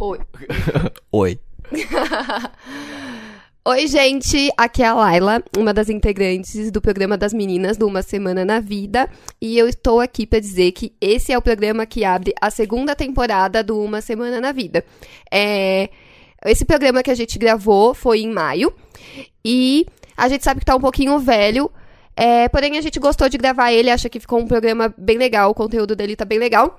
Oi. Oi. Oi, gente. Aqui é a Laila, uma das integrantes do programa das meninas do Uma Semana na Vida. E eu estou aqui para dizer que esse é o programa que abre a segunda temporada do Uma Semana na Vida. É... Esse programa que a gente gravou foi em maio. E a gente sabe que tá um pouquinho velho. É... Porém, a gente gostou de gravar ele, acha que ficou um programa bem legal. O conteúdo dele tá bem legal.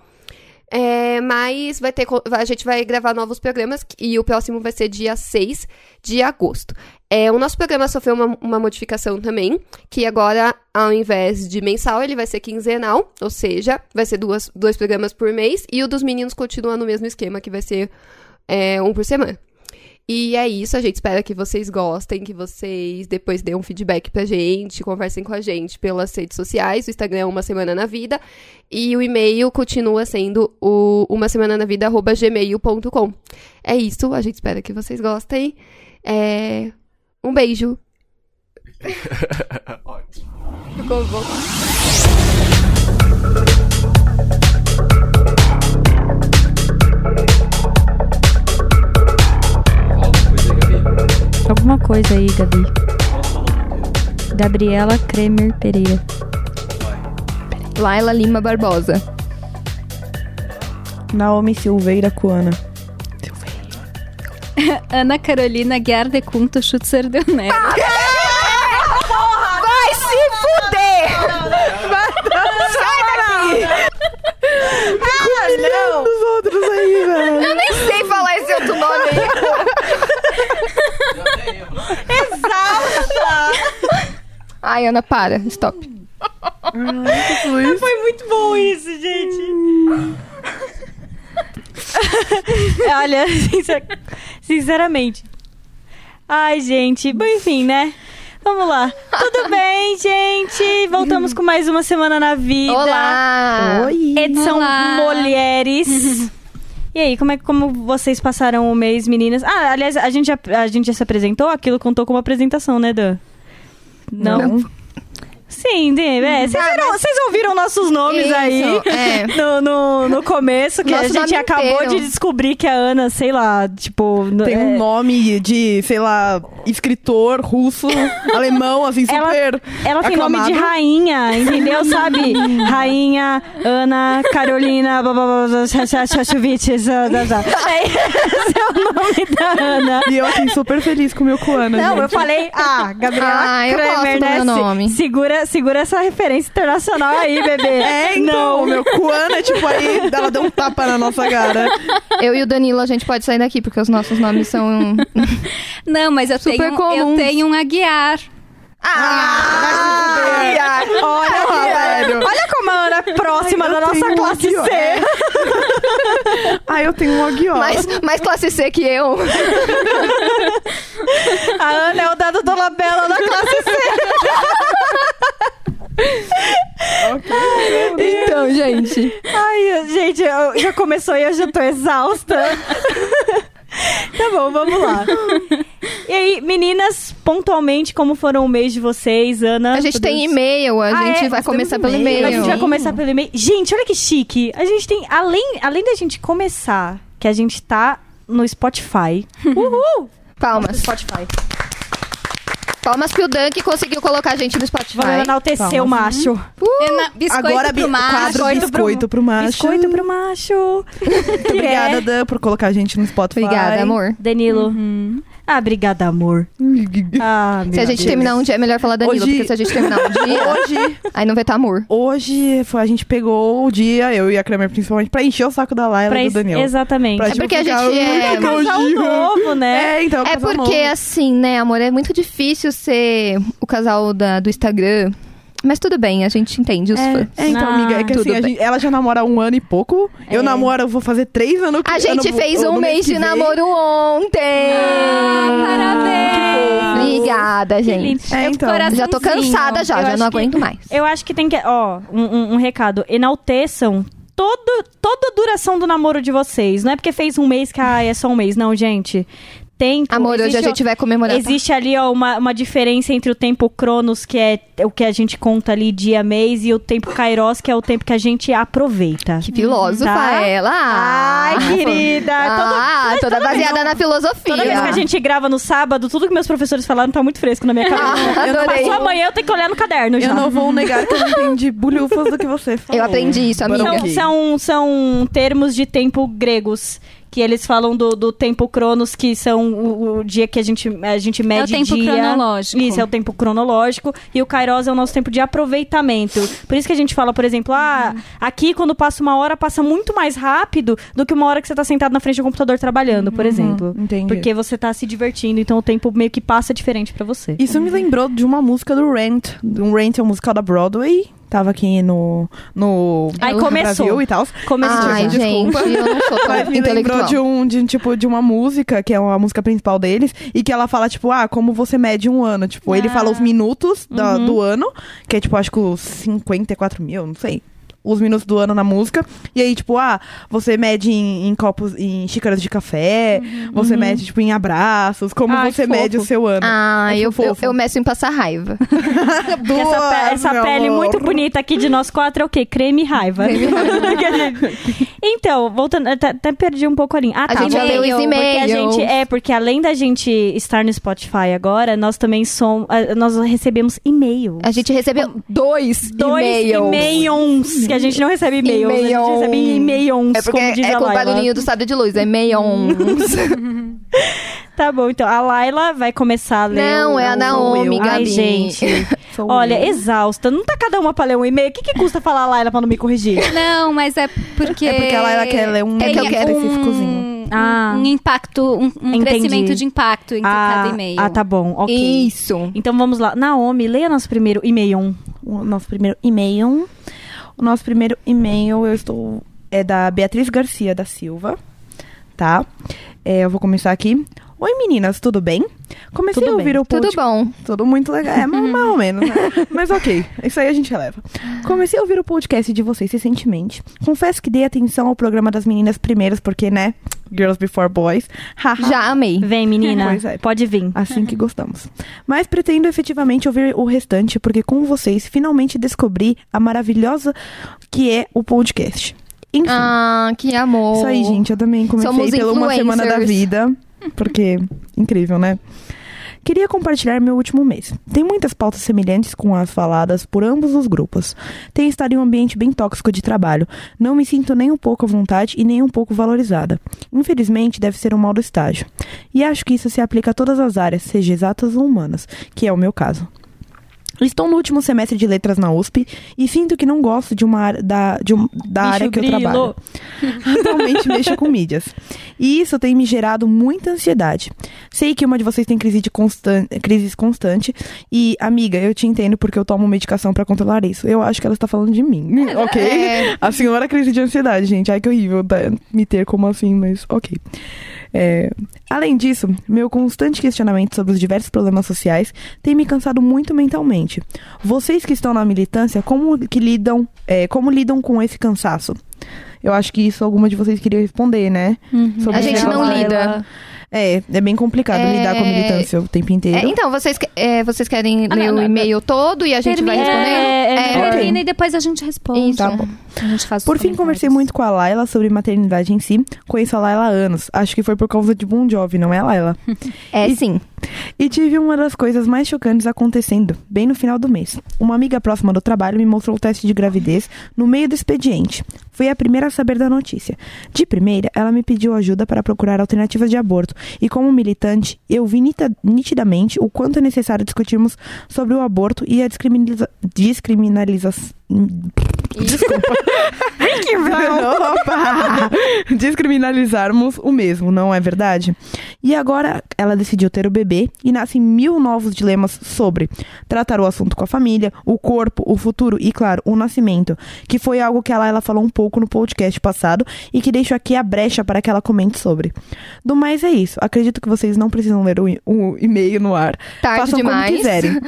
É, mas vai ter, a gente vai gravar novos programas e o próximo vai ser dia 6 de agosto. É, o nosso programa sofreu uma, uma modificação também, que agora, ao invés de mensal, ele vai ser quinzenal, ou seja, vai ser duas, dois programas por mês, e o dos meninos continua no mesmo esquema, que vai ser é, um por semana. E é isso, a gente espera que vocês gostem, que vocês depois dêem um feedback pra gente, conversem com a gente pelas redes sociais, o Instagram é Uma Semana na Vida, e o e-mail continua sendo o uma semana na vida gmail.com. É isso, a gente espera que vocês gostem. É... Um beijo. Ótimo. Ficou bom. Alguma coisa aí, Gabi. Alguma coisa aí, Gabi. Gabriela Kremer Pereira. Laila Lima Barbosa. Naomi Silveira Coana. Ana Carolina Guerre Cunto Schutzer de Neto. Vai se fuder! Sai daqui! Ah, não! Os outros aí, velho. Eu nem sei falar esse outro nome aí. Ai, Ana, para. Stop. Foi muito bom isso, gente. Olha, sincer- sinceramente. Ai, gente. Bom, enfim, né? Vamos lá. Tudo bem, gente? Voltamos com mais uma Semana na Vida. Olá! Oi. Edição Olá. Mulheres. E aí, como é como vocês passaram o mês, meninas? Ah, aliás, a gente já, a gente já se apresentou? Aquilo contou como apresentação, né, Dan? Não? Sim, de- é, vocês, viram- vocês ouviram nossos nomes Isso, aí é. no, no, no começo, que a Nosso gente nome acabou inteiro. de descobrir que a Ana, sei lá, tipo... Tem é, um nome de, sei lá, escritor russo, alemão, assim, Ela- super. Ela tem nome de rainha, entendeu? Sabe? Rainha, Ana, Carolina, blá, blá, blá, blá, Cha- Cha- Chachuvitch, blá, blá, blá. É, Esse é o nome da Ana. E eu, assim, super feliz com o meu Coana. Não, gente. eu falei, ah, Gabriela Ah, Kramer, né? meu nome. Segura, segura essa referência internacional aí, bebê. É, então, Não. o meu Coana, tipo, aí ela deu um tapa na nossa cara. Eu e o Danilo, a gente pode sair daqui, porque os nossos nomes são. Não, mas eu Super tenho, eu tenho um Aguiar. Ah, Olha, velho. olha como a Ana é próxima Ai, da nossa um classe ó. C. Ah, eu tenho um aguió. mais, mais classe C que eu. A Ana é o dado do labela da classe C. Então, gente. Ai, gente, eu- já começou e eu já tô exausta. tá bom, vamos lá. E aí, meninas, pontualmente, como foram o mês de vocês, Ana? A gente tem e-mail, a Ah, gente é, vai nós começar pelo e-mail. e-mail. A gente vai começar pelo e-mail. Gente, olha que chique. A gente tem, além, além da gente começar, que a gente tá no Spotify. Uhul! Palmas. Spotify. Palmas pro Dan que conseguiu colocar a gente no Spotify. Vamos enaltecer o macho. Ena- Biscoito Agora, pro macho. quadro biscoito biscoito pro macho. Biscoito pro macho. Muito obrigada, Dan, por colocar a gente no Spotify. Obrigada, amor. Danilo. Ah, obrigada, amor. Ah, Se a gente Deus. terminar um dia, é melhor falar Danilo, Hoje- porque se a gente terminar um dia, Hoje, aí não vai estar amor. hoje foi, a gente pegou o dia, eu e a Kramer principalmente, pra encher o saco da Laila Pra e do Daniel. Exatamente. Pra, É porque a gente é- É um casal novo, né? É, então, É casal porque, novo. assim, né, amor, é muito difícil ser o casal da, do Instagram. Mas tudo bem, a gente entende os fãs. É, então, Ah, amiga, é que assim, tudo a bem. gente- ela já namora há um ano e pouco. Eu É. namoro, eu vou fazer três anos. A gente ano- fez um mês que de vem. namoro ontem! parabéns! Obrigada, gente. É, então. Já tô cansada já, Eu já não que- aguento mais. Eu acho que tem que. Ó, um, um- um recado. Enalteçam todo, toda a duração do namoro de vocês. Não é porque fez um mês que ah, é só um mês. Não, gente. Tempo. Amor, hoje a existe- gente vai comemorar. tá? Existe ali ó, uma, uma diferença entre o tempo Cronos, que é o que a gente conta ali dia, mês, e o tempo Kairos, que é o tempo que a gente aproveita. Que filósofa Tá? ela! Ai, Ah, querida! vida. Toda, Ah, toda baseada na filosofia. toda vez que a gente grava no sábado, tudo que meus professores falaram tá muito fresco na minha cabeça. Ah, adorei. Passou amanhã, eu tenho que olhar no caderno já. Eu não vou negar que eu não entendi bulhufas do que você falou. Eu aprendi isso, amiga. São, são, são termos de tempo gregos. Que eles falam do, do tempo cronos, que são o, o dia que a gente, a gente mede tempo dia. cronológico. Isso, é o tempo cronológico. E o Kairos é o nosso tempo de aproveitamento. Por isso que a gente fala, por exemplo, ah, aqui quando passa uma hora, passa muito mais rápido do que uma hora que você tá sentado na frente do computador trabalhando, por exemplo. entendi. Porque você tá se divertindo, então o tempo meio que passa diferente pra você. Isso me lembrou de uma música do Rent. Um Rent é um musical da Broadway. Tava aqui no, no Aí no começou. Brasil e tal. Começou. Ai, Desculpa. gente, eu não sou tão Mas me lembrou de um, de, tipo, de uma música, que é a música principal deles, e que ela fala, tipo, ah, como você mede um ano. Tipo, ele fala os minutos Uhum. do ano, que é, tipo, acho que os 54 mil, não sei. Os minutos do ano na música. E aí, tipo, ah, você mede em, em copos, em xícaras de café, você mede, tipo, em abraços, como Ai, você mede o seu ano. Ah, eu, eu, eu meço em passar raiva. Essa, pe- Duas, essa meu pele amor. muito bonita aqui de nós quatro é o quê? Creme e raiva. então, voltando, até, até perdi um pouco a linha. Ah, A tá. gente já leu os e-mails. é, porque além da gente estar no Spotify agora, nós também somos, ah, nós recebemos e-mails. A gente recebeu dois, Dois e-mails. E-mails, que a gente não recebe e-mails, a gente recebe e-mails, É porque como diz é a com o Laila. barulhinho do sábio de luz, é meions. Tá bom, então a Laila vai começar a ler Não, o- é a Naomi, Ai, Gabi. gente, Sou olha, exausta. Não tá cada uma pra ler um e-mail? O que, que custa falar a Laila pra não me corrigir? Não, mas é porque. É porque ela, ela quer ler um É que eu e-mail quero específicozinho. Um, Ah. um impacto, um, um crescimento de impacto entre ah, cada e-mail. ah, tá bom, ok. Isso. Então vamos lá. Naomi, leia nosso primeiro e-mail. o nosso primeiro e-mail. O nosso primeiro e-mail eu estou é da Beatriz Garcia da Silva, tá? É, eu vou começar aqui. Oi meninas, tudo bem? Comecei Tudo a ouvir bem. o Tudo podcast. bom. Tudo muito legal. É, mais, ou menos, né? Mas ok, isso aí a gente releva. Comecei a ouvir o podcast de vocês recentemente. Confesso que dei atenção ao programa das meninas primeiras, porque, né? Girls Before Boys. Já amei. Vem, menina. É. Pode vir. Assim que gostamos. Mas pretendo efetivamente ouvir o restante, porque com vocês finalmente descobri a maravilhosa que é o podcast. Enfim, Ah, que amor. isso aí, gente. Eu também comecei Somos pela uma semana da vida. Porque, incrível, né? Queria compartilhar meu último mês. Tem muitas pautas semelhantes com as faladas por ambos os grupos. Tenho estado em um ambiente bem tóxico de trabalho. Não me sinto nem um pouco à vontade e nem um pouco valorizada. Infelizmente, deve ser um mal do estágio. E acho que isso se aplica a todas as áreas, seja exatas ou humanas, que é o meu caso. Estou no último semestre de letras na USP e sinto que não gosto de uma área da, de um- da Bicho área que eu grilo. trabalho. Atualmente mexo com mídias. E isso tem me gerado muita ansiedade. Sei que uma de vocês tem crise de constan crises constante. E, amiga, eu te entendo porque eu tomo medicação pra controlar isso. Eu acho que ela está falando de mim. ok? É. A senhora crise de ansiedade, gente. Ai, que horrível tá, me ter como assim, mas ok. É, além disso, meu constante questionamento sobre os diversos problemas sociais tem me cansado muito mentalmente. Vocês que estão na militância, como que lidam, é, como lidam com esse cansaço? Eu acho que isso alguma de vocês queria responder, né? Sobre A gente não lida. É, é bem complicado É, lidar com a militância o tempo inteiro. É, então, vocês, é, vocês querem Ah, ler não, o não, e-mail todo e a gente vai Termina. responder? É, é, ok. Termina e depois a gente responde. Isso. Tá bom. A gente faz Por fim, conversei muito com a Laila sobre maternidade em si. Conheço a Laila há anos. Acho que foi por causa de Bon Jovi, não é, Laila? É E- sim. E tive uma das coisas mais chocantes acontecendo, bem no final do mês. Uma amiga próxima do trabalho me mostrou o teste de gravidez no meio do expediente. Fui a primeira a saber da notícia. De primeira, ela me pediu ajuda para procurar alternativas de aborto. E como militante, eu vi nitidamente o quanto é necessário discutirmos sobre o aborto e a descriminaliza descriminalização. Desculpa. Opa! Descriminalizarmos o mesmo, não é verdade? E agora ela decidiu ter o bebê e nascem mil novos dilemas sobre tratar o assunto com a família, o corpo, o futuro e, claro, o nascimento, que foi algo que a Laila falou um pouco no podcast passado e que deixo aqui a brecha para que ela comente sobre. Do mais é isso. Acredito que vocês não precisam ler o, o e-mail no ar. Tarde Façam demais. como quiserem.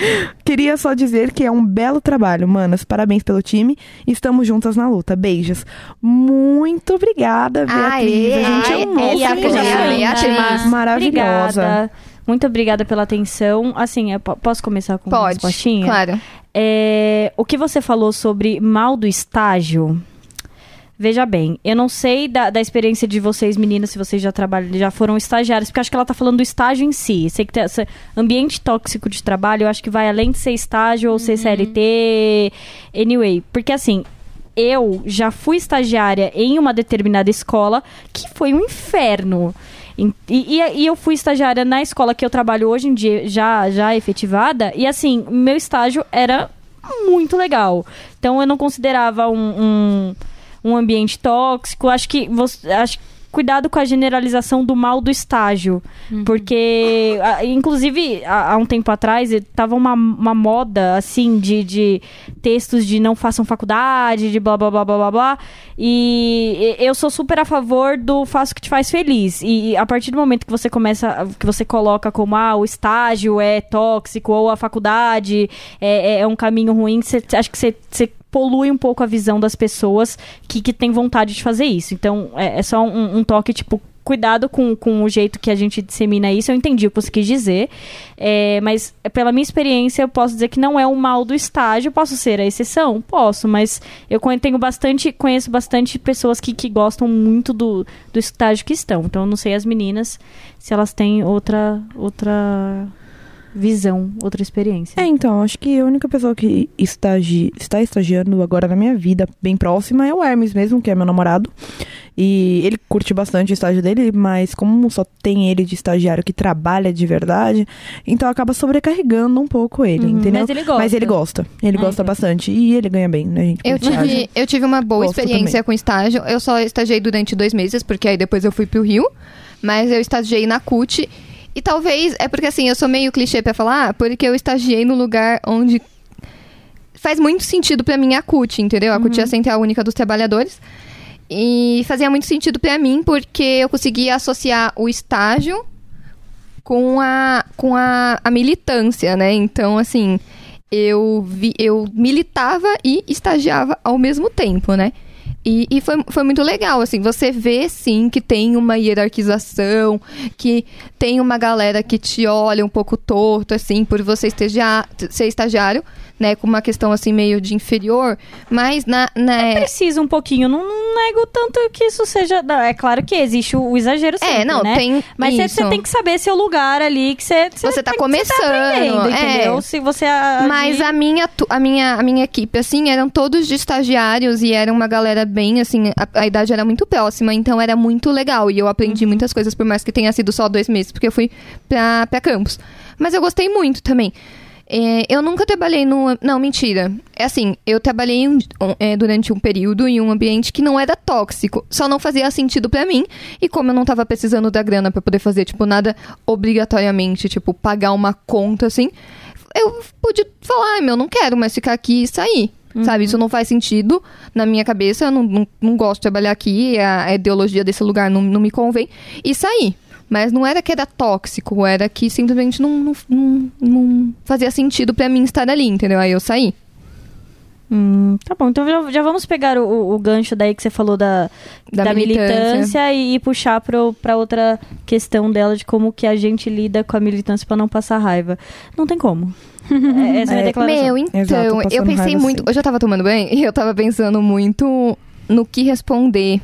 Queria só dizer que é um belo trabalho, manas. Parabéns pelo time. Estamos juntas na luta. Beijos. Muito obrigada, Beatriz. Aê, a gente ai, amou essa conversa. Beatriz. Maravilhosa. Obrigada. Muito obrigada pela atenção. Assim, posso começar com uma Pode. respostinha? Claro. É, o que você falou sobre mal do estágio Veja bem, eu não sei da, da experiência de vocês, meninas, se vocês já trabalham, já foram estagiários, porque acho que ela tá falando do estágio em si. Sei que tem esse ambiente tóxico de trabalho, eu acho que vai além de ser estágio ou ser CLT, anyway. Porque assim, eu já fui estagiária em uma determinada escola que foi um inferno. E, e, e eu fui estagiária na escola que eu trabalho hoje em dia, já, já efetivada, e assim, meu estágio era muito legal. Então eu não considerava um, um, um ambiente tóxico. Acho que você. Acho Cuidado com a generalização do mal do estágio. Porque, a- inclusive, há, um tempo atrás, eh, tava uma, uma moda, assim, de, de textos de não façam faculdade, de blá blá blá blá blá blá. E eu sou super a favor do faça o que te faz feliz. E, a partir do momento que você começa, que você coloca como, ah, o estágio é tóxico, ou a faculdade é, é- é um caminho ruim, você, acho que você polui um pouco a visão das pessoas que, que têm vontade de fazer isso. Então, é, é só um, um toque, tipo, cuidado com, com o jeito que a gente dissemina isso. Eu entendi o que você quis dizer, é, mas pela minha experiência, eu posso dizer que não é o mal do estágio. Posso ser a exceção? Posso, mas eu tenho bastante, conheço bastante pessoas que, que gostam muito do, do estágio que estão. Então, eu não sei as meninas se elas têm outra, outra visão, outra experiência. É, então, acho que a única pessoa que estagi, está estagiando agora na minha vida, bem próxima, é o Hermes mesmo, que é meu namorado. E ele curte bastante o estágio dele, mas como só tem ele de estagiário que trabalha de verdade, então acaba sobrecarregando um pouco ele, Uhum. entendeu? Mas ele gosta. Mas ele gosta. Ele Ah, gosta então. bastante. E ele ganha bem, né, gente? Eu tive, eu tive uma boa Gosto experiência também. com estágio. Eu só estagiei durante dois meses, porque aí depois eu fui pro Rio. Mas eu estagiei na CUT. E talvez, é porque assim, eu sou meio clichê pra falar, porque eu estagiei no lugar onde faz muito sentido pra mim a CUT, entendeu? A CUT é a Central Única dos Trabalhadores. E fazia muito sentido pra mim, porque eu conseguia associar o estágio com a, com a, a militância, né? Então, assim, eu, vi, eu militava e estagiava ao mesmo tempo, né? E, e foi, foi muito legal, assim, você vê, sim, que tem uma hierarquização, que tem uma galera que te olha um pouco torto, assim, por você esteja, ser estagiário, né, com uma questão, assim, meio de inferior, mas na... na Precisa um pouquinho, não, não nego tanto que isso seja. não, é claro que existe o, o exagero sempre, é, não, né? tem Mas você- tem que saber seu lugar ali, que você. Você tá tem- começando, aprendendo, é. entendeu? Se você. agir- Mas a minha, a minha, a minha equipe, assim, eram todos de estagiários e era uma galera bem, assim, a, a idade era muito próxima, então era muito legal. E eu aprendi muitas coisas, por mais que tenha sido só dois meses, porque eu fui pra, pra campus. Mas eu gostei muito também. É, eu nunca trabalhei num. Não, mentira. É assim, eu trabalhei um- é, durante um período em um ambiente que não era tóxico. Só não fazia sentido pra mim. E como eu não tava precisando da grana pra poder fazer, tipo, nada obrigatoriamente, tipo, pagar uma conta, assim, eu pude falar, ai meu, não quero mais ficar aqui e sair. Sabe, isso não faz sentido na minha cabeça, eu não, não, não gosto de trabalhar aqui, a, a ideologia desse lugar não, não me convém, e sair. Mas não era que era tóxico, era que simplesmente não, não, não, não fazia sentido pra mim estar ali, entendeu? Aí eu saí. Hum, tá bom, então já, já vamos pegar o, o- gancho daí que você falou da, Da da, militância, militância. e, e puxar pro, pra outra questão dela de como que a gente lida com a militância pra não passar raiva. Não tem como. É, essa é a É, declaração. Meu, então, Exato, eu pensei muito. sim. Hoje eu tava tomando banho e eu tava pensando muito no que responder.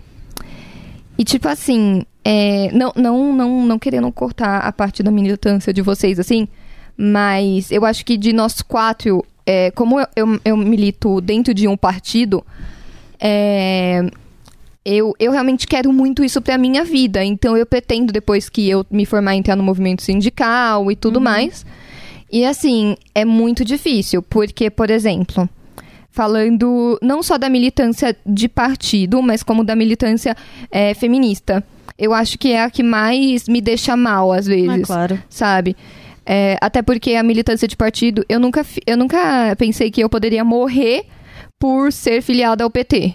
E tipo assim, é, não, não, não, não querendo cortar a parte da militância de vocês, assim, mas eu acho que de nós quatro, é, como eu, eu, eu milito dentro de um partido, é, eu, eu realmente quero muito isso pra minha vida. Então eu pretendo, depois que eu me formar, entrar no movimento sindical e tudo mais. E assim, é muito difícil, porque, por exemplo, falando não só da militância de partido, mas como da militância é, feminista. Eu acho que é a que mais me deixa mal, às vezes Ah, claro. sabe? É, até porque a militância de partido, eu nunca, eu nunca pensei que eu poderia morrer por ser filiada ao PT.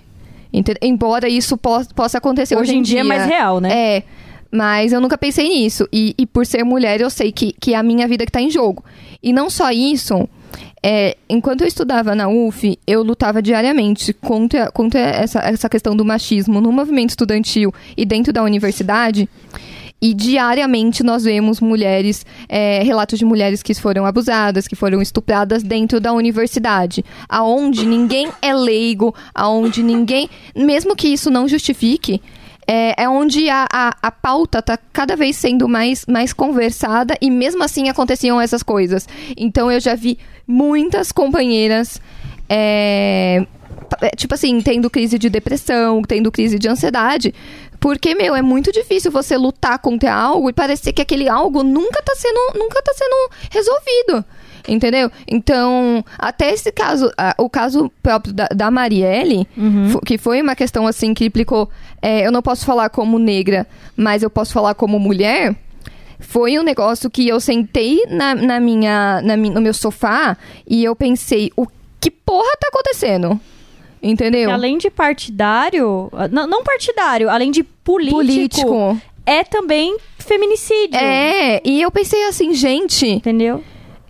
Embora isso po- possa acontecer hoje, Hoje em dia é mais real, né? É, mas eu nunca pensei nisso. E, e por ser mulher, eu sei que, que é a minha vida que tá em jogo. E não só isso, é, enquanto eu estudava na UF, eu lutava diariamente contra, contra essa, essa questão do machismo no movimento estudantil e dentro da universidade. E diariamente nós vemos mulheres, é, relatos de mulheres que foram abusadas, que foram estupradas dentro da universidade, aonde ninguém é leigo, aonde ninguém, mesmo que isso não justifique, é, é onde a, a, a pauta tá cada vez sendo mais, mais conversada e mesmo assim aconteciam essas coisas. Então eu já vi muitas companheiras. é, é, tipo assim, tendo crise de depressão, tendo crise de ansiedade. Porque, meu, é muito difícil você lutar contra algo e parecer que aquele algo nunca tá sendo, nunca tá sendo resolvido. Entendeu? Então, até esse caso, o caso próprio da, da Marielle, fo- que foi uma questão assim que implicou, é, eu não posso falar como negra, mas eu posso falar como mulher. Foi um negócio que eu sentei na, na minha, na no meu sofá e eu pensei, o que porra tá acontecendo? Entendeu? Que além de partidário, não, não partidário, além de político, Político. é também feminicídio. É, e eu pensei assim, gente, Entendeu?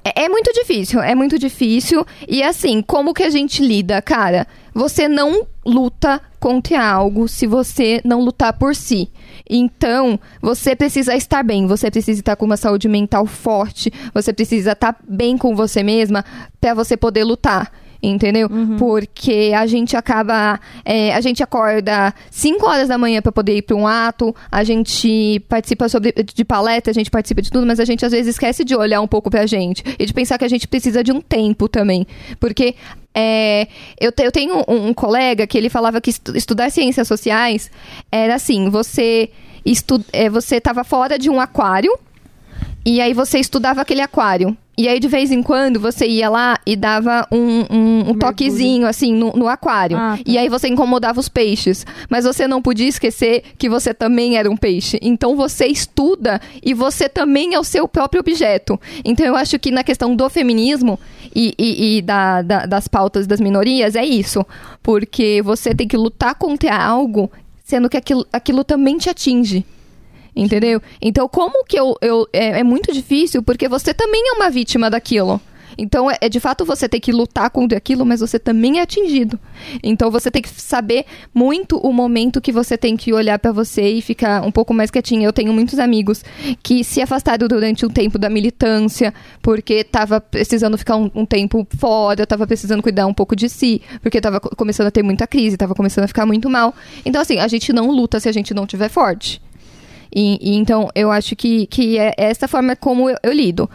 É, é muito difícil, é muito difícil. E assim, como que a gente lida, cara? Você não luta contra algo se você não lutar por si. Então, você precisa estar bem, você precisa estar com uma saúde mental forte, você precisa estar bem com você mesma para você poder lutar. Entendeu? Porque a gente acaba. é, a gente acorda 5 horas da manhã para poder ir para um ato, a gente participa sobre, de palestra, a gente participa de tudo, mas a gente às vezes esquece de olhar um pouco pra gente e de pensar que a gente precisa de um tempo também. Porque é, eu, te- eu tenho um, um colega que ele falava que estu- estudar ciências sociais era assim: você, estu, é, você tava fora de um aquário e aí você estudava aquele aquário. E aí, de vez em quando, você ia lá e dava um, um- um toquezinho, assim, no, no aquário. Ah, tá. E aí você incomodava os peixes. Mas você não podia esquecer que você também era um peixe. Então você estuda e você também é o seu próprio objeto. Então eu acho que na questão do feminismo e, e- e da- da- das pautas das minorias, é isso. Porque você tem que lutar contra algo, sendo que aquilo, aquilo também te atinge. Entendeu? Então, como que eu. eu é, é muito difícil porque você também é uma vítima daquilo. Então, é, é de fato você tem que lutar contra aquilo, mas você também é atingido. Então, você tem que saber muito o momento que você tem que olhar pra você e ficar um pouco mais quietinho. Eu tenho muitos amigos que se afastaram durante um tempo da militância, porque tava precisando ficar um, um tempo fora, tava precisando cuidar um pouco de si, porque tava co- começando a ter muita crise, tava começando a ficar muito mal. Então, assim, a gente não luta se a gente não tiver forte. E, e então, eu acho que, que é essa forma como eu, eu lido.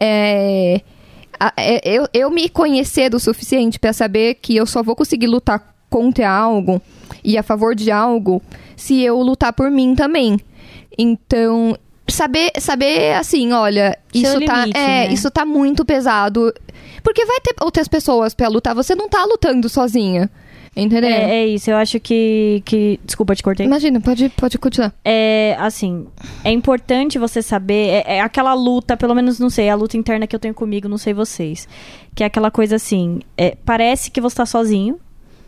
É, é- eu, eu me conhecer o suficiente para saber que eu só vou conseguir lutar contra algo e a favor de algo se eu lutar por mim também. Então, saber, saber assim, olha, Seu isso tá, limite, é, né? isso tá muito pesado. Porque vai ter outras pessoas para lutar, você não tá lutando sozinha. Entendeu? É, é isso, eu acho que. que... Desculpa, te cortei. Imagina, pode, pode continuar. É, assim, é importante você saber. É, é aquela luta, pelo menos não sei, a luta interna que eu tenho comigo, não sei vocês. Que é aquela coisa assim: é, parece que você tá sozinho.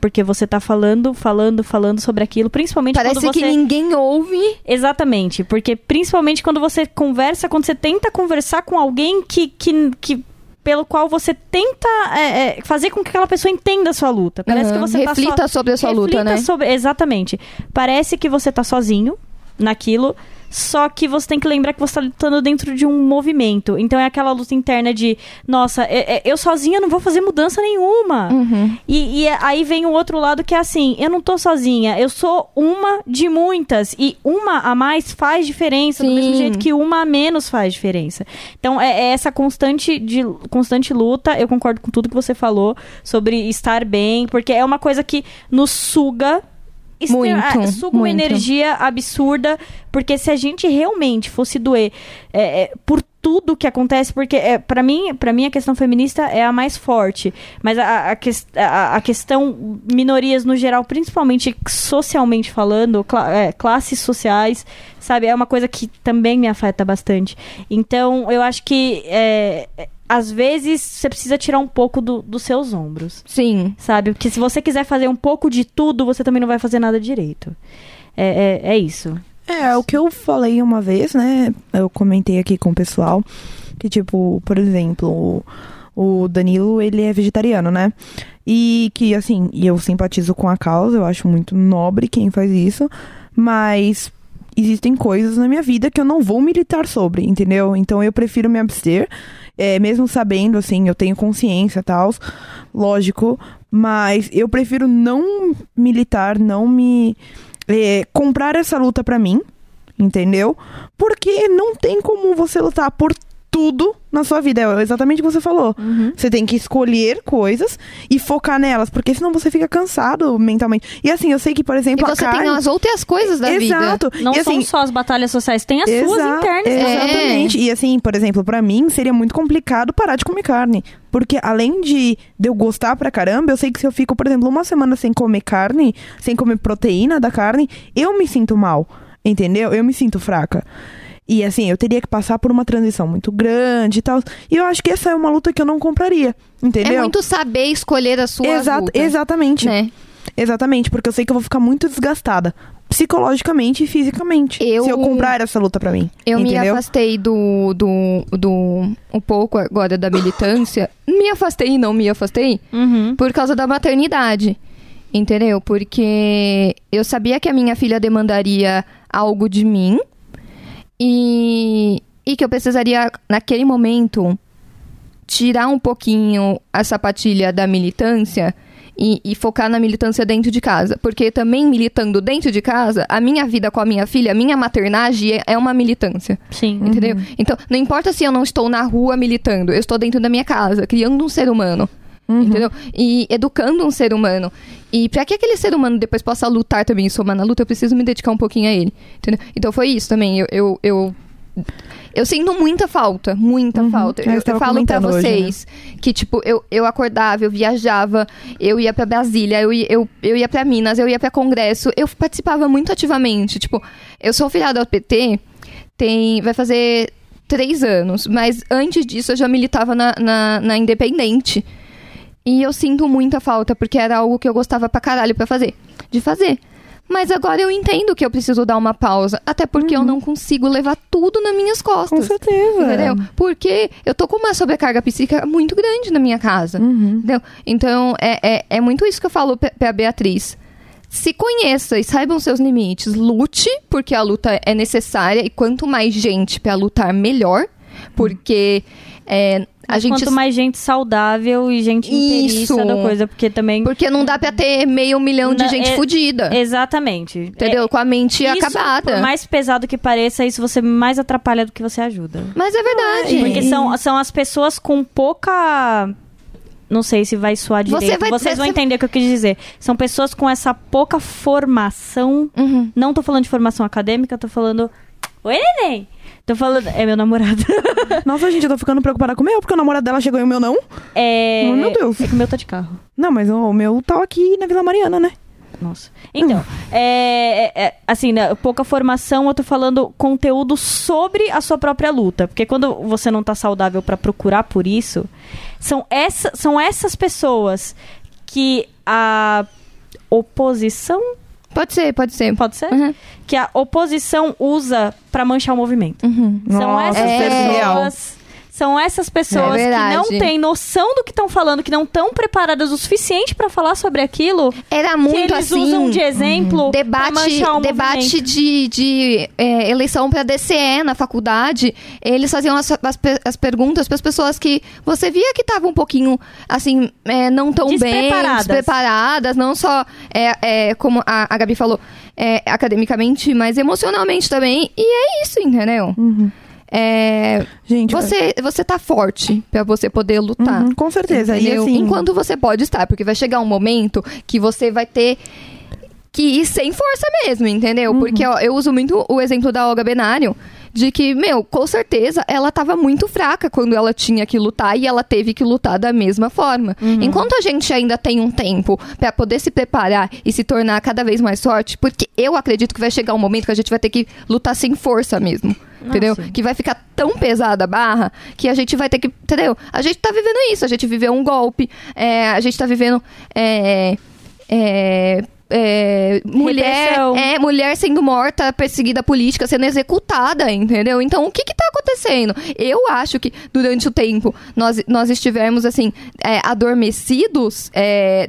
Porque você tá falando, falando, falando sobre aquilo, principalmente Parece quando você... que ninguém ouve. Exatamente, porque principalmente quando você conversa, quando você tenta conversar com alguém que, que, que pelo qual você tenta é, é, fazer com que aquela pessoa entenda a sua luta. Parece Aham, que você Reflita tá só... sobre a sua luta, Reflita né? sobre- Exatamente. Parece que você tá sozinho naquilo, só que você tem que lembrar que você tá lutando dentro de um movimento. Então é aquela luta interna de, nossa, é- é- eu sozinha não vou fazer mudança nenhuma. Uhum. E, e aí vem o outro lado que é assim, eu não tô sozinha, eu sou uma de muitas. E uma a mais faz diferença, do Sim. mesmo jeito que uma a menos faz diferença. Então é, é essa constante, de, constante luta, eu concordo com tudo que você falou sobre estar bem, porque é uma coisa que nos suga. Extre- Muito, ah, suga uma energia absurda, porque se a gente realmente fosse doer é, é, por tudo que acontece, porque é, para mim, para mim a questão feminista é a mais forte, mas a, a, ques- a- a questão minorias no geral, principalmente socialmente falando, cla- é, classes sociais, sabe, é uma coisa que também me afeta bastante. Então, eu acho que é, às vezes você precisa tirar um pouco do- dos seus ombros, Sim. sabe? Porque se você quiser fazer um pouco de tudo, você também não vai fazer nada direito. É, é, é isso. É, o que eu falei uma vez, né? Eu comentei aqui com o pessoal que, tipo, por exemplo, o, Danilo, ele é vegetariano, né? E que, assim, eu simpatizo com a causa, eu acho muito nobre quem faz isso, mas existem coisas na minha vida que eu não vou militar sobre, entendeu? Então eu prefiro me abster, é, mesmo sabendo, assim, eu tenho consciência e tal, lógico, mas eu prefiro não militar, não me. é, comprar essa luta pra mim, entendeu? Porque não tem como você lutar por tudo na sua vida. É exatamente o que você falou. Você tem que escolher coisas e focar nelas, porque senão você fica cansado mentalmente. E assim, eu sei que, por E exemplo, você a tem carne... as outras coisas da vida. Exato. Não e, são assim, só as batalhas sociais, tem as suas Exa- internas. Exatamente. E assim, por exemplo, pra mim seria muito complicado parar de comer carne. Porque além de, de eu gostar pra caramba, eu sei que se eu fico, por exemplo, uma semana sem comer carne, sem comer proteína da carne, eu me sinto mal. Entendeu? Eu me sinto fraca. E assim, eu teria que passar por uma transição muito grande e tal. E eu acho que essa é uma luta que eu não compraria. Entendeu? É muito saber escolher a sua Exato, luta, exatamente. né? Exatamente, porque eu sei que eu vou ficar muito desgastada. Psicologicamente e fisicamente. Eu- Se eu comprar essa luta pra mim. Eu me entendeu? afastei do, do, do. um pouco agora da militância. me afastei e não me afastei Uhum. por causa da maternidade. Entendeu? Porque eu sabia que a minha filha demandaria algo de mim e, e que eu precisaria, naquele momento, tirar um pouquinho a sapatilha da militância e, e focar na militância dentro de casa. Porque também militando dentro de casa, a minha vida com a minha filha, a minha maternagem é- é uma militância. Sim. Entendeu? Então, não importa se eu não estou na rua militando, eu estou dentro da minha casa, criando um ser humano. Entendeu? E educando um ser humano. E para que aquele ser humano depois possa lutar também e somar na luta, eu preciso me dedicar um pouquinho a ele. Entendeu? Então foi isso também. Eu, eu, eu, eu sinto muita falta, muita falta. É, Eu, eu tava falo pra comentando hoje, né? vocês que, tipo, eu, eu acordava, eu viajava, eu ia pra Brasília, eu, eu, eu ia pra Minas, eu ia pra Congresso, eu participava muito ativamente. Tipo, eu sou filiada ao PT, tem, vai fazer três anos, mas antes disso eu já militava na, na, na Independente. E eu sinto muita falta, porque era algo que eu gostava pra caralho pra fazer. De fazer. Mas agora eu entendo que eu preciso dar uma pausa. Até porque eu não consigo levar tudo nas minhas Com costas. certeza. Entendeu? Porque eu tô com uma sobrecarga psíquica muito grande na minha casa. Uhum. Entendeu? Então, é, é, é muito isso que eu falo pra, pra Beatriz. Se conheça e saibam seus limites. Lute, porque a luta é necessária. E quanto mais gente pra lutar, melhor. Porque é, a gente. Quanto mais gente saudável e gente Isso. da coisa, porque também... Porque não dá pra ter meio milhão de Não, gente é- fudida. Exatamente. Entendeu? Com a mente Isso, acabada. por mais pesado que pareça, isso você mais atrapalha do que você ajuda. Mas é verdade. Porque são, são as pessoas com pouca. Não sei se vai soar Você direito. vai- Vocês vão você- entender o que eu quis dizer. São pessoas com essa pouca formação. Uhum. Não tô falando de formação acadêmica, tô falando. Oi, neném! Tô falando. É meu namorado. Nossa, gente, eu tô ficando preocupada com o meu, porque o namorado dela chegou e o meu não. É. Oh, meu Deus. É que o meu tá de carro. Não, mas o meu tá aqui na Vila Mariana, né? Nossa. Então, é, é, é, assim, né, pouca formação, eu tô falando conteúdo sobre a sua própria luta. Porque quando você não tá saudável pra procurar por isso, são, essa, são essas pessoas que a oposição, Pode ser, pode ser. pode ser? Uhum. Que a oposição usa pra manchar o movimento. Uhum. São Nossa, essas é real. pessoas. São essas pessoas É que não têm noção do que estão falando, que não estão preparadas o suficiente pra falar sobre aquilo, Era que muito eles assim. usam de exemplo pra debate, o debate movimento. de, de é, eleição para DCE na faculdade, eles faziam as, as, as perguntas para as pessoas que você via que estavam um pouquinho, assim, é, não tão bem, Despreparadas. despreparadas, não só, é, é, como a, a Gabi falou, é, academicamente, mas emocionalmente também. E é isso, entendeu? É, Gente, você, você tá forte para você poder lutar. Uhum, com certeza. E assim, Enquanto você pode estar, porque vai chegar um momento que você vai ter que ir sem força mesmo, entendeu? Uhum. Porque ó, eu uso muito o exemplo da Olga Benário, de que, meu, com certeza ela tava muito fraca quando ela tinha que lutar e ela teve que lutar da mesma forma. Uhum. Enquanto a gente ainda tem um tempo pra poder se preparar e se tornar cada vez mais forte, porque eu acredito que vai chegar um momento que a gente vai ter que lutar sem força mesmo. Entendeu? sim. Que vai ficar tão pesada a barra que a gente vai ter que. Entendeu? A gente tá vivendo isso. A gente viveu um golpe. é, a gente tá vivendo. é, é, é, mulher, Repressão. é, mulher sendo morta, perseguida política, sendo executada, entendeu? Então, o que que tá acontecendo. Eu acho que durante o tempo nós, nós estivemos, assim, é, adormecidos é,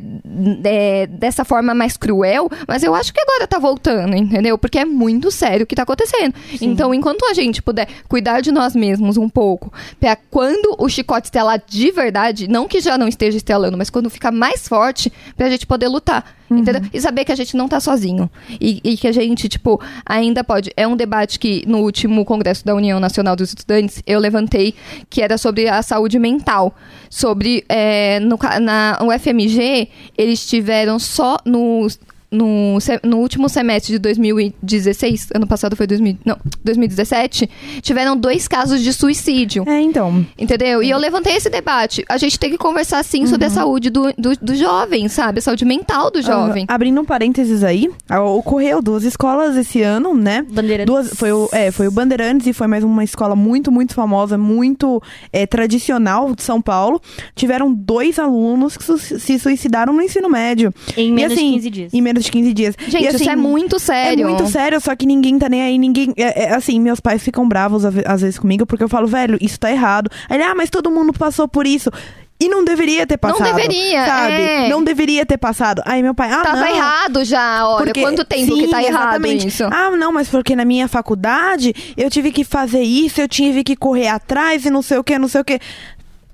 é, dessa forma mais cruel, mas eu acho que agora tá voltando, entendeu? Porque é muito sério o que tá acontecendo. Então, enquanto a gente puder cuidar de nós mesmos um pouco, pra quando o chicote estelar de verdade, não que já não esteja estelando, mas quando ficar mais forte, pra gente poder lutar. Entendeu? E saber que a gente não tá sozinho. E, e que a gente, tipo, ainda pode. É um debate que no último Congresso da União Nacional dos Estudantes eu levantei, que era sobre a saúde mental. Sobre. é, no, na UFMG, eles tiveram só no. No, no último semestre de 2016, ano passado foi 2000, não, 2017, tiveram dois casos de suicídio. É, então. Entendeu? E eu levantei esse debate. A gente tem que conversar, sim, Uhum. sobre a saúde do, do, do jovem, sabe? A saúde mental do jovem. Ah, abrindo um parênteses aí, ah, ocorreu duas escolas esse ano, né? Bandeirantes. Duas, foi, o, é, foi o Bandeirantes e foi mais uma escola muito, muito famosa, muito é, tradicional de São Paulo. Tiveram dois alunos que su- se suicidaram no ensino médio. Em E, menos assim, de 15 dias. Em menos de 15 dias. Gente, E, assim, isso é muito sério. É muito sério, só que ninguém tá nem aí, ninguém. é- é, assim, meus pais ficam bravos às ve- às vezes comigo, porque eu falo, velho, isso tá errado. Aí ele, ah, mas todo mundo passou por isso. E não deveria ter Não passado. deveria, Sabe? é. Não deveria ter passado. Aí meu pai, ah, Tava não. errado já, olha. Porque- Quanto tempo sim, que tá errado exatamente. isso? Ah, não, mas porque na minha faculdade eu tive que fazer isso, eu tive que correr atrás e não sei o que, não sei o que.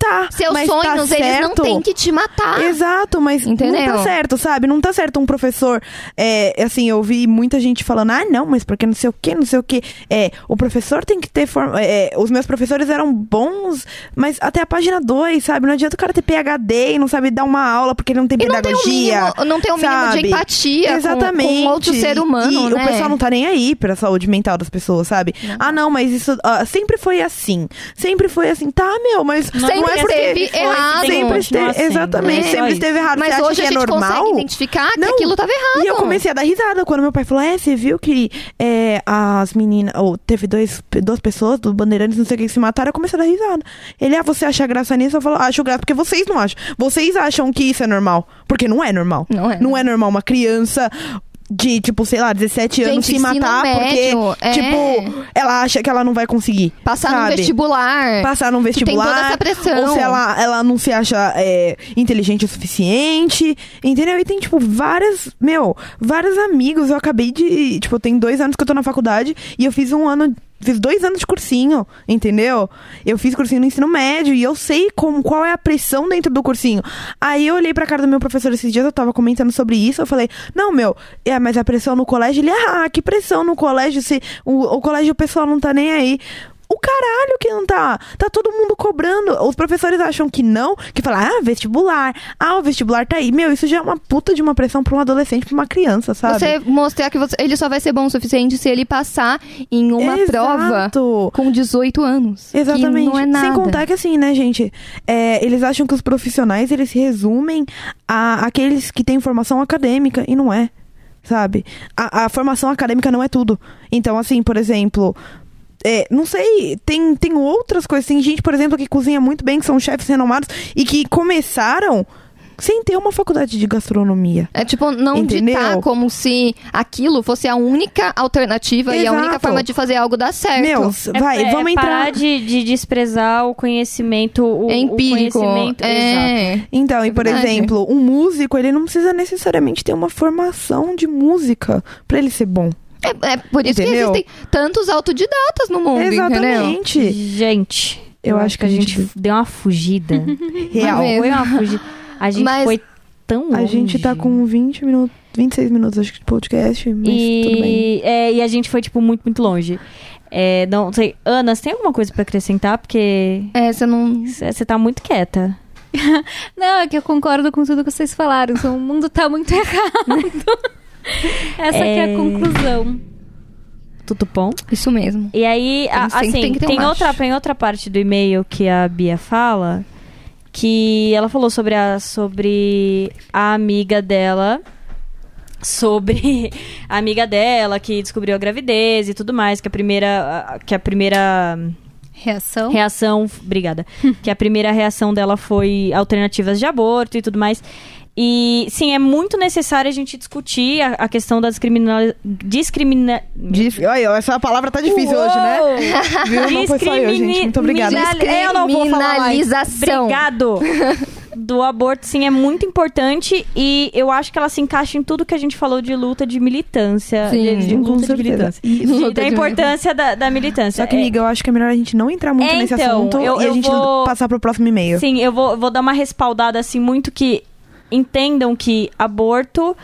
Tá, Seus mas tá sonhos, eles não têm que te matar. Exato, mas Entendeu? não tá certo, sabe? Não tá certo um professor. É, assim, eu vi muita gente falando, ah, não, mas porque não sei o que, não sei o que. É, o professor tem que ter. Forma, é, os meus professores eram bons, mas até a página 2, sabe? Não adianta o cara ter PHD e não sabe dar uma aula porque ele não tem E não tem um pedagogia. mínimo, não tem um mínimo de empatia com- Exatamente. com, outro ser humano, e né? o pessoal não tá nem aí pra saúde mental das pessoas, sabe? Ah, não, mas isso ah, sempre foi assim. Sempre foi assim. Tá, meu, mas não, Sempre é porque esteve errado. Sempre esteve, sendo, exatamente, né? Sempre esteve errado. Mas Você acha hoje que a é gente normal? consegue identificar que Não. aquilo tava errado. E eu comecei a dar risada quando meu pai falou: É, você viu que é, as meninas. Ou teve dois, duas pessoas do Bandeirantes, não sei o que, que se mataram. Eu comecei a dar risada. Ele, ah, você acha graça nisso? Eu falo, acho graça porque vocês não acham. Vocês acham que isso é normal. Porque não é normal. Não é. Não é normal uma criança. De, tipo, sei lá, 17 anos Gente, se ensino matar porque, é. tipo, ela acha que ela não vai conseguir. Passar no sabe? vestibular. passar num tem vestibular. toda essa pressão. Ou se ela, ela não se acha é, inteligente o suficiente. Entendeu? E tem, tipo, várias. Meu, vários amigos. Eu acabei de. Tipo, tem dois anos que eu tô na faculdade e eu fiz um ano. Fiz dois anos de cursinho, entendeu? Eu fiz cursinho no ensino médio e eu sei como, qual é a pressão dentro do cursinho. Aí eu olhei pra cara do meu professor esses dias, eu tava comentando sobre isso. Eu falei, não, meu, é, mas a pressão no colégio, ele, ah, que pressão no colégio, se o, o colégio o pessoal não tá nem aí. O caralho que não tá. Tá todo mundo cobrando. Os professores acham que não, que falam, ah, vestibular. Ah, o vestibular tá aí. Meu, isso já é uma puta de uma pressão pra um adolescente, pra uma criança, sabe? Você mostrar que você- ele só vai ser bom o suficiente se ele passar em uma prova Exato. com 18 anos. Exatamente. Não é nada. Sem contar que assim, né, gente? é, eles acham que os profissionais eles se resumem a aqueles que têm formação acadêmica e não é. Sabe? A, a formação acadêmica não é tudo. Então, assim, por exemplo. É, não sei, tem, tem outras coisas. Tem gente, por exemplo, que cozinha muito bem, que são chefes renomados e que começaram sem ter uma faculdade de gastronomia. É tipo, não Entendeu? ditar como se aquilo fosse a única alternativa e a única Exato. forma de fazer algo dar certo. Meu, É- vai, é vamos entrar. parar de, de desprezar o conhecimento, o, é o empírico. conhecimento. Exato. é. Então, e É por verdade. exemplo, um músico, ele não precisa necessariamente ter uma formação de música pra ele ser bom. É, é por isso Entendeu? que existem tantos autodidatas no mundo, entendeu? Exatamente. Gente, Eu acho que a gente- deu uma fugida. Real. Foi uma fugida. A gente Mas- foi tão longe. A gente tá com 20 minutos, 26 minutos, acho que, de podcast, mas tudo bem. E, é, e a gente foi, tipo, muito, muito longe. É, não sei. Ana, você tem alguma coisa pra acrescentar? Porque É, você não. você tá muito quieta. Não, é que eu concordo com tudo que vocês falaram. O mundo tá muito errado. Essa que é É. a conclusão. Tudo bom? Isso mesmo. E aí, a- assim, tem tem, um outra, tem outra parte do e-mail que a Bia fala, que ela falou sobre a, sobre a amiga dela, sobre a amiga dela que descobriu a gravidez e tudo mais, que a primeira, que a primeira Reação? reação, obrigada, que a primeira reação dela foi alternativas de aborto e tudo mais. E sim, é muito necessário a gente discutir a, a questão da discrimina... discrimina... Dif... Olha, essa palavra tá difícil hoje, né? Viu? Não foi só eu, gente. Muito obrigada. Discrimini- Eu não vou falar mais. Obrigado. Do aborto, sim, é muito importante e eu acho que ela se encaixa em tudo que a gente falou de luta de militância. Sim, de, de luta de certeza. militância. E- De- Luta da de importância da, da militância. Só que, É- amiga, eu acho que é melhor a gente não entrar muito É, nesse então, assunto eu- e eu a gente vou- passar pro próximo e-mail. Sim, eu vou, vou dar uma respaldada assim muito que entendam que aborto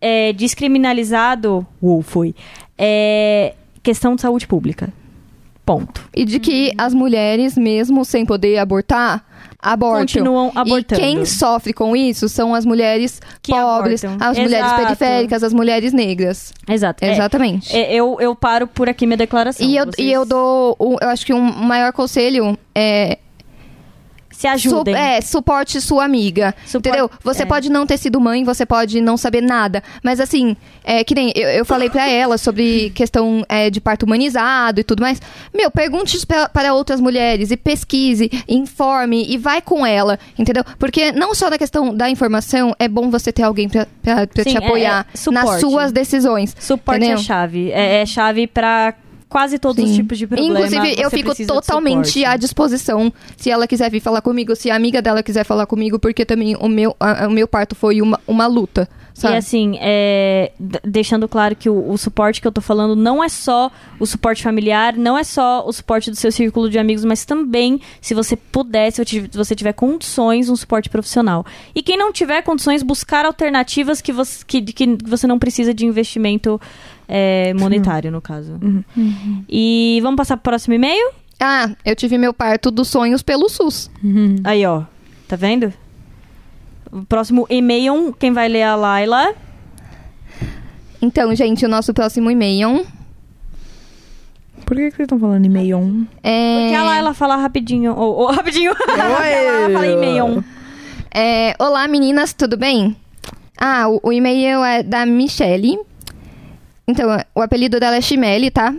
é descriminalizado, ou foi, é questão de saúde pública. Ponto. E de que as mulheres, mesmo sem poder abortar, abortam. Continuam abortando. E quem sofre com isso são as mulheres Que pobres, abortam. as mulheres Exato. periféricas, as mulheres negras. Exato. É- Exatamente. é, eu, eu paro por aqui minha declaração. e, eu, Vocês e eu dou, eu acho que um maior conselho é Se ajudem. Su- é, suporte sua amiga. Supor- Entendeu? Você é. pode não ter sido mãe, você pode não saber nada. Mas assim, é que nem eu, eu falei pra ela sobre questão é, de parto humanizado e tudo mais. Meu, pergunte pra- para outras mulheres e pesquise, informe e vai com ela, entendeu? Porque não só na questão da informação, é bom você ter alguém Sim, te é- apoiar é nas suas decisões. Suporte entendeu? é chave. É, é chave pra quase todos os Sim. tipos de problema. Inclusive, eu fico totalmente à disposição se ela quiser vir falar comigo, se a amiga dela quiser falar comigo, porque também o meu, a- o meu parto foi uma, uma luta, sabe? E assim, é, deixando claro que o, o suporte que eu tô falando não é só o suporte familiar, não é só o suporte do seu círculo de amigos, mas também, se você puder, se você tiver condições, um suporte profissional. E quem não tiver condições, buscar alternativas que você, que, que você não precisa de investimento é, monetário, no caso. E vamos passar pro próximo e-mail? Ah, eu tive meu parto dos sonhos pelo SUS. Aí, ó. Tá vendo? O próximo e-mail, quem vai ler é a Laila. Então, gente, o nosso próximo e-mail Por que, que vocês estão falando e-mail? é... Porque a Laila fala rapidinho. Ou, ou rapidinho. Porque a Laila fala e-mail. é, Olá, meninas, tudo bem? Ah, o, o e-mail é da Michelle. Então, o apelido dela é Chimele, tá?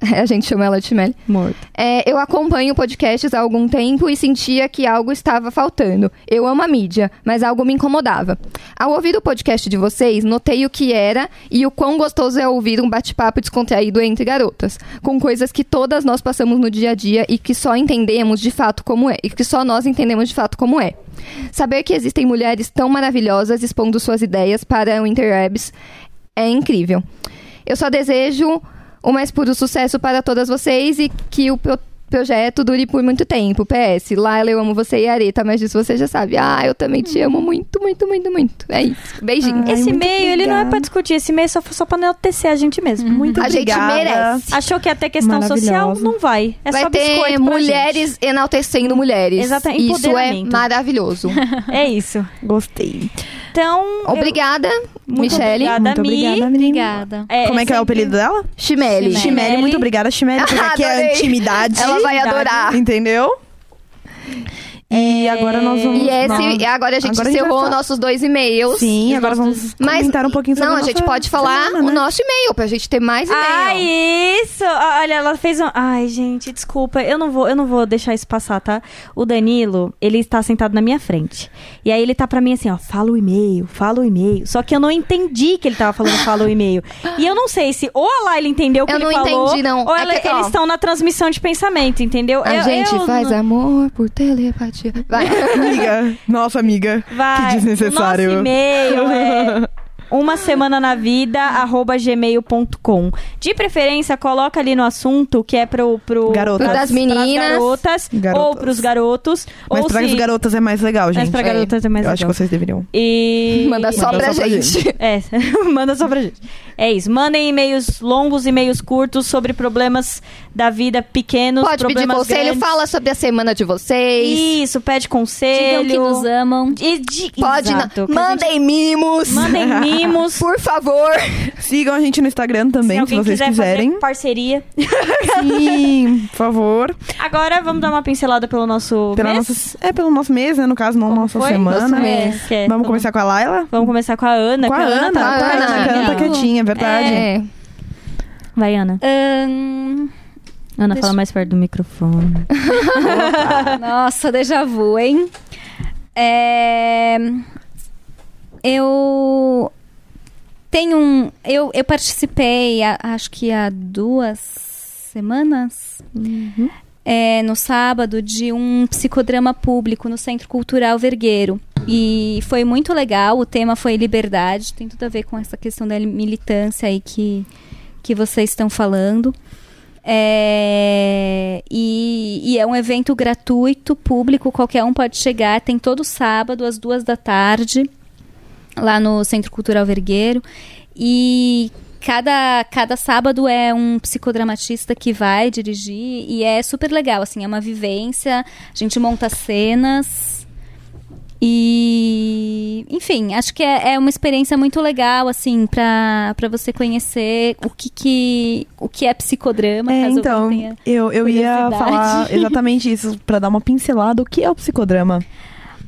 A gente chama ela de Chimele. Morto. É, eu acompanho podcasts há algum tempo e sentia que algo estava faltando. Eu amo a mídia, mas algo me incomodava. Ao ouvir o podcast de vocês, notei o que era e o quão gostoso é ouvir um bate-papo descontraído entre garotas, com coisas que todas nós passamos no dia a dia e que só entendemos de fato como é, e que só nós entendemos de fato como é. Saber que existem mulheres tão maravilhosas expondo suas ideias para o interwebs é incrível. Eu só desejo o mais puro sucesso para todas vocês e que o pro- projeto dure por muito tempo. PS, Laila, eu amo você e Areta, mas disso você já sabe. Ah, eu também te amo muito, muito, muito, muito. É isso. Beijinho. Ai, Esse e-mail, ele não é obrigada. pra discutir. Esse e-mail é só, só pra enaltecer a gente mesmo. Muito a gente obrigada. merece. Achou que ia ter questão social? Não vai. É Vai só ter biscoito pra mulheres enaltecendo mulheres. Exatamente, Isso é maravilhoso. gente. É isso. Gostei. Então. eu- Obrigada, Muito Michele. obrigada, Muito Mi. obrigada, menina. Obrigada. Como é que é o sempre- apelido dela? Chimele. Chimele. Muito obrigada, Chimele, porque aqui é intimidade. Ela vai adorar. Entendeu? E agora nós vamos... E esse, nós- agora a gente agora encerrou nossos dois e-mails. Sim, agora vamos Mas comentar um pouquinho sobre Não, a gente pode falar semana, o né? nosso e-mail, pra gente ter mais e-mail. Ah, isso! Olha, ela fez um. Ai, gente, desculpa. Eu não vou, eu não vou deixar isso passar, tá? O Danilo, ele está sentado na minha frente. E aí ele tá pra mim assim, ó, fala o e-mail, fala o e-mail. Só que eu não entendi que ele tava falando fala o e-mail. E eu não sei se ou a Laila entendeu o que Eu ele não falou, entendi, não. ou É ela- que, eles estão na transmissão de pensamento, entendeu? A Eu- gente eu faz não- amor por telepatia. Vai. Amiga, nossa amiga, Vai. que desnecessário. Nosso e-mail é uma semana na vida arroba gmail.com. De preferência, coloca ali no assunto que é pro, pro Garotas. Das meninas. garotas, Garotas. ou pros garotos. Mas ou pra se... as garotas é mais legal, gente. Mas pra garotas é mais Eu acho legal. que vocês deveriam. E... Manda só Manda pra só pra gente. É, manda só pra gente. É isso. Mandem e-mails longos, e-mails curtos sobre problemas da vida pequenos, Pode pedir problemas conselho, grandes. fala sobre a semana de vocês. Isso, pede conselho. Digam que nos amam. E de- Pode. Exato, na- Mandem mimos. gente- Mandem mimos. Por favor. Sigam a gente no Instagram também, se, alguém vocês quiser quiserem. fazer parceria. Sim, por favor. Agora vamos dar uma pincelada pelo nosso Pela mês. nossa, é pelo nosso mês, né? No caso, não Como nossa foi? semana. Nosso mês, que é- Vamos começar com a Laila? Vamos começar com a Ana. Com a que Ana, tá, tá, a a Ana. Ana tá quietinha, é verdade. É. Vai, Ana. Ahn, Ana, Deixa- fala mais perto do microfone. nossa, déjà vu, hein? É, eu tenho um. Eu, eu participei, a- acho que há duas semanas, é, no sábado, de um psicodrama público no Centro Cultural Vergueiro. E foi muito legal, o tema foi liberdade, tem tudo a ver com essa questão da militância aí que, que vocês estão falando. É, e, e é um evento gratuito, público, qualquer um pode chegar. Tem todo sábado, às duas da tarde, lá no Centro Cultural Vergueiro. E cada, cada sábado é um psicodramatista que vai dirigir. E é super legal, assim, é uma vivência. A gente monta cenas. E, enfim, acho que é, é uma experiência muito legal, assim, pra, pra você conhecer o que, que, o que é psicodrama. É, então, eu, eu ia falar exatamente isso, pra dar uma pincelada. O que é o psicodrama?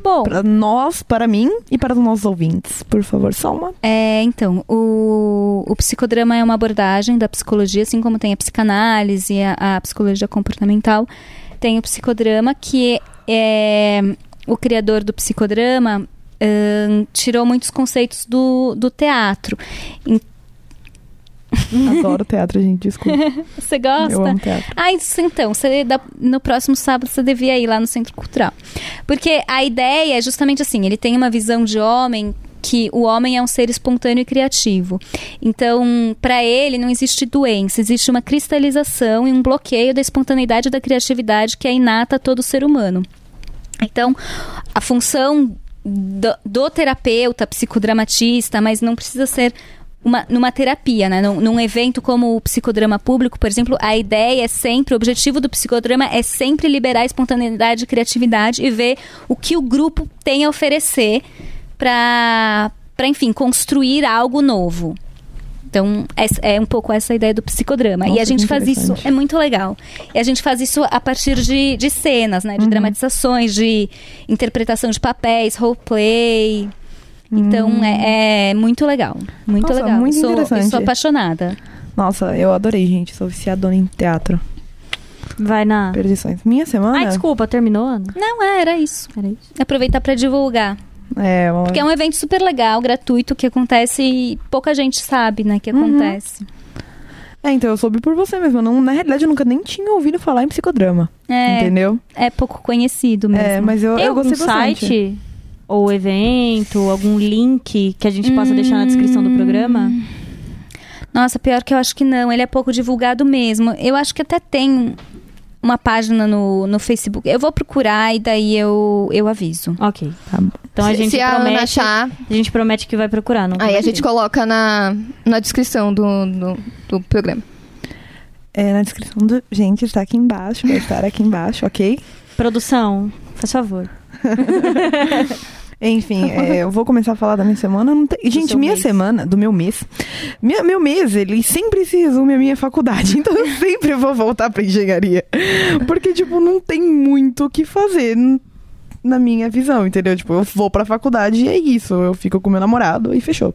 Bom, Pra nós, para mim e para os nossos ouvintes. Por favor, só uma. É, então, o, o psicodrama é uma abordagem da psicologia, assim como tem a psicanálise a, a psicologia comportamental. Tem o psicodrama, que é, o criador do psicodrama tirou muitos conceitos do, do teatro. Adoro teatro, gente, desculpa. Você gosta? Eu amo teatro. Ah, isso então. Você, no próximo sábado você devia ir lá no Centro Cultural. Porque a ideia é justamente assim: ele tem uma visão de homem que o homem é um ser espontâneo e criativo. Então, para ele não existe doença, existe uma cristalização e um bloqueio da espontaneidade e da criatividade que é inata a todo ser humano. Então, a função do, do terapeuta, psicodramatista, mas não precisa ser uma, numa terapia, né? Num, num evento como o psicodrama público, por exemplo, a ideia é sempre, o objetivo do psicodrama é sempre liberar a espontaneidade e criatividade e ver o que o grupo tem a oferecer para, enfim, construir algo novo. Então, essa- é um pouco essa a ideia do psicodrama. e Nossa, a gente faz isso, é muito legal. E a gente faz isso a partir de, de cenas, né? De Uhum. dramatizações, de interpretação de papéis, roleplay. Então, é, é muito legal. Muito Hum. Nossa, legal. muito eu sou, eu interessante. sou apaixonada. Nossa, eu adorei, gente. Sou viciadona em teatro. Vai na. Perdições. Minha semana? Ai, desculpa, terminou, Ana? Não, é, era isso. Era isso. Aproveitar para divulgar. É, uma... Porque é um evento super legal, gratuito, que acontece e pouca gente sabe, né, que Uhum. acontece. é, então eu soube por você mesmo. Eu Não, na realidade, eu nunca nem tinha ouvido falar em psicodrama. É, Entendeu? é pouco conhecido mesmo. É, mas eu, eu algum gostei bastante. site ou evento, algum link que a gente possa deixar na descrição do programa? Nossa, pior que eu acho que não. Ele é pouco divulgado mesmo. Eu acho que até tem uma página no, no Facebook. Eu vou procurar e daí eu, eu aviso. Ok. Tá bom. Então a se, gente se a promete. Achar, A gente promete que vai procurar, não Aí a gente coloca na, na descrição do, do, do programa. É, na descrição do. Gente, está aqui embaixo. Vai estar aqui embaixo, ok? Produção, faz favor. Enfim, é, eu vou começar a falar da minha semana. Não tem- Gente, minha mês. semana, do meu mês. Minha, meu mês, ele sempre se resume à minha faculdade. Então eu sempre vou voltar pra engenharia. Porque, tipo, não tem muito o que fazer na minha visão, entendeu? Tipo, eu vou pra faculdade e é isso. Eu fico com meu namorado e fechou.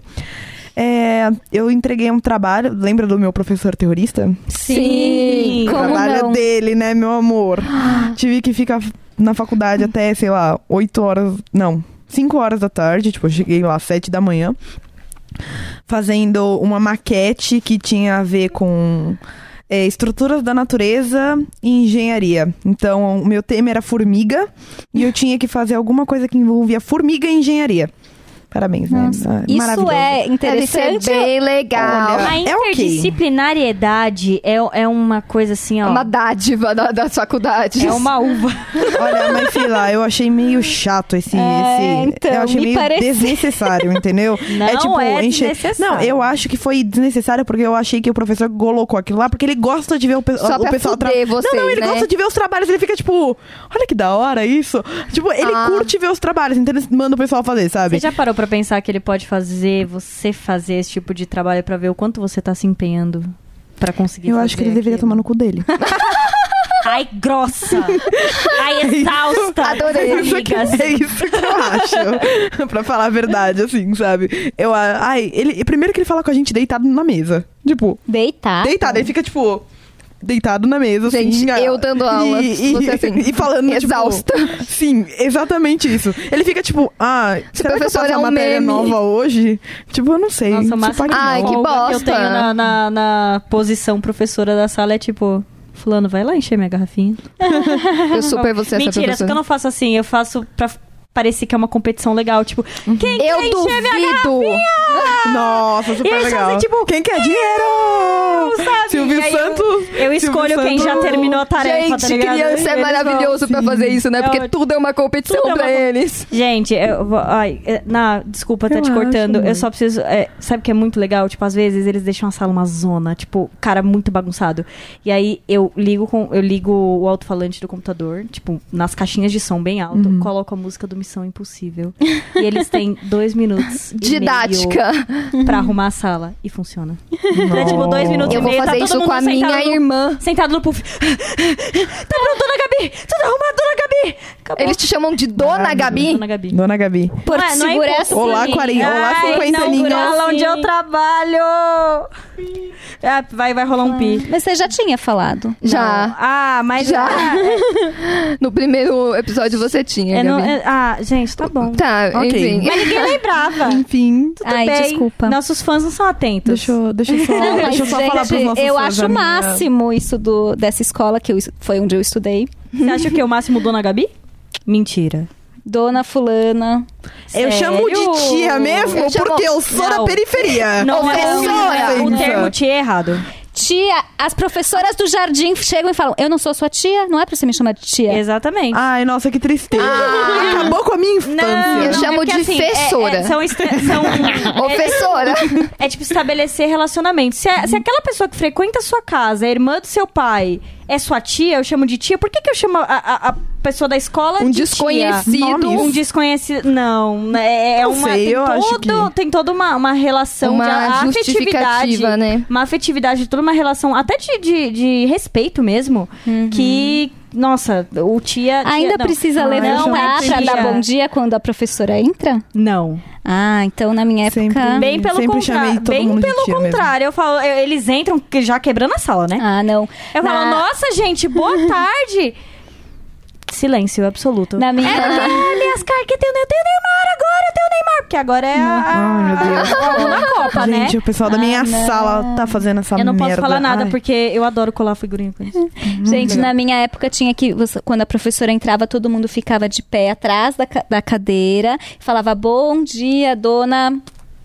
É, eu entreguei um trabalho. Lembra do meu professor terrorista? Sim, O como trabalho não? dele, né, meu amor? Tive que ficar na faculdade até, sei lá, 8 horas. Não, 5 horas da tarde. Tipo, eu cheguei lá às 7 da manhã. Fazendo uma maquete que tinha a ver com é, estruturas da natureza e engenharia. Então, o meu tema era formiga. E eu tinha que fazer alguma coisa que envolvia formiga e engenharia. Parabéns, Nossa, né? Ah, Isso maravilhoso. é Deve interessante. ser bem legal. Olha, A é ok. interdisciplinariedade é, é uma coisa assim, É ó. uma dádiva da, das faculdades. É uma uva. Olha, mas sei lá, eu achei meio chato esse. É, esse então, eu achei me meio parece- desnecessário, entendeu? Não é desnecessário. Não, eu acho que foi desnecessário porque eu achei que o professor colocou aquilo lá porque ele gosta de ver o, pe... Só o pra pessoal vocês, Não, não, ele né? gosta de ver os trabalhos, ele fica tipo, olha que da hora isso. Tipo, ele Ah. curte ver os trabalhos, então ele manda o pessoal fazer, sabe? Você já parou pra pensar que ele pode fazer você fazer esse tipo de trabalho pra ver o quanto você tá se empenhando pra conseguir Eu fazer acho que ele deveria aquilo? tomar no cu dele. Ai, grossa! Ai, exausta! Adorei. É isso, que, Amigas. é isso que eu acho. pra falar a verdade, assim, sabe? Eu, a- ai, ele, primeiro que ele fala com a gente deitado na mesa. Tipo, Deitar. deitado. Ele fica, tipo, deitado na mesa, Gente, assim. eu dando aula, E, e, você assim, e falando, exausta. tipo... Sim, exatamente isso. Ele fica tipo, ah, será que eu professor faço é um matéria meme. nova hoje? Tipo, eu não sei. Nossa, Tipo, de Ai, que folga que eu bosta. tenho na, na, na posição professora da sala é tipo... Fulano, vai lá encher minha garrafinha. Eu super vou ser essa Mentira, só que eu professora. não faço assim. Eu faço pra parecer que é uma competição legal. Tipo, quem Eu quer duvido! Nossa, E super eles legal. fazem, tipo, Quem quer dinheiro? sabe? Silvio E eu- Santos. Eu escolho quem já terminou a tarefa, Gente, tá ligado? criança é maravilhoso pra sim. fazer isso, né? É Porque ótimo. tudo é uma competição é uma pra eles. Gente, eu vou. Ai, é, na, desculpa estar Eu te acho, cortando. amor. eu só preciso. é, sabe o que é muito legal? Tipo, às vezes eles deixam a sala uma zona, tipo, cara, muito bagunçado. E aí eu ligo com. Eu ligo o alto-falante do computador, tipo, nas caixinhas de som bem alto, Uhum. coloco a música do Missão Impossível. e eles têm dois minutos. Didática. pra arrumar a sala. E funciona. É tipo, dois minutos Eu e vou meio, tá fazer todo isso com a minha no- irmã. Sentado no puff. tá pronto, dona Gabi! Tudo arrumado, dona Gabi! Acabou. Eles te chamam de Dona Gabi? Dona Gabi. Dona Gabi. Por Não é- não é imposto essa Olá. 40. Olá, Ai, 50 não, linhas. fala onde eu trabalho. É, vai, vai rolar um pi. Mas você já tinha falado. Já. Não. Ah, mas Já. Ah, No primeiro episódio você tinha, é, não- é- ah, gente, tá bom. Tá, Ok. enfim. Mas ninguém lembrava. Enfim, Tudo Ai, bem. desculpa. Nossos fãs não são atentos. deixa eu, deixa eu só, Não, mas, deixa eu só falar pros nossos eu fãs acho o máximo isso do, dessa escola, que eu, foi onde eu estudei. Você acha que é o máximo Dona Gabi? Mentira. Dona Fulana. Eu chamo de Sério? tia mesmo Eu chamo- porque eu sou da Não. periferia. Não é Professora. o termo tia é errado. Tia, as professoras do jardim chegam e falam: Eu não sou sua tia, não é pra você me chamar de tia. Exatamente. Ai, nossa, que tristeza. Ah. Acabou com a minha infância. Eu chamo porque, de assim, é- fessora. é- são, são Professora. É tipo estabelecer relacionamento. Se, se aquela pessoa que frequenta a sua casa é irmã do seu pai, é sua tia, eu chamo de tia, por que, que eu chamo a, a- a pessoa da escola Um de desconhecido. tia? Um desconhecido. Não, é, é Não uma. sei, tem, eu acho todo, que- tem toda uma, uma relação Uma de afetividade. né? Uma afetividade, toda uma relação, até de, de, de respeito mesmo. Que. Nossa, o tia. tia Ainda não. precisa eu levantar tia. dar bom dia quando a professora entra? Não. Ah, então na minha época. Sempre. Bem pelo Sempre chamei contrário. todo Bem mundo de pelo tia mesmo. contrário. Eu falo, eu- eles entram que- já quebrando a sala, né? Ah, não. Eu Na- falo, nossa, gente, boa tarde. Silêncio absoluto. Na minha- É, aliás, cara, que tem, eu tenho agora, eu tenho Neymar. Porque agora é a, Ai, meu Deus. a, a, na Copa, né? Gente, o pessoal da minha Ah, não. sala tá fazendo essa Eu não posso merda. falar nada, Ai. porque eu adoro colar figurinha com isso. Gente, na minha época tinha que. você- quando a professora entrava, todo mundo ficava de pé atrás da, da cadeira e falava: Bom dia, dona.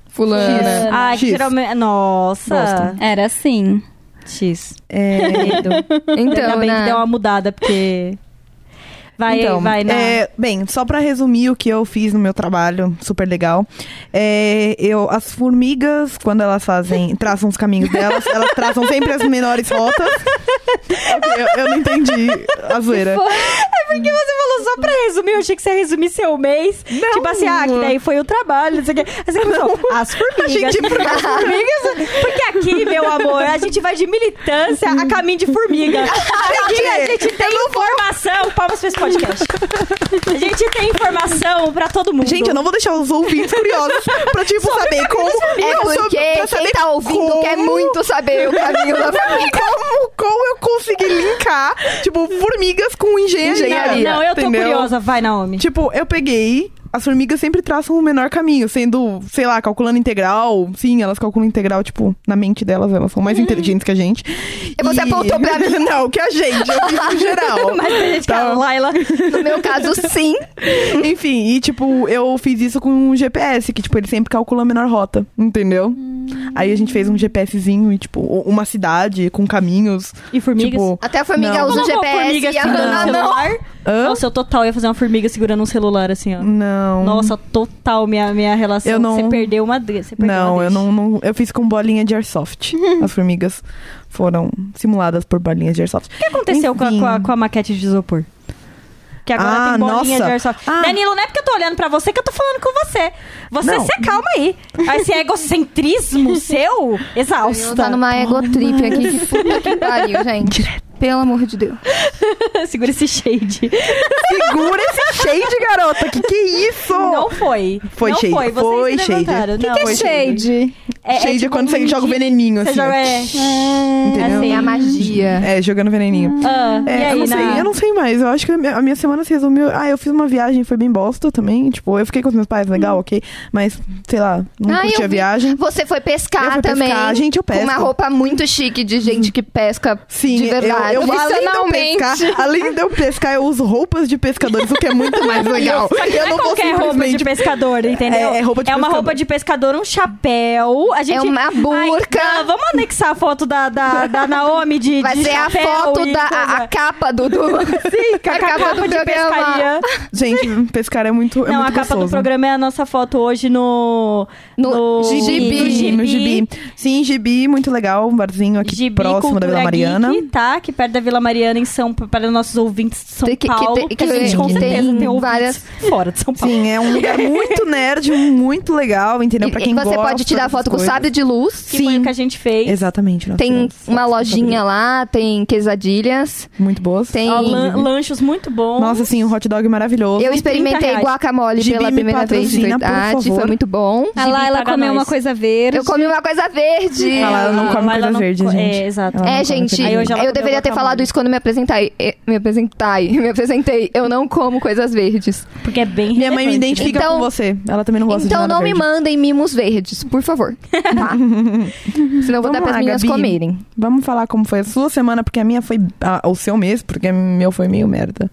Fulana. Ai, que X. geralmente... Nossa. Gosto. Era assim. X. É. Então, Ainda bem que né? deu uma mudada, porque... Vai, então, vai, né? é, bem, só pra resumir o que eu fiz no meu trabalho, super legal. É, eu, as formigas, quando elas fazem, traçam os caminhos delas, elas traçam sempre as menores rotas. Eu, eu não entendi a zoeira. É porque você falou só pra resumir, eu achei que você ia resumir seu mês. Não. Tipo assim, ah, que daí foi o trabalho, não sei o quê. Começou, as formigas. gente, as formigas. Porque aqui, meu amor, a gente vai de militância a caminho de formiga. Aqui a gente tem informação. Palmas pra esse podcast. A gente tem informação pra todo mundo. Gente, eu não vou deixar os ouvintes curiosos pra, tipo, saber como... É porque saber quem tá ouvindo como- quer muito saber o caminho da formiga. Como, como eu consegui linkar, tipo, formigas com engenharia? Engenharia. Não, eu tô entendeu? curiosa. Vai, Naomi. Tipo, eu peguei. As formigas sempre traçam o menor caminho, sendo, sei lá, calculando integral. Sim, elas calculam integral, tipo, na mente delas, elas são mais inteligentes que a gente. E você apontou pra mim. Não, que a gente, eu fiz no geral. Mas a gente Tá. quer Laila. No meu caso, sim. Enfim, e tipo, eu fiz isso com um GPS, que tipo, ele sempre calcula a menor rota, entendeu? Aí a gente fez um GPSzinho e, tipo, uma cidade com caminhos. E formigas? Tipo, Até a formiga Não. usa o GPS formiga e a Hannah um não. Hã? Nossa, eu total ia fazer uma formiga segurando um celular assim, ó. Não. Nossa, total minha, minha relação. Eu não- Você perdeu uma de- você perdeu Não, uma eu deixa. não, não- Eu fiz com bolinha de airsoft. As formigas foram simuladas por bolinhas de airsoft. O que aconteceu com a, com, a, com a maquete de isopor? Que agora Ah, tem bolinha nossa. de airsoft. Ah. Danilo, não é porque eu tô olhando pra você que eu tô falando com você. Você Não. se calma aí. Esse egocentrismo seu, exausta. Tá numa egotrip aqui. Que puta que pariu, gente. Pelo amor de Deus. Segura esse shade. Segura esse shade, garota. Que que é isso? Não foi. Foi não shade. Foi, vocês Foi shade. levantaram. Que que é shade? É, é shade é tipo quando você um joga o veneninho, Você assim. joga, é. Entendeu? assim. É a magia. É, jogando veneninho. Ah, É, aí, eu, não sei, na- eu não sei mais. Eu acho que a minha, semana se resumiu. Ah, eu fiz uma viagem, foi bem bosta também. Tipo, eu fiquei com os meus pais, legal, ok. Mas, sei lá, não Ah, curti a vi. viagem. Você foi pescar Eu fui também. pescar. Gente, eu Com uma pesco. roupa muito chique de gente que pesca Sim, de verdade. eu, eu além de eu pescar, além de eu pescar, eu uso roupas de pescadores, o que é muito mais legal. Só que eu não é vou qualquer roupa de simplesmente- pescador, entendeu? É, é roupa de É uma pescador. roupa de pescador, um chapéu. A gente... É uma burca. Ai, não, vamos anexar a foto da, da, da Naomi de, Vai de ser a foto da a, a capa do, do Sim, a, a capa capa do de programa. pescaria. Gente, pescar é muito, é não, muito a capa do gostoso. programa é a nossa foto hoje no... No gibi. no No gibi. Sim, gibi, muito legal. Um barzinho aqui Gibi próximo da Vila Mariana. Geek, tá? Aqui perto da Vila Mariana, em São para os nossos ouvintes de São Que- que- que Paulo. tem- Que, que a gente com certeza tem ouvintes várias- fora de São Paulo. Sim, é um lugar muito nerd, muito legal, entendeu? Pra E- quem e você gosta pode tirar foto com coisas. sabre de luz. Que foi o que a gente fez. Exatamente. Tem uma lojinha lá, tem quesadilhas, Muito boas. tem... Ó, lan- lanchos muito bons. Nossa, sim, um hot dog maravilhoso. Eu 30 experimentei guacamole Gibi pela me primeira vez, de verdade. Foi muito bom. A Laila paga comeu nós. uma coisa verde. Eu comi uma coisa verde. Ah, lá, ela não come ela coisa não verde, co- gente. É, exato. Ela É, gente, ela eu comeu deveria ter guacamole. falado isso quando me apresentai. Me apresentai, me apresentei. Eu não como coisas verdes. Porque é bem Minha mãe me identifica Então- com você. Ela também não gosta de Então não me verde. mandem mimos verdes, por favor. Tá? Senão eu vou Vamos dar pras lá, meninas Gabi. comerem. Vamos falar como foi a sua semana, porque a minha foi... ah, o seu mês, porque o meu foi meio merda.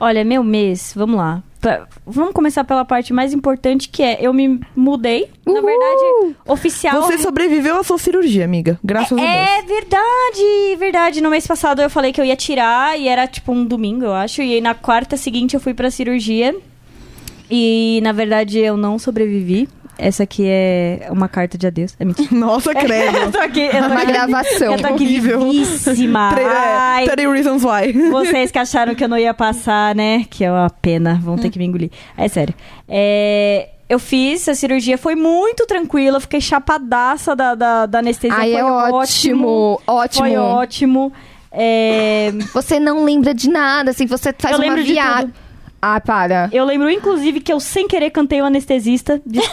Olha, meu mês, vamos lá. Pra- vamos começar pela parte mais importante, que é eu me mudei. Na Uhul! verdade, oficial. Você sobreviveu à sua cirurgia, amiga. Graças a Deus. É verdade, verdade. No mês passado eu falei que eu ia tirar e era tipo um domingo, eu acho. E aí na quarta seguinte eu fui pra cirurgia. E na verdade eu não sobrevivi. Essa aqui é uma carta de adeus. É mentira. Nossa, credo. eu tô aqui, eu tô Uma aqui, gravação. eu tô aqui vivíssima. É, Ai, 30 Reasons Why. vocês que acharam que eu não ia passar, né? Que é uma pena, vão ter que me engolir. É sério. É, eu fiz a cirurgia, foi muito tranquila, eu fiquei chapadaça da, da, da anestesia. Ai, foi é ótimo. Ótimo. Foi ótimo. É, Você não lembra de nada, assim, você faz Eu uma viagem. Ah, para. eu lembro, inclusive, que eu sem querer cantei o anestesista. De-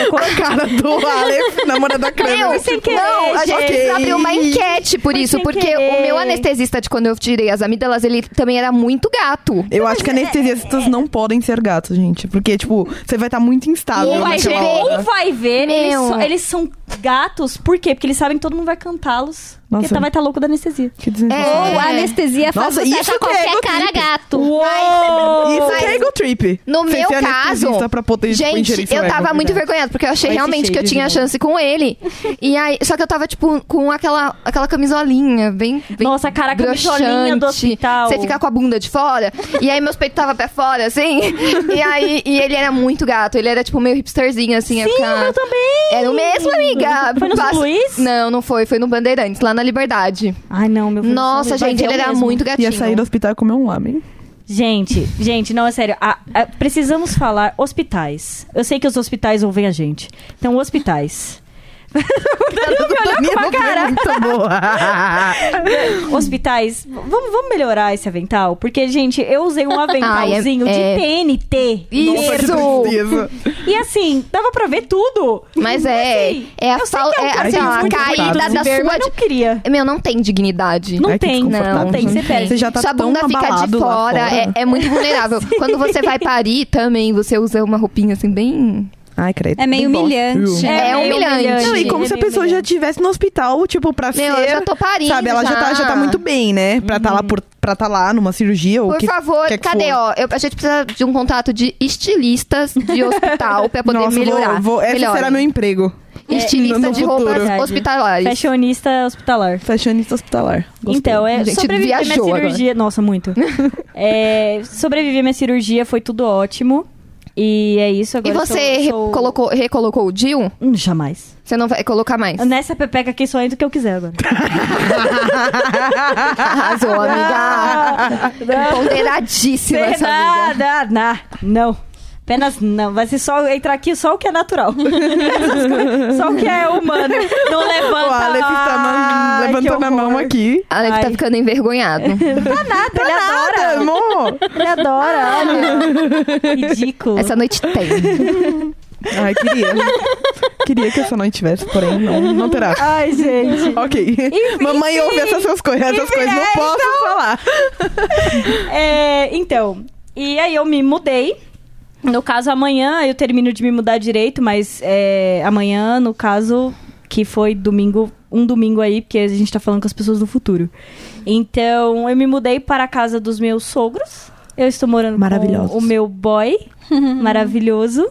Eu- A cara do Aleph, namorada da Creme. Meu, sem querer, não, a gente precisa abrir uma enquete por Foi isso, porque querer. o meu anestesista de quando eu tirei as amígdalas, ele também era muito gato. Eu acho que anestesistas não podem ser gatos, gente. Porque, tipo, você vai estar muito instável Ou vai ver, ou vai ver, eles, Meu. só- eles são gatos, por quê? Porque eles sabem que todo mundo vai cantá-los. Nossa. Porque tá, vai estar louco da anestesia. Que. É. Ou a anestesia faz Nossa, isso é qualquer ego cara trip. gato. Uou! Isso Mas- é ego trip. No meu caso, pra poder, gente, eu ego, tava muito vergonhada, porque eu achei esse realmente que eu tinha chance com ele. E aí, só que eu tava, tipo, com aquela, aquela camisolinha bem, bem Nossa, cara, a camisolinha do hospital. Você fica com a bunda de fora. e aí meus peitos tava pé fora, assim. E aí, e ele era muito gato. Ele era, tipo, meio hipsterzinho, assim. Sim, o meu também. Era o mesmo, amiga. Foi no São Luís? Não, não foi. Foi no Bandeirantes, lá na Liberdade. Ai, não, meu filho. Nossa, vai gente, ele o era mesmo. muito gatinho. Ia sair do hospital e comer um lamen. Gente, gente, não, é sério. a- a- precisamos falar hospitais. Eu sei que os hospitais ouvem a gente. Então, hospitais. Danilo foi muito boa. Hospitais, vamos, vamos melhorar esse avental? Porque, gente, eu usei um aventalzinho Ai, é- de TNT. Isso! E assim, dava pra ver tudo. Mas é, Assim, é a, eu sei fal- que é um é, cara assim, ó, a muito caída da ver, sua... mas não queria. Meu, não tem dignidade. Não tem, desconfortável. não tem. Você perde. Você já tá Sua bunda fica de fora, fora. É, é muito vulnerável. Quando você vai parir também, você usa uma roupinha assim, bem. Ai, credo. É meio humilhante. É meio humilhante. Não, e como É se a pessoa já humilhante. estivesse no hospital, tipo, pra Meu, ser... eu já tô parindo. Sabe, ela já, tá, já tá muito bem, né? Pra tá lá por, pra tá lá numa cirurgia ou Por que favor, quer que cadê, for. ó? Eu- a gente precisa de um contato de estilistas de hospital pra poder Nossa, melhorar. Vou, vou, esse será meu emprego. Estilista no de futuro. roupas Verdade. hospitalares. Fashionista hospitalar. Fashionista hospitalar. Gostei. Então, é, gente sobreviver minha viajou cirurgia. Nossa, muito. é, sobreviver minha cirurgia foi tudo ótimo. E é isso agora. E você re- sou- colocou, recolocou o Dil? Hum, Jamais. Você não vai colocar mais? Nessa pepeca aqui só entra o que eu quiser agora. Arrasou, amiga. Ponderadíssima essa amiga. Nada, não. Apenas não, vai ser só entrar aqui só o que é natural. Só o que é humano. Não levanta. O Aleph tá que levantando a mão aqui. Alex tá Ai. ficando envergonhado. Tá nada, ele Nada, adora. amor. Ele adora, olha. Ridículo. Essa noite tem. Ai, queria. queria que essa noite tivesse, porém não, não terá. Ai, gente. Ok. Mamãe ouve essas suas coisas, essas Enfim, coisas. Não é, posso falar. É, então, e aí eu me mudei. No caso, amanhã eu termino de me mudar direito, mas é, amanhã, no caso, que foi domingo, um domingo aí, porque a gente tá falando com as pessoas do futuro. Então, eu me mudei para a casa dos meus sogros. Eu estou morando com o meu boy, maravilhoso.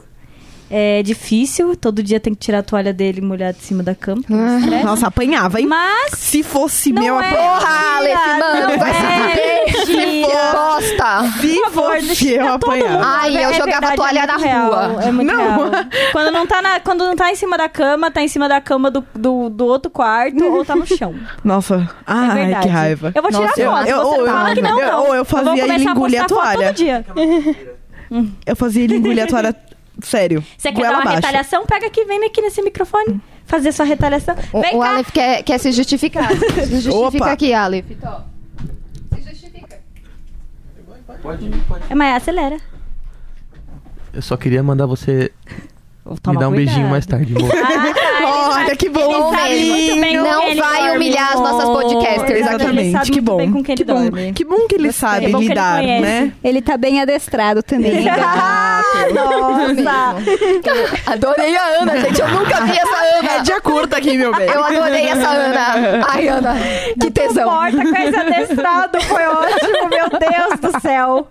É difícil, todo dia tem que tirar a toalha dele e molhar de cima da cama. me estressa. Nossa, apanhava, hein? Mas Se fosse meu é. Porra, Aleph, mano, vai se É, fuder. Bosta. Se favor, fosse eu apanhava. Ai, eu jogava verdade, toalha é na muito real, rua. É muito Não. real. Quando não, tá na, quando não tá em cima da cama, tá em cima da cama do, do, do outro quarto ou tá no chão. Nossa, É ai, que raiva. Eu vou tirar Nossa, eu- foto. eu- você não fala eu- que não, eu- não. ou eu fazia vou ele começar a engolir a toalha. todo dia. Eu fazia ele engolir a toalha sério. Você quer dar uma abaixo. retaliação? Pega aqui, vem aqui nesse microfone. Fazer sua retaliação. O, Vem o cá. Aleph quer, quer se justificar. Se justifica Opa. aqui, Aleph. Se justifica. É, Mas acelera. Eu só queria mandar você Toma me dar um cuidado. beijinho mais tarde, amor. Olha, que bom. Ele sabe muito bem com Não ele vai dorme. humilhar as nossas podcasters. Ele Exatamente, que muito bom. com quem que ele bom. dorme. Que bom que ele sabe bom que ele lidar, conhece. né? Ele tá bem adestrado também. Nossa! Adorei a Ana, gente. Eu nunca vi essa Ana. Rédea curta aqui, meu bem. Eu adorei essa Ana. Ai, Ana. Que tesão. Morta com esse adestrado, foi ótimo, meu Deus do céu.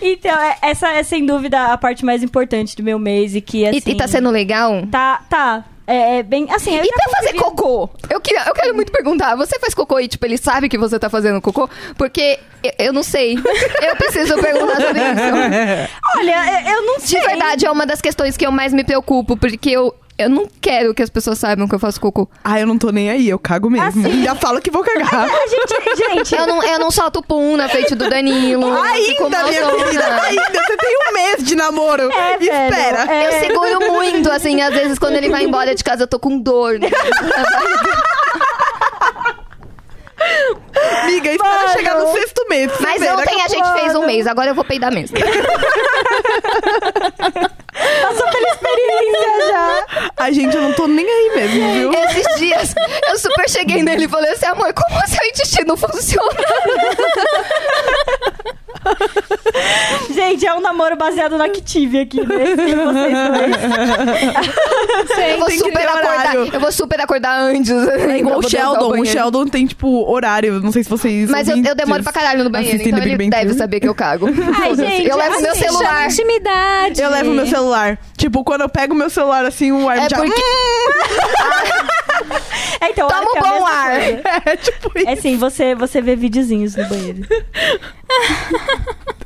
Então, é- essa é sem dúvida a parte mais importante do meu mês e que assim. E, e tá sendo legal? Tá, tá. É, é bem. Assim, eu E pra fazer cocô? Eu, queria, eu quero muito perguntar. Você faz cocô e, tipo, ele sabe que você tá fazendo cocô? Porque eu, eu não sei. Eu preciso perguntar sobre isso. Olha, eu- eu não sei. De verdade, é uma das questões que eu mais me preocupo, porque eu, eu não quero que as pessoas saibam que eu faço cocô. Ah, eu não tô nem aí, eu cago mesmo. Assim. Já falo que vou cagar. A gente, gente. Eu não, eu não solto pum na frente do Danilo. Ainda, minha querida, ainda. Você tem um mês de namoro. É, velho, Espera. é. Eu seguro muito, assim, às vezes quando ele vai embora de casa eu tô com dor. né? Amiga, espera Mano. chegar no sexto mês. Mas ver, ontem a gente fez um mês, agora eu vou peidar mesmo. Passou pela experiência já. A gente, eu não tô nem aí mesmo, viu? Esses dias, eu super cheguei nele e falei assim, amor, como o seu intestino funciona? Gente, é um namoro baseado na Active aqui, né? Eu vou que super acordar. Eu vou super acordar antes. É igual o Sheldon. O. Sheldon tem, tipo, horário. Não sei se vocês. Mas eu, eu demoro pra caralho no banheiro, então Big ele Bang deve Theory. saber que eu cago. Ai, gente, eu levo meu assim, celular. Intimidade. Eu levo meu celular. Tipo, quando eu pego meu celular assim, o ar É já. porque É, então, toma um é bom ar. coisa. É tipo isso. É assim, você, você vê videozinhos no banheiro.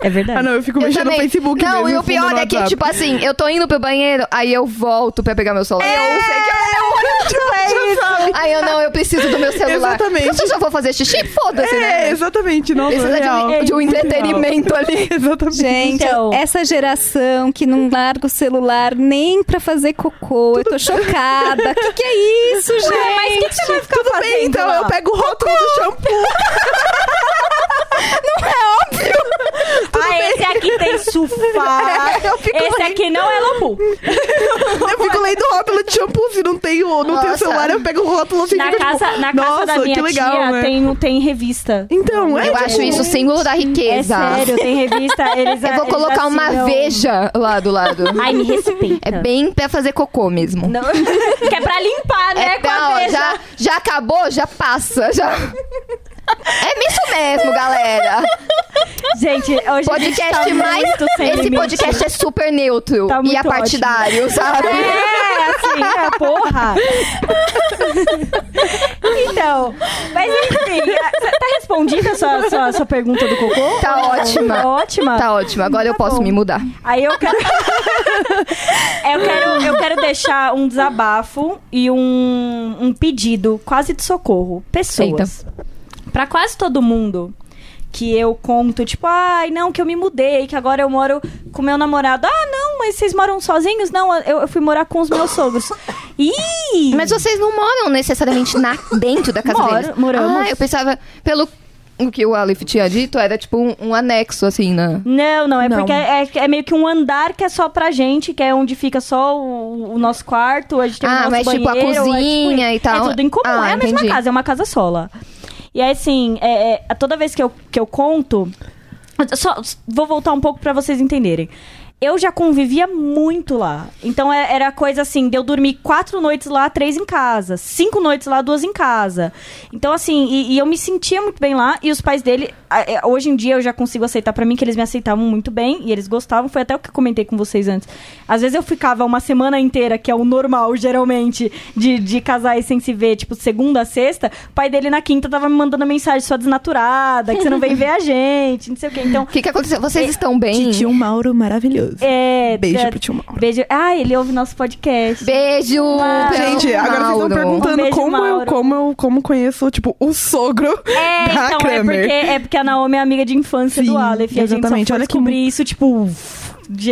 É verdade. Ah, não, eu fico Eu mexendo também. no Facebook Não, mesmo, e o pior é que, tipo assim, eu tô indo pro banheiro, aí eu volto pra pegar meu celular. Eu sei que Tipo, é isso. Aí eu não, eu preciso do meu celular. Exatamente. Se eu já vou fazer xixi, foda-se, É, né? exatamente. Nossa, Precisa de real. um, de um entretenimento ali. Exatamente. Gente, Então. essa geração que não larga o celular nem pra fazer cocô. Eu tô chocada. O que, que é isso, gente? Mas o que, que você vai ficar Tudo fazendo bem, então lá? eu pego o rótulo do shampoo. Ah, esse aqui tem. Eu fico Esse lendo. aqui não é lobo. Eu fico lendo o rótulo de shampoo. Se não tem o, não tem celular, eu pego o rótulo assim. Na fico, casa, tipo, na casa da minha que legal, tia né? tem, tem revista. Então, é. Eu tipo, acho isso o símbolo da É riqueza. sério, tem revista. Eles, Eu vou colocar uma assinam- veja lá do lado. Ai, me respeita. É bem pra fazer cocô mesmo. Não. que é pra limpar, né? É, com a não, já, já acabou, já passa, já. É isso mesmo, galera. Gente, hoje a gente Podcast tá mais. Esse limite. podcast é super neutro Tá e apartidário, sabe? É, assim, é, porra. então, mas enfim, tá respondida a sua, sua, sua pergunta do cocô? Tá ótima. Tá ótima? Tá ótimo, agora eu posso bom. me mudar. Aí eu quero... eu quero. Eu quero deixar um desabafo e um, um pedido quase de socorro. Pessoas. Pra quase todo mundo que eu conto, tipo, ai, não, que eu me mudei, que agora eu moro com meu namorado. Ah, não, mas vocês moram sozinhos? Não, eu, eu fui morar com os meus sogros. Ih! Mas vocês não moram necessariamente na, dentro da casa Moro- deles. moramos. Ah, eu pensava, pelo o que o Aleph tinha dito, era tipo um, um anexo, assim, na... Não, não, é Não. porque é, é meio que um andar que é só pra gente, que é onde fica só o, o nosso quarto, a gente tem o Ah, nosso mas tipo a banheiro, é cozinha tipo- e tal. É tudo em comum, Ah, é a mesma entendi. casa, é uma casa só lá. E aí, assim, é, é, toda vez que eu, que eu conto... Só, vou voltar um pouco pra vocês entenderem. Eu já convivia muito lá. Então é- era coisa assim, de eu dormir quatro noites lá, três em casa. Cinco noites lá, duas em casa. Então, assim, e, e eu me sentia muito bem lá. E os pais dele, é, hoje em dia eu já consigo aceitar pra mim que eles me aceitavam muito bem. E eles gostavam. Foi até o que eu comentei com vocês antes. Às vezes eu ficava uma semana inteira, que é o normal, geralmente, de, de casais sem se ver, tipo, segunda a sexta. O pai dele na quinta tava me mandando mensagem, sua desnaturada, que você não vem ver a gente, não sei o quê. Então, O que que aconteceu? Vocês estão bem? Tio Mauro maravilhoso. É. Beijo pro tio Mauro. Beijo. Ah, ele ouve nosso podcast. Beijo! Pelo Gente, agora vocês estão Mauro. perguntando Um beijo, como eu, Mauro. como eu como conheço, tipo, o sogro É, da então, é porque, é porque a Naomi é amiga de infância Sim, do Aleph. E a gente só exatamente. foi Olha que descobrir isso, tipo,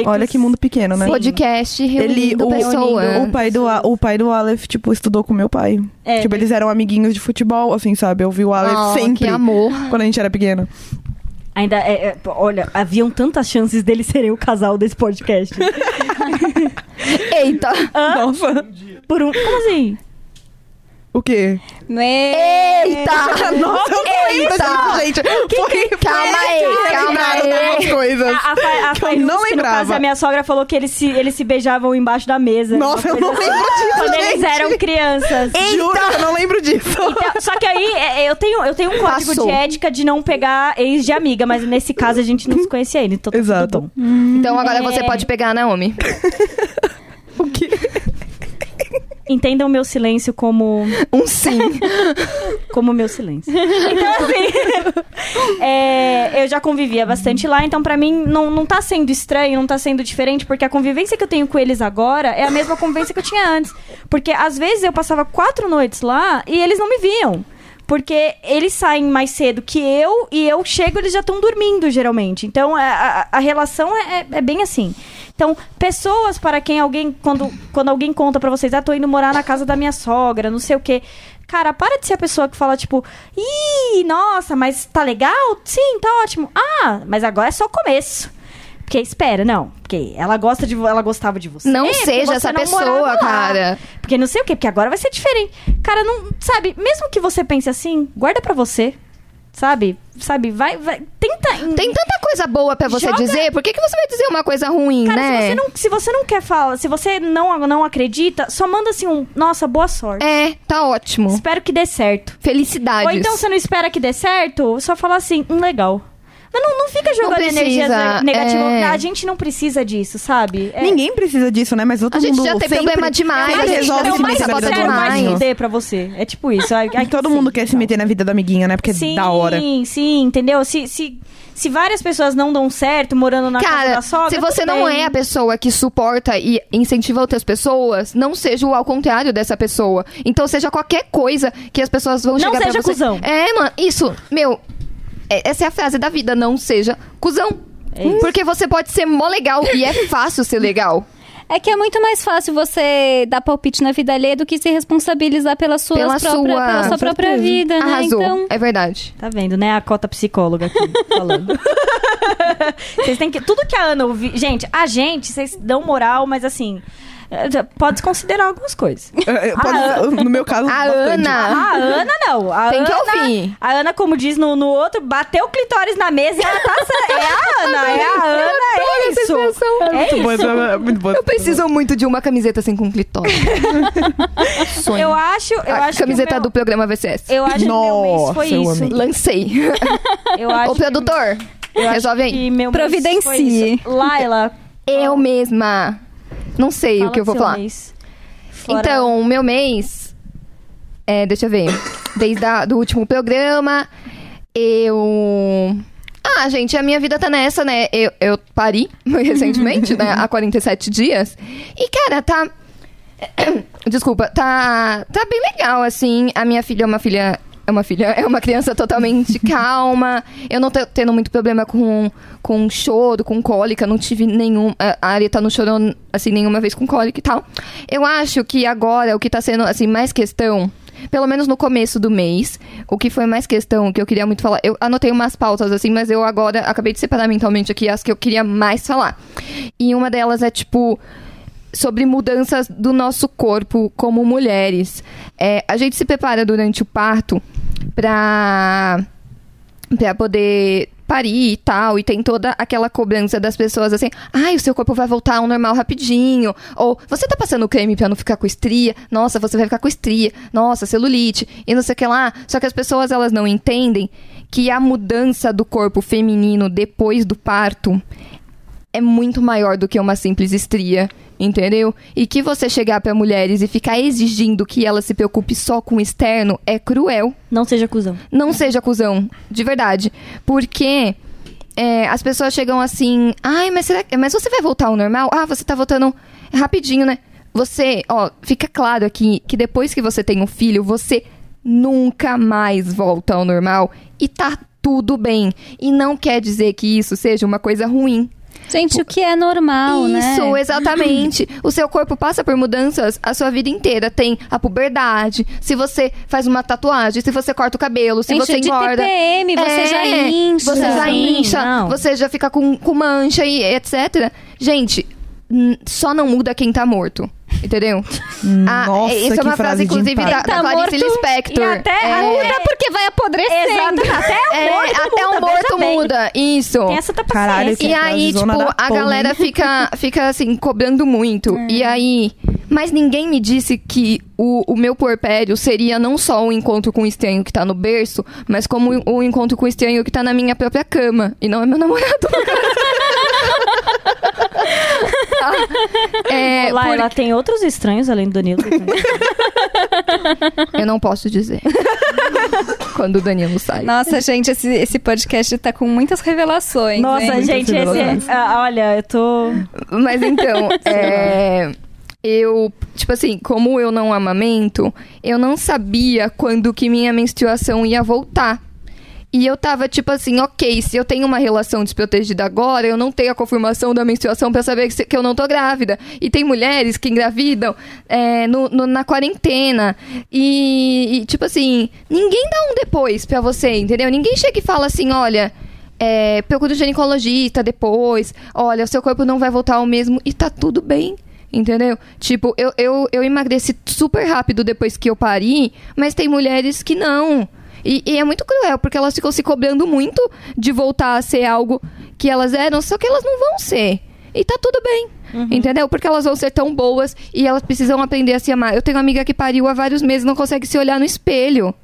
Olha que mundo pequeno, né? Podcast Ele, o, pessoas. o pai do o pai do Aleph, tipo, estudou com meu pai. É. Tipo, eles eram amiguinhos de futebol, assim, sabe? Eu vi o Aleph Oh, sempre que amor. quando a gente era pequeno. Ainda, é, é, olha, haviam tantas chances deles serem o casal desse podcast. Eita! Nossa. Por um. Como assim? O quê? Eita! Nossa, eu não lembro Eita! disso, gente. Foi, Calma aí, calma aí. coisas. A, a, Fa- a que eu não que lembrava. caso, a minha sogra falou que eles se, eles se beijavam embaixo da mesa. Nossa, eu não assim, lembro disso, Quando eles gente. eram crianças. Juro que eu não lembro disso. Então, só que aí é, eu tenho, eu tenho um código Passou. de ética de não pegar ex de amiga, mas nesse caso a gente não se conhecia ainda, então tá Exato. tudo bom. Então agora É. você pode pegar a Naomi. O quê? Entendam o meu silêncio como Um sim. como meu silêncio. Então, assim, é, eu já convivia bastante lá, então pra mim não, não tá sendo estranho, não tá sendo diferente, porque a convivência que eu tenho com eles agora é a mesma convivência que eu tinha antes. Porque às vezes eu passava quatro noites lá e eles não me viam. Porque eles saem mais cedo que eu e eu chego eles já estão dormindo, geralmente. Então a, a- a relação é, é- é bem assim. Então, pessoas para quem alguém, quando, quando alguém conta pra vocês, ah, tô indo morar na casa da minha sogra, não sei o quê. Cara, para de ser a pessoa que fala, tipo, ih, nossa, mas tá legal? Sim, tá ótimo. Ah, mas agora é só o começo. Porque espera, não. Porque ela gosta de ela gostava de você. Não seja essa não pessoa, cara. Porque não sei o quê, porque agora vai ser diferente. Cara, não, sabe, mesmo que você pense assim, guarda pra você. Sabe? Sabe, vai, vai tenta Tem tanta coisa boa pra você Joga- dizer, por que, que você vai dizer uma coisa ruim, Cara, né? se você, não, se você não quer falar, se você não, não acredita, só manda assim um, nossa, boa sorte. É, tá ótimo. Espero que dê certo. Felicidades. Ou então você não espera que dê certo, só fala assim, hum, legal. Mas não, não fica jogando precisa, energias negativas. é. A gente não precisa disso, sabe? É- Ninguém precisa disso, né? Mas todo A gente mundo já tem sempre, problema demais, a gente resolve não se mais meter na vida do se fuder pra você. É tipo isso. Ai, Todo sim, mundo quer se então. meter na vida da amiguinha, né? Porque Sim, é da hora. sim, entendeu? Se, se, se várias pessoas não dão certo morando na casa Cara, da sogra, se você não é a pessoa que suporta e incentiva outras pessoas, não seja o ao contrário dessa pessoa. Então seja qualquer coisa que as pessoas vão Não chegar seja pra você. cuzão. É, mano, isso, meu, essa é a frase da vida, não seja cuzão. É. Porque você pode ser mó legal e é fácil ser legal. É que é muito mais fácil você dar palpite na vida alheia do que se responsabilizar pela sua, Pela própria, sua. pela sua própria vida, né? Arrasou. Então, É verdade. Tá vendo, né? A cota psicóloga aqui falando. Vocês têm que. Tudo que a Ana ouvir. Gente, a gente, vocês dão moral, mas assim. Eh, Pode considerar algumas coisas. É, é, pode- no meu caso, A bastante. Ana. A Ana não. A Tem que Ana- ouvir. A Ana, como diz no, no outro, bateu o clitóris na mesa e ela tá. É a Ana, é a Ana, é isso. É Muito bom, isso. é muito bom. Eu preciso muito de uma camiseta assim com clitóris. Sonho. Eu acho. Eu a acho que camiseta meu, do programa VCS. Eu acho que o meu mês foi Nossa, isso. amei. Lancei. Eu acho Ô, produtor, que, eu resolve aí. que Providencie. Laila, Eu mesma. Não sei fala o que eu vou falar. mês. Fora- Então, o meu mês. É, deixa eu ver. Desde a, do último programa, eu. Ah, gente, a minha vida tá nessa, né? Eu, eu pari recentemente, né? Há 47 dias. E, cara, tá. Desculpa, tá, tá bem legal, assim. A minha filha é uma filha É uma filha, é uma criança totalmente calma. Eu não tô tendo muito problema com, com choro, com cólica. Não tive nenhum. A Areta não chorou, assim, nenhuma vez com cólica e tal. Eu acho que agora o que tá sendo, assim, mais questão. Pelo menos no começo do mês, o que foi mais questão que eu queria muito falar. Eu anotei umas pautas assim, mas eu agora acabei de separar mentalmente aqui as que eu queria mais falar. E uma delas é tipo sobre mudanças do nosso corpo como mulheres. É, a gente se prepara durante o parto pra, pra poder parir e tal, e tem toda aquela cobrança das pessoas assim, ai, o seu corpo vai voltar ao normal rapidinho, ou você tá passando creme pra não ficar com estria, nossa, você vai ficar com estria, nossa, celulite, e não sei o que lá. Só que as pessoas, elas não entendem que a mudança do corpo feminino depois do parto é muito maior do que uma simples estria, entendeu? E que você chegar para mulheres e ficar exigindo que elas se preocupe só com o externo é cruel. Não seja cuzão. Não seja cuzão, de verdade. Porque é, as pessoas chegam assim, ai, mas, será, mas você vai voltar ao normal? Ah, você tá voltando rapidinho, né? Você, ó, fica claro aqui que depois que você tem um filho, você nunca mais volta ao normal e tá tudo bem. E não quer dizer que isso seja uma coisa ruim. Gente, o que é normal, né? Isso, exatamente. o seu corpo passa por mudanças a sua vida inteira. Tem a puberdade, se você faz uma tatuagem, se você corta o cabelo, se Gente, você engorda. TPM, você É, já incha. Você já Sim, incha, não. você já fica com, com mancha e etc. Gente, só não muda quem tá morto. Entendeu? Ah, Nossa, isso que é uma frase, inclusive, da, da Tá Clarice Lispector. e até É, Muda porque vai apodrecendo. Exato, até o é, morto até muda, o morto bem. muda. Isso. Tem essa tá Caralho. E aí, tipo, a galera hein? fica, fica assim, cobrando muito. É. E aí. Mas ninguém me disse que o, o meu porpério seria não só o encontro com o estranho que tá no berço, mas como o, o encontro com o estranho que tá na minha própria cama. E não é meu namorado. é, Lá, por- ela tem outros estranhos além do Danilo. Eu não posso dizer. Quando o Danilo sai. Nossa, gente, esse, esse podcast tá com muitas revelações. Nossa, hein? gente, esse é... ah, olha, eu tô... Mas então, é, eu, tipo assim, como eu não amamento, eu não sabia quando que minha menstruação ia voltar. E eu tava tipo assim, ok, se eu tenho uma relação desprotegida agora, eu não tenho a confirmação da menstruação pra saber que eu não tô grávida. E tem mulheres que engravidam é, no, no- na quarentena. E, e, tipo assim, ninguém dá um depois pra você, entendeu? Ninguém chega e fala assim, olha, é, procura o ginecologista depois, olha, o seu corpo não vai voltar ao mesmo e tá tudo bem. Entendeu? Tipo, eu, eu, eu emagreci super rápido depois que eu pari, mas tem mulheres que não. E, e é muito cruel, porque elas ficam se cobrando muito de voltar a ser algo que elas eram, só que elas não vão ser. E tá tudo bem. Entendeu? Porque elas vão ser tão boas e elas precisam aprender a se amar. Eu tenho uma amiga que pariu há vários meses e não consegue se olhar no espelho.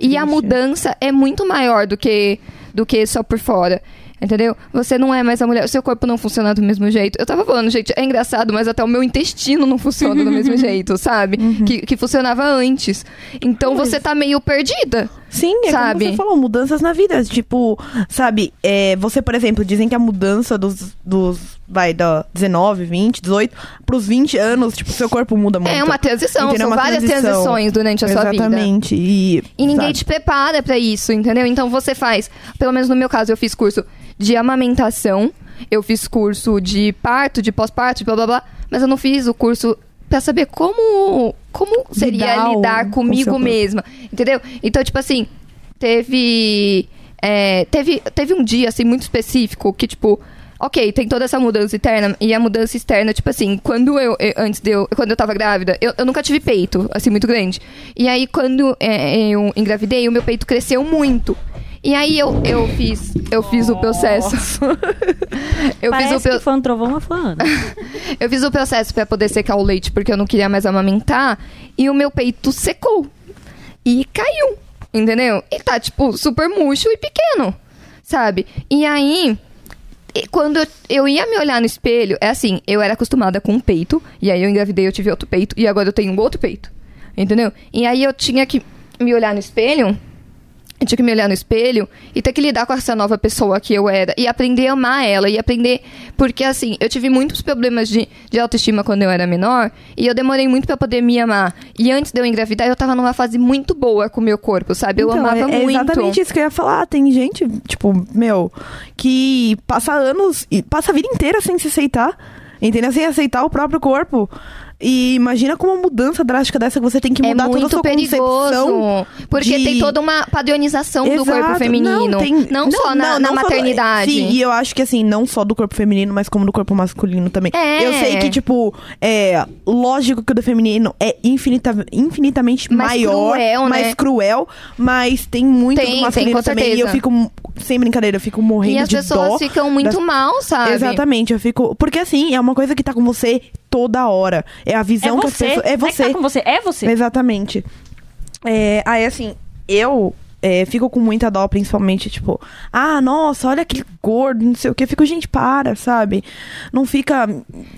E a mudança é muito maior do que, do que só por fora. Entendeu? Você não é mais a mulher, o seu corpo não funciona do mesmo jeito. Eu tava falando, gente, é engraçado, mas até o meu intestino não funciona do mesmo jeito, sabe? Que, que funcionava antes. Então você tá meio perdida. Sim, é Sabe? como você falou, mudanças na vida. Tipo, sabe, é, você, por exemplo, dizem que a mudança dos, dos vai, da 19, 20, 18, pros 20 anos, tipo, seu corpo muda muito. É uma transição, Entendeu? são Uma várias transição. transições durante a sua vida. Exatamente. E, E ninguém sabe? te prepara pra isso, entendeu? Então você faz, pelo menos no meu caso, eu fiz curso de amamentação, eu fiz curso de parto, de pós-parto, blá blá blá, mas eu não fiz o curso pra saber como como seria Lidar lidar, com comigo corpo. mesma, entendeu? Então, tipo assim, teve é, teve teve um dia assim muito específico que tipo Ok, tem toda essa mudança interna e a mudança externa, tipo assim, quando eu, eu- antes de eu, quando eu tava grávida, eu, eu nunca tive peito, assim, muito grande. E aí, quando é, eu engravidei, o meu peito cresceu muito. E aí eu, eu fiz, eu fiz o processo. eu Parece fiz o pro- que foi um trovão uma fã. eu fiz o processo pra poder secar o leite porque eu não queria mais amamentar e o meu peito secou e caiu, entendeu? E tá tipo super murcho e pequeno, sabe? E aí e quando eu, eu ia me olhar no espelho, é assim, eu era acostumada com um peito, e aí eu engravidei, eu tive outro peito, e agora eu tenho um outro peito. Entendeu? E aí eu tinha que me olhar no espelho Eu tinha que me olhar no espelho e ter que lidar com essa nova pessoa que eu era. E aprender a amar ela. E aprender. Porque, assim, eu tive muitos problemas de, de autoestima quando eu era menor. E eu demorei muito pra poder me amar. E antes de eu engravidar, eu tava numa fase muito boa com o meu corpo, sabe? Eu Então, amava é, é muito. exatamente isso que eu ia falar. Tem gente, tipo, meu, que passa anos e passa a vida inteira sem se aceitar. Entendeu? Sem aceitar o próprio corpo. E imagina como uma mudança drástica dessa que você tem que É mudar toda a sua concepção. perigoso. Porque de- tem toda uma padronização do corpo Exato. feminino. Não, tem- só na, não, na não só do- maternidade. sim, e eu acho que assim, não só do corpo feminino, mas como do corpo masculino também. É. Eu sei que, tipo, é lógico que o do feminino é infinita, infinitamente Mais maior, cruel, né? mais cruel, mas tem muito Tem, do tem, masculino com também. E eu fico, sem brincadeira, eu fico morrendo E as de pessoas dó. ficam muito das- mal, sabe? Exatamente, eu fico. Porque assim, é uma coisa que tá com você toda hora. É a É visão que as você. pessoas. É você. tá com você. É você. Exatamente. É, aí, assim, eu é, fico com muita dó, principalmente, tipo, ah, nossa, olha aquele gordo, não sei o que. Fico, gente, para, sabe? Não fica.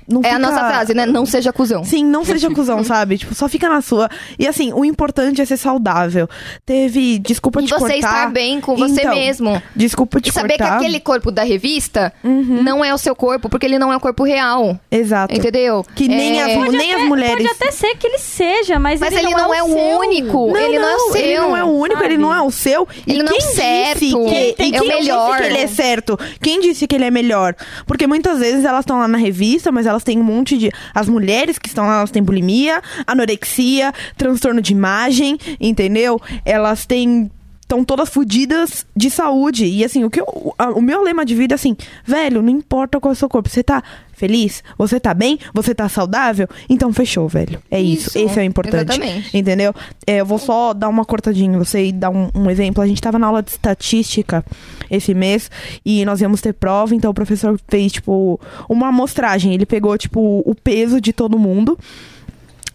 Não É a fica- nossa frase, né? Não seja cuzão. Sim, não seja cuzão, sabe? Tipo, só fica na sua. E assim, o importante é ser saudável. Teve. Desculpa E te você cortar. estar bem com você Então, mesmo. Desculpa te E saber cortar. que aquele corpo da revista Uhum. não é o seu corpo, porque ele não é o corpo real. Exato. Entendeu? Que nem, É, as, Pode nem até- as mulheres. Pode até ser que ele seja, mas, Mas ele, ele não é o seu. único. ele não é o seu. Ele não é o único, ele sabe? não é o seu. E Ele não é quem o certo. Disse que, e É o quem melhor. disse que ele é certo? Quem disse que ele é melhor? Porque muitas vezes elas estão lá na revista, mas elas têm um monte de. As mulheres que estão lá, elas têm bulimia, anorexia, transtorno de imagem, entendeu? Elas têm. Estão todas fodidas de saúde. E assim, o, que eu- a- o meu lema de vida é assim, velho, não importa qual é o seu corpo. Você tá feliz? Você tá bem? Você tá saudável? Então fechou, velho. É isso. Isso, Esse é o importante. exatamente. Entendeu? É, eu vou só dar uma cortadinha em você e dar um, um exemplo. A gente tava na aula de estatística esse mês e nós íamos ter prova, então o professor fez, tipo, uma amostragem. Ele pegou, tipo, o peso de todo mundo.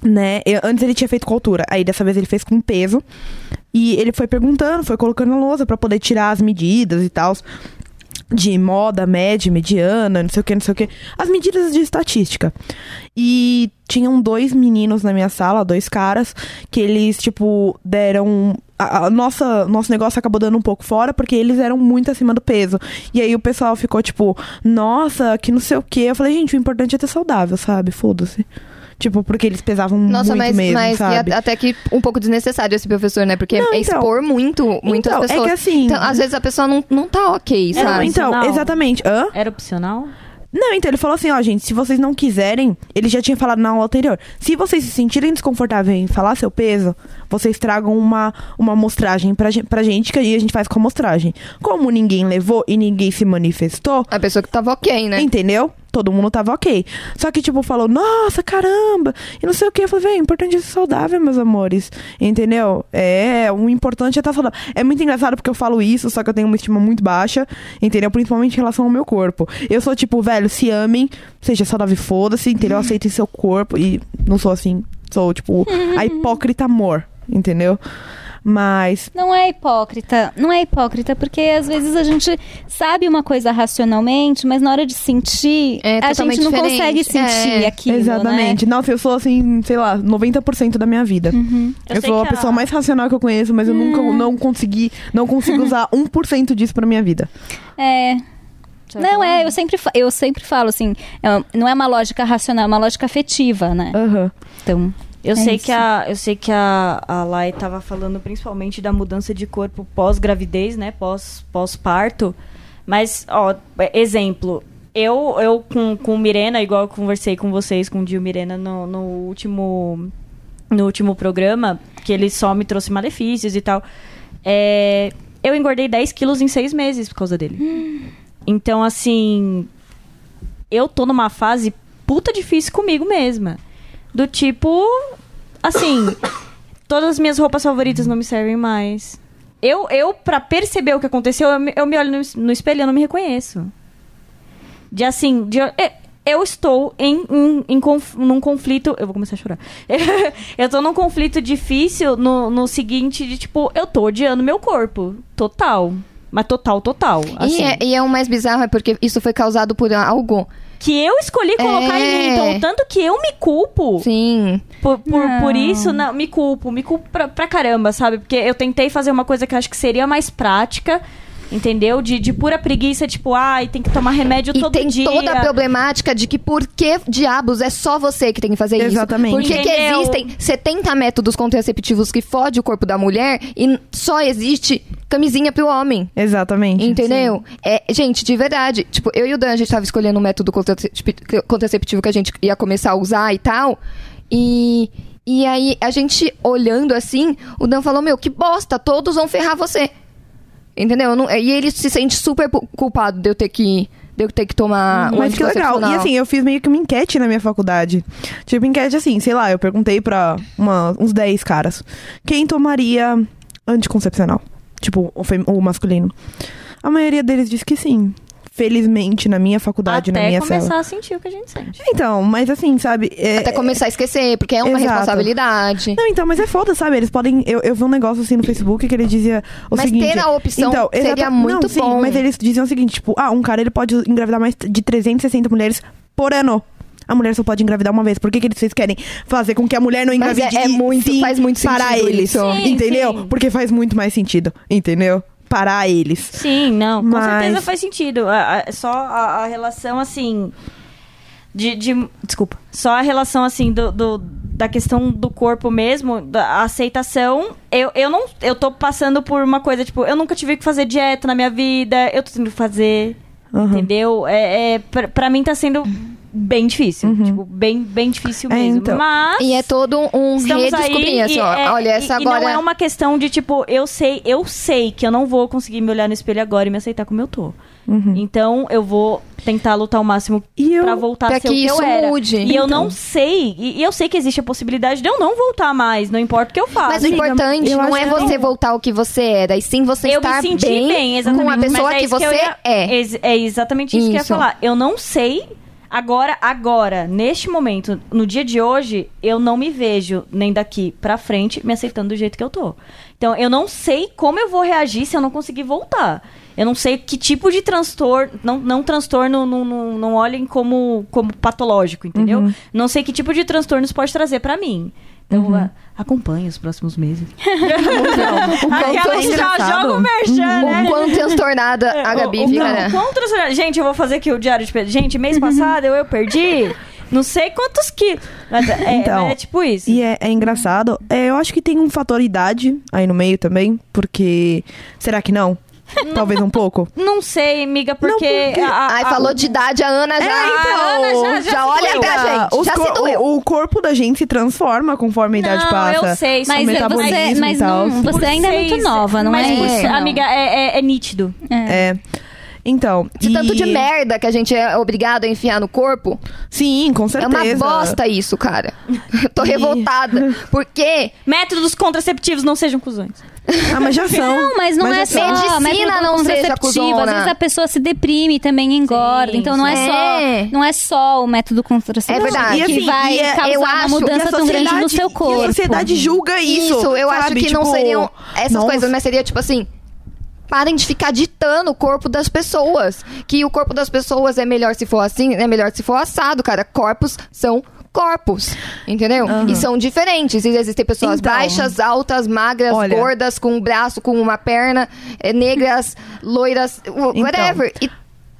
Né? Eu- antes ele tinha feito com altura, aí dessa vez ele fez com peso. E ele foi perguntando, foi colocando na lousa pra poder tirar as medidas e tal. De moda, média, mediana, não sei o que, não sei o que. As medidas de estatística. E tinham dois meninos na minha sala, dois caras, que eles, tipo, deram. A, a nossa, nosso negócio acabou dando um pouco fora porque eles eram muito acima do peso. E aí o pessoal ficou, tipo, nossa, que não sei o que. Eu falei, gente, o importante é ter saudável, sabe? Foda-se. Tipo, porque eles pesavam Nossa, muito mas, mesmo, mas sabe? a- até que um pouco desnecessário esse professor, né? Porque Não, é então. expor muito, muitas Então, é pessoas. que assim- Então, às vezes a pessoa não, não tá ok, É, Não, sabe? então, exatamente. Hã? Era opcional? Não, então ele falou assim, ó, gente, se vocês não quiserem, ele já tinha falado na aula anterior. Se vocês se sentirem desconfortáveis em falar seu peso, vocês tragam uma, uma amostragem pra, gen- pra gente, que aí a gente faz com a amostragem. Como ninguém levou e ninguém se manifestou, A pessoa que tava ok, né? entendeu? Todo mundo tava ok. Só que, tipo, falou, nossa, caramba, e não sei o que. Eu falei, velho, importante é ser saudável, meus amores. Entendeu? É, o importante é estar saudável. É muito engraçado porque eu falo isso, só que eu tenho uma estima muito baixa, entendeu? Principalmente em relação ao meu corpo. Eu sou, tipo, velho, se amem, seja saudável, foda-se, entendeu? Aceitem seu corpo. E não sou assim, sou, tipo, a hipócrita amor, entendeu? Mas Não é hipócrita. Não é hipócrita, porque às vezes a gente sabe uma coisa racionalmente, mas na hora de sentir, É a gente não diferente. consegue sentir É, aquilo. Exatamente. Nossa, eu sou assim, sei lá, 90% da minha vida. Né? Uhum. Eu, Eu sou a pessoa mais racional que eu conheço, mas eu nunca não consegui, não consigo usar 1% disso pra minha vida. É. Não, é, eu sempre, eu sempre falo assim, é, não é uma lógica racional, é uma lógica afetiva, né? Aham. Então, Eu É sei isso. que a eu sei que a, a Lai tava falando principalmente da mudança de corpo pós-gravidez, né? Pós pós-parto. Mas, ó, é, exemplo, eu eu com com Mirena, igual eu conversei com vocês com o Dio Mirena no, no último no último programa, que ele só me trouxe malefícios e tal. É, eu engordei 10 quilos em seis meses por causa dele. Então, assim, eu tô numa fase puta difícil comigo mesma. Do tipo, assim, todas as minhas roupas favoritas não me servem mais. Eu, eu pra perceber o que aconteceu, eu me, eu me olho no, no espelho e eu não me reconheço. De assim, de, eu- eu estou em, em, em conf- num conflito. Eu vou começar a chorar. eu tô num conflito difícil no, no seguinte, de tipo, eu tô odiando meu corpo. Total. Mas total, total. Assim, E, é, e é o mais bizarro é porque isso foi causado por algo. Que eu escolhi colocar em mim. É. Então, tanto que eu me culpo Sim. por, por, Não. por isso, não, me culpo. Me culpo pra, pra caramba, sabe? Porque eu tentei fazer uma coisa que eu acho que seria mais prática. Entendeu? De, de pura preguiça, tipo, ai, tem que tomar remédio E todo tem dia. toda a problemática de que por que diabos é só você que tem que fazer Exatamente. isso? Por que, existem 70 métodos contraceptivos que fodem o corpo da mulher e só existe camisinha pro homem? Exatamente. Entendeu? É, gente, de verdade. Tipo, eu e o Dan, a gente tava escolhendo um método contraceptivo, que a gente ia começar a usar e tal. E, e aí, a gente olhando assim, o Dan falou: Meu, que bosta, todos vão ferrar você. Entendeu? Eu não- e ele se sente super culpado de eu ter que, de eu ter que tomar um Mas que legal. E assim, eu fiz meio que uma enquete na minha faculdade. Tipo, enquete assim, sei lá, eu perguntei pra uma- uns 10 caras. Quem tomaria anticoncepcional? Tipo, o, fem- o masculino. A maioria deles disse que sim. Felizmente, na minha faculdade, na Até minha começar cela. a sentir o que a gente sente. Então, mas assim, sabe? é- Até começar a esquecer, porque é uma Exato. responsabilidade. Não, então, mas é foda, sabe? Eles podem. Eu, eu vi um negócio assim no Facebook que ele dizia o Mas seguinte. ter a opção então, seria muito não, sim, bom. Mas eles diziam o seguinte: tipo, ah, um cara ele pode engravidar mais de 360 mulheres por ano. A mulher só pode engravidar uma vez. Por que, que vocês querem fazer com que a mulher não Mas é- engravide? é muito- sim, faz muito para sentido eles. isso. Sim, entendeu? sim. Porque faz muito mais sentido. Entendeu? Para eles. Sim, não, com Mas- certeza faz sentido. A- a- só a, a relação, assim. De, de- Desculpa. Só a relação, assim, do, do- da questão do corpo mesmo, da aceitação. Eu, eu não. Eu tô passando por uma coisa, tipo, eu nunca tive que fazer dieta na minha vida, eu tô tendo que fazer. Entendeu? É, é, pra, pra mim tá sendo bem difícil. Tipo, bem, bem difícil É, mesmo. então. Mas. E é todo um redescobrir, aí assim, e ó. é- olha, essa e, agora. E não é uma questão de, tipo, eu sei, eu sei que eu não vou conseguir me olhar no espelho agora e me aceitar como eu tô. Então, eu vou tentar lutar o máximo E eu. pra voltar pra a ser que o que isso eu era. mude. E eu Então. não sei, e, e eu sei que existe a possibilidade de eu não voltar mais, não importa o que eu faça. Mas o importante eu não é que você não. voltar ao que você era, e sim você eu estar me senti bem, bem, exatamente. com a pessoa Mas é que isso você eu ia- é. É exatamente isso, que eu ia Isso. falar. Eu não sei. Agora, agora, neste momento, no dia de hoje, eu não me vejo nem daqui pra frente me aceitando do jeito que eu tô. Então, eu não sei como eu vou reagir se eu não conseguir voltar. Eu não sei que tipo de transtorno, não, não transtorno, não, não, não olhem como, como patológico, entendeu? Não sei que tipo de transtorno isso pode trazer pra mim. Então, a- acompanhe os próximos meses. O quanto Aquela é joga o merchan, né? O quão transtornada a Gabi É, O- o- fica, não, né? quão transtornada- Gente, eu vou fazer aqui o diário de. Gente, mês passado eu, eu perdi não sei quantos quilos. Mas é, Então, é tipo isso. E é, é engraçado. É, eu acho que tem um fator idade aí no meio também, porque. Será que não? Talvez um pouco. Não sei, amiga, porque. porque- a- a- Ai, a- falou de idade, a Ana já. É, então, a Ana já, já já se olha pra gente. os Já cor- se doeu. o, o corpo da gente se transforma conforme a idade Não, passa. eu sei, Mas, é- você, metabolismo mas e tal. não, você ainda é ser muito nova, não mas é isso? não. Amiga, é, é- é nítido. É. Então. De tanto e- de merda que a gente é obrigado a enfiar no corpo. Sim, com É certeza. uma bosta isso, cara. Tô E- revoltada. Porque Métodos contraceptivos não sejam cuzões. Ah, mas já são. Não, mas não Mas é só Medicina método não seja contraceptivo. cuzona. Às vezes a pessoa se deprime e também engorda. Sim, então não é, sim. só É. não é só o método contraceptivo É verdade. que E assim, vai e é- causar eu uma acho- E a mudança tão grande no seu E corpo. a sociedade julga isso. Isso, eu acho sabe? que não Tipo, seriam essas nossa. coisas, mas seria tipo assim. Parem de ficar ditando o corpo das pessoas. Que o corpo das pessoas é melhor se for assim, é melhor se for assado, cara. Corpos são corpos, entendeu? E são diferentes. E existem pessoas Então. baixas, altas, magras, Olha. gordas, com um braço, com uma perna, eh, negras, loiras, Então. whatever. E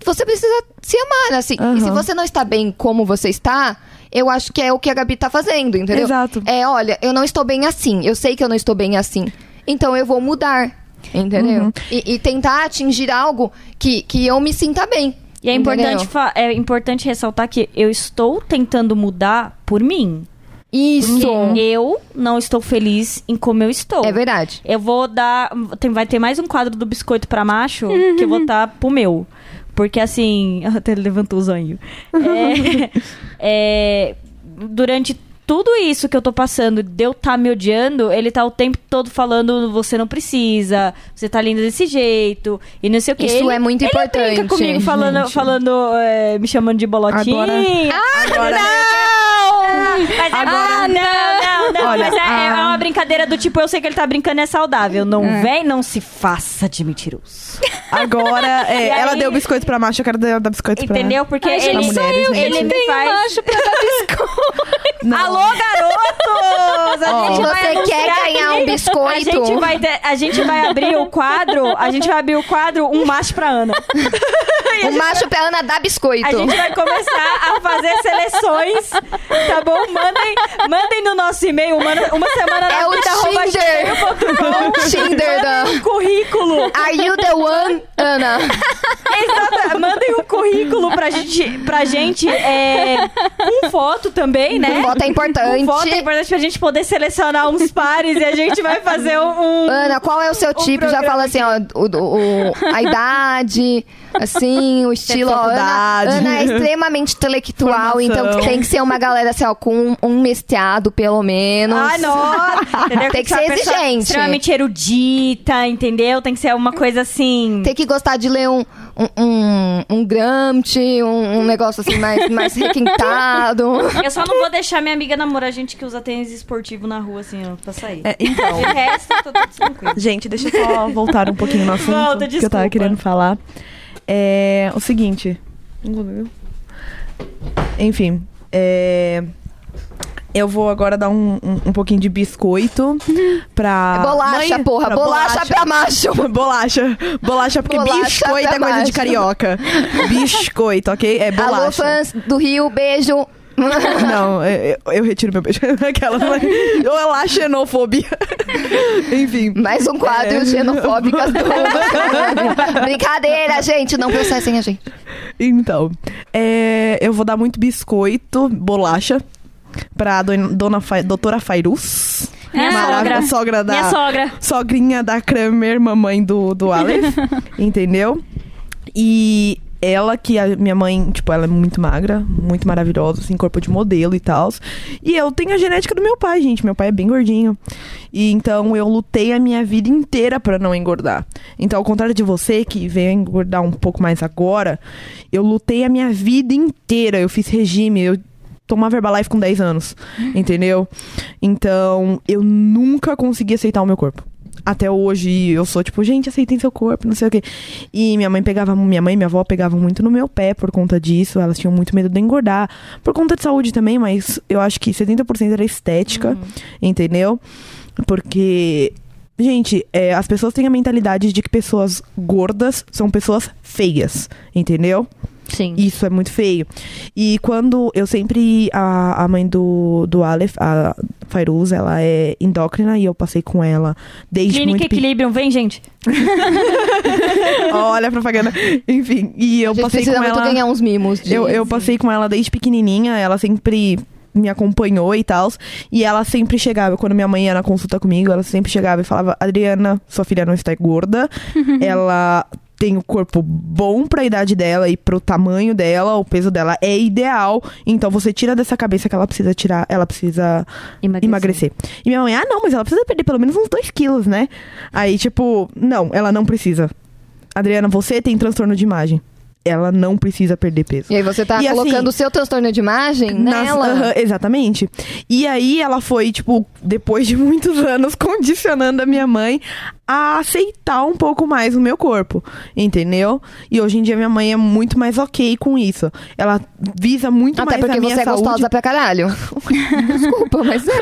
você precisa se amar, assim. E se você não está bem como você está, eu acho que é o que a Gabi tá fazendo, entendeu? Exato. É, olha, eu não estou bem assim. Eu sei que eu não estou bem assim. Então eu vou mudar. Entendeu? Uhum. E, e tentar atingir algo que, que eu me sinta bem. E é importante, é importante ressaltar que eu estou tentando mudar por mim. Isso. Eu não estou feliz em como eu estou. É verdade. Eu vou dar. tem- vai ter mais um quadro do biscoito pra macho que eu vou dar pro meu. Porque assim. Até ele levantou o zonho. É, é, durante tudo isso que eu tô passando, de eu tá me odiando, ele tá o tempo todo falando: você não precisa, você tá linda desse jeito, e não sei o que. Isso é muito ele importante, brinca comigo, falando, gente. falando é, me chamando de bolotinha. Agora- Agora- Mas é- Agora- ah, não, não, não. Olha, mas é, é ah. uma brincadeira do tipo, eu sei que ele tá brincando, é saudável. Não vem, não se faça de mentiroso. Agora, é, E ela aí- deu biscoito pra macho, eu quero dar, dar biscoito pra Entendeu? Porque ele, mulheres. gente. ele me Tem um faz... macho pra dar biscoito. Alô, garotos! A Ó. gente vai Você quer ganhar um biscoito? A gente, vai ter- a gente vai abrir o quadro, a gente vai abrir o quadro Um Macho pra Ana. O macho pra Ana dá biscoito. A gente vai começar a fazer seleções, tá bom? Mandem, mandem no nosso e-mail, uma, uma semana na É o vida, Tinder. Tinder da... Mandem um currículo. Are you the one, Ana? Exato. Mandem um currículo pra gente, pra gente é, com foto também, né? Com foto é importante. Com foto é importante pra gente poder selecionar uns pares e a gente vai fazer um... um- Ana, qual é o seu tipo? Já programa fala assim, ó, o- o- a idade, assim, o estilo. ó, Ana, faculdade. Ana é extremamente intelectual, Formação. então tem que ser uma galera assim, ó, com um, mestrado, pelo menos. Ai, nossa! Entendeu? Tem que ser exigente. Extremamente erudita, entendeu? Tem que ser uma coisa assim... Tem que gostar de ler um, um, um, um Gramsci, um, um negócio assim mais, mais requintado. Eu só não vou deixar minha amiga namorar gente que usa tênis esportivo na rua, assim, ó, pra sair. É, então, De resto, tá tudo tranquilo. gente, deixa eu só voltar um pouquinho no assunto Volta, que eu tava querendo falar. É o seguinte. Enfim, é, eu vou agora dar um, um, um pouquinho de biscoito pra. bolacha, Mãe- porra, pra bolacha pra macho. Bolacha. Bolacha, porque Bolacha biscoito é coisa de carioca. Biscoito, ok? É Alô, bolacha. fãs do Rio, beijo. Não, eu, eu retiro meu beijo. Aquela. Ou lá xenofobia. Enfim. Mais um quadro É. xenofóbicas do Brincadeira, gente, não processem a gente. Então, é, eu vou dar muito biscoito, bolacha, pra don- dona Fa- doutora Fairuz. Minha Maravilha- sogra. sogra da. Minha sogra. Sogrinha da Kramer, mamãe do, do Aleph. entendeu? E ela, que a minha mãe, tipo, ela é muito magra, muito maravilhosa, assim, corpo de modelo e tal. E eu tenho a genética do meu pai, gente. Meu pai é bem gordinho. E então eu lutei a minha vida inteira pra não engordar. Então, ao contrário de você, que veio engordar um pouco mais agora, eu lutei a minha vida inteira. Eu fiz regime, eu tomava Herbalife com 10 anos, entendeu? Então, eu nunca consegui aceitar o meu corpo. Até hoje, eu sou tipo, gente, aceitem seu corpo, não sei o quê. E minha mãe pegava, minha mãe e minha avó pegavam muito no meu pé por conta disso. Elas tinham muito medo de engordar. Por conta de saúde também, mas eu acho que 70% era estética, entendeu? Porque Gente, é, as pessoas têm a mentalidade de que pessoas gordas são pessoas feias, entendeu? Sim. Isso é muito feio. E quando eu sempre. A, a mãe do, do Aleph, a Fairuz, ela é endócrina e eu passei com ela desde Clínica muito. Equilibrium, vem, gente. Olha a propaganda. Enfim, e eu a gente passei com muito ela. ganhar uns mimos. De... Eu, eu passei com ela desde pequenininha, ela sempre me acompanhou e tal. E ela sempre chegava, quando minha mãe ia na consulta comigo, ela sempre chegava e falava: Adriana, sua filha não está gorda. ela tem o corpo bom pra idade dela e pro tamanho dela, o peso dela é ideal. Então você tira dessa cabeça que ela precisa tirar, ela precisa emagrecer. E minha mãe, ah, não, mas ela precisa perder pelo menos uns 2 quilos, né? Aí, tipo, não, ela não precisa. Adriana, você tem transtorno de imagem. Ela não precisa perder peso. E aí você tá E assim- colocando o seu transtorno de imagem Nas- nela. Aham, exatamente. E aí ela foi, tipo, depois de muitos anos, condicionando a minha mãe a aceitar um pouco mais o meu corpo, entendeu? E hoje em dia minha mãe é muito mais ok com isso. Ela visa muito Até mais a porque minha você é saúde. gostosa pra caralho. Desculpa, mas é.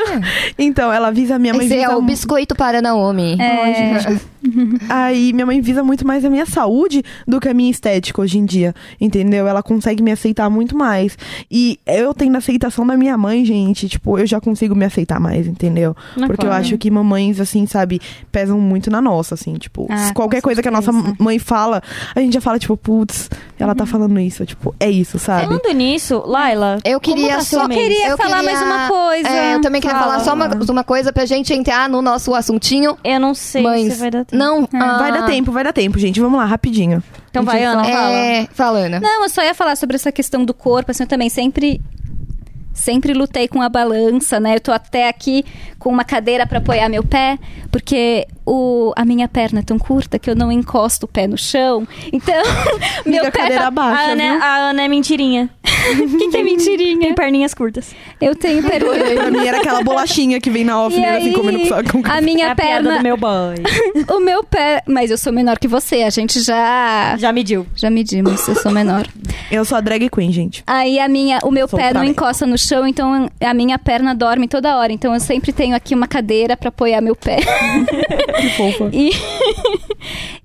Então, ela visa a minha mãe Esse visa é o mu- biscoito para Naomi. É, Aí minha mãe visa muito mais a minha saúde do que a minha estética hoje em dia, entendeu? Ela consegue me aceitar muito mais. E eu tendo a aceitação da minha mãe, gente, tipo, eu já consigo me aceitar mais, entendeu? Porque eu acho que mamães, assim, sabe, pesam muito na nossa, assim, tipo, Ah, qualquer coisa que a nossa mãe fala, a gente já fala, tipo, putz, ela Uhum. tá falando isso, tipo, é isso, sabe? Falando nisso, Laila, Eu queria tá só. mês? queria eu falar mais uma coisa. É, eu também queria Fala. falar só uma, uma coisa pra gente entrar no nosso assuntinho. Eu não sei Mães. se vai dar tempo. Não. ah, Vai dar tempo, vai dar tempo, gente. Vamos lá, rapidinho. Então vai, Ana, fala. É, fala, Ana. Não, eu só ia falar sobre essa questão do corpo, assim, eu também sempre sempre lutei com a balança, né? Eu tô até aqui com uma cadeira pra apoiar meu pé, porque o, a minha perna é tão curta que eu não encosto o pé no chão. Então, meu pé tá baixa, A Ana, a Ana é mentirinha. O que, que é mentirinha? Tem perninhas curtas. Eu tenho pergunta. Pra mim era aquela bolachinha que vem na E alfineira, assim, comendo com, com a É minha a piada perna, do meu boy. o meu pé, mas eu sou menor que você, a gente já Já mediu. já medimos, eu sou menor. Eu sou a drag queen, gente. Aí a minha, o meu Sou pé não encosta no chão, então a minha perna dorme toda hora. Então eu sempre tenho aqui uma cadeira pra apoiar meu pé. Que fofa. E,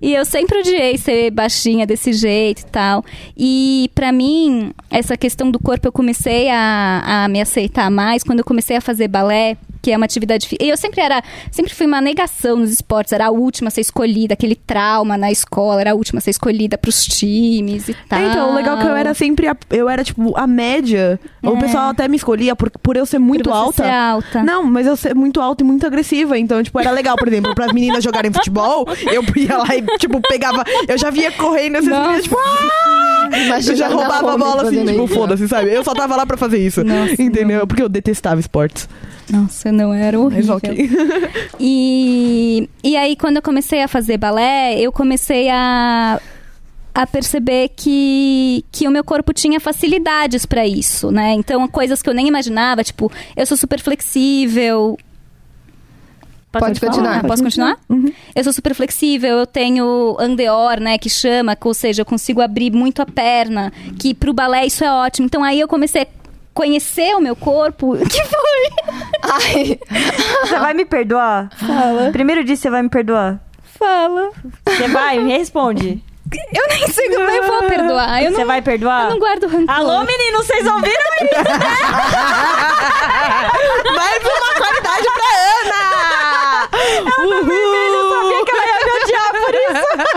e eu sempre odiei ser baixinha desse jeito e tal. E pra mim, essa questão do corpo eu comecei a, a me aceitar mais quando eu comecei a fazer balé, que é uma atividade. E eu sempre era, sempre fui uma negação nos esportes, era a última a ser escolhida, aquele trauma na escola, era a última a ser escolhida pros times e tal. É, então, o legal é que eu era sempre a, eu era tipo a média. O pessoal até me escolhia por, por eu ser muito Por alta. ser alta. Não, mas eu ser muito alta e muito agressiva. Então, tipo, era legal, por exemplo, pras meninas jogarem futebol, eu ia lá e, tipo, pegava. Eu já via correndo essas meninas, tipo, ah! Imagina Eu já roubava a bola assim, tipo, foda-se, sabe? Eu só tava lá pra fazer isso. Nossa, entendeu? Porque eu detestava esportes. Nossa, não era horrível. Mas ok. E, e aí, quando eu comecei a fazer balé, eu comecei a, a perceber que, que o meu corpo tinha facilidades pra isso, né? Então, coisas que eu nem imaginava, tipo, eu sou super flexível. Pode falar? continuar. Posso continuar? Eu sou super flexível, eu tenho andeor, né, que chama, ou seja, eu consigo abrir muito a perna, que pro balé isso é ótimo. Então, aí eu comecei a conhecer o meu corpo. Que foi? Ai, Você vai me perdoar? Fala. Primeiro dia você vai me perdoar? Fala. Você vai? Me responde. Eu nem sei como eu vou perdoar. Eu Você não, vai perdoar? eu não guardo rancor. Alô, meninos, vocês ouviram isso? Mais uma qualidade pra Ana!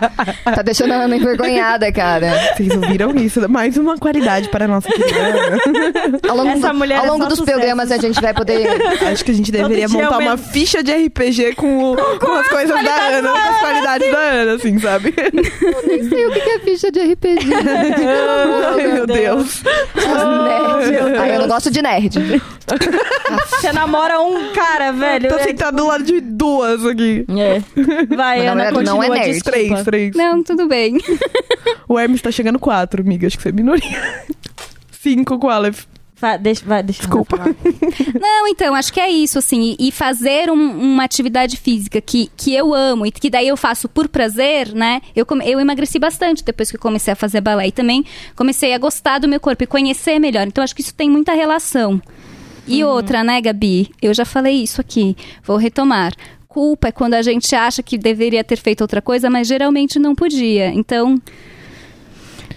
tá deixando a Ana envergonhada, cara. Vocês ouviram isso? Mais uma qualidade para a nossa querida Ana. Ao longo, Essa do- mulher ao é longo só dos sucesso. programas a gente vai poder. Acho que a gente deveria dia montar eu uma mesmo. ficha de RPG com, o- com as coisas da Ana, com as qualidades da Ana, assim, sabe? Nem sei o que é ficha de RPG. Ai, meu Deus. nerd. Ai, eu não gosto de nerd. Você namora um cara, velho. Tô é- sentado do lado de duas aqui. É. Vai, Meu Ana, continua, não é nerd. desculpa. Três, três. Não, tudo bem. O Hermes tá chegando quatro, amiga. Acho que você é minoria. Cinco com o Aleph. Vai, deixa, vai, deixa Desculpa. Não, então, acho que é isso, assim. E fazer um- uma atividade física que, que eu amo e que daí eu faço por prazer, né? Eu, come- eu emagreci bastante depois que eu comecei a fazer balé. E também comecei a gostar do meu corpo e conhecer melhor. Então, acho que isso tem muita relação. E outra, né, Gabi? Eu já falei isso aqui. Vou retomar. Culpa é quando a gente acha que deveria ter feito outra coisa, mas geralmente não podia. Então,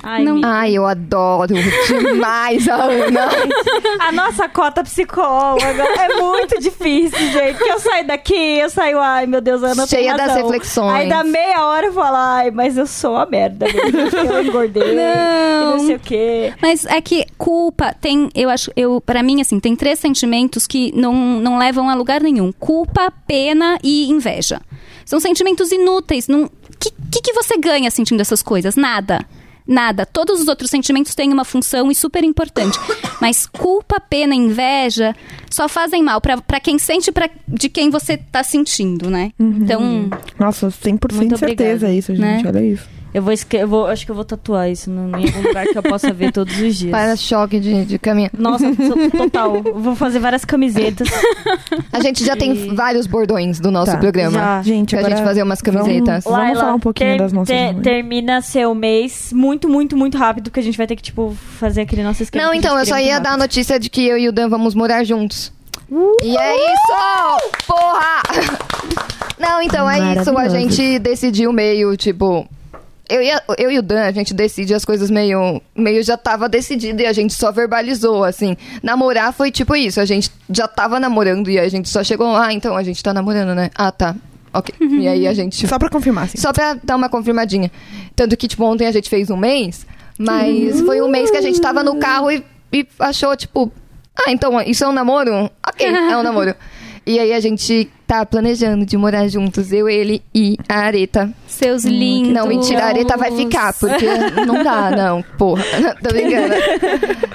Ai, Não. Ai, eu adoro demais a Ana. A nossa cota psicóloga é muito difícil, gente. Que eu saio daqui, eu saio, ai meu Deus, Ana Cheia das reflexões. Aí dá meia hora eu falo, ai, mas eu sou a merda. mesmo, Eu engordei. Não. Não sei o quê. Mas é que culpa tem, eu acho, eu para mim assim, tem três sentimentos que não, não levam a lugar nenhum: culpa, pena e inveja. São sentimentos inúteis. Não, que, que que você ganha sentindo essas coisas? Nada. Nada. Todos os outros sentimentos têm uma função e super importante. Mas culpa, pena inveja só fazem mal pra pra quem sente pra, de quem você tá sentindo, né? Então, Nossa, 100% Muito certeza obrigada. isso, gente. Né? Olha isso. Eu vou, esque- eu vou, acho que eu vou tatuar isso num- em algum lugar que eu possa ver todos os dias. Para-choque de, de caminho. Nossa, sou- total. Eu Vou fazer várias camisetas. A gente já tem vários bordões do nosso Tá. programa. Já. Gente, Pra agora gente fazer umas camisetas. Vamos, Laila, falar um pouquinho ter- das nossas ter-. Termina seu mês muito, muito, muito rápido, porque a gente vai ter que, tipo, fazer aquele nosso esquema. Não, que então, eu só ia dar a notícia de que eu e o Dan vamos morar juntos. E é isso! Porra! Não, então é isso. A gente decidiu meio, tipo. Eu e, a- eu e o Dan, a gente decide as coisas meio. Meio já tava decidido e a gente só verbalizou, assim. Namorar foi tipo isso. A gente já tava namorando e a gente só chegou ah, então a gente tá namorando, né? Ah, tá. Ok. E aí a gente. Só pra confirmar, assim. Só pra dar uma confirmadinha. Tanto que, tipo, ontem a gente fez um mês, mas foi um mês que a gente tava no carro e, e achou, tipo, ah, então isso é um namoro? Ok, é um namoro. E aí a gente tá planejando de morar juntos, eu, ele e a Areta. Seus lindos. Não, mentira, a Areta vai ficar, porque não dá, não, porra. Tô brincando.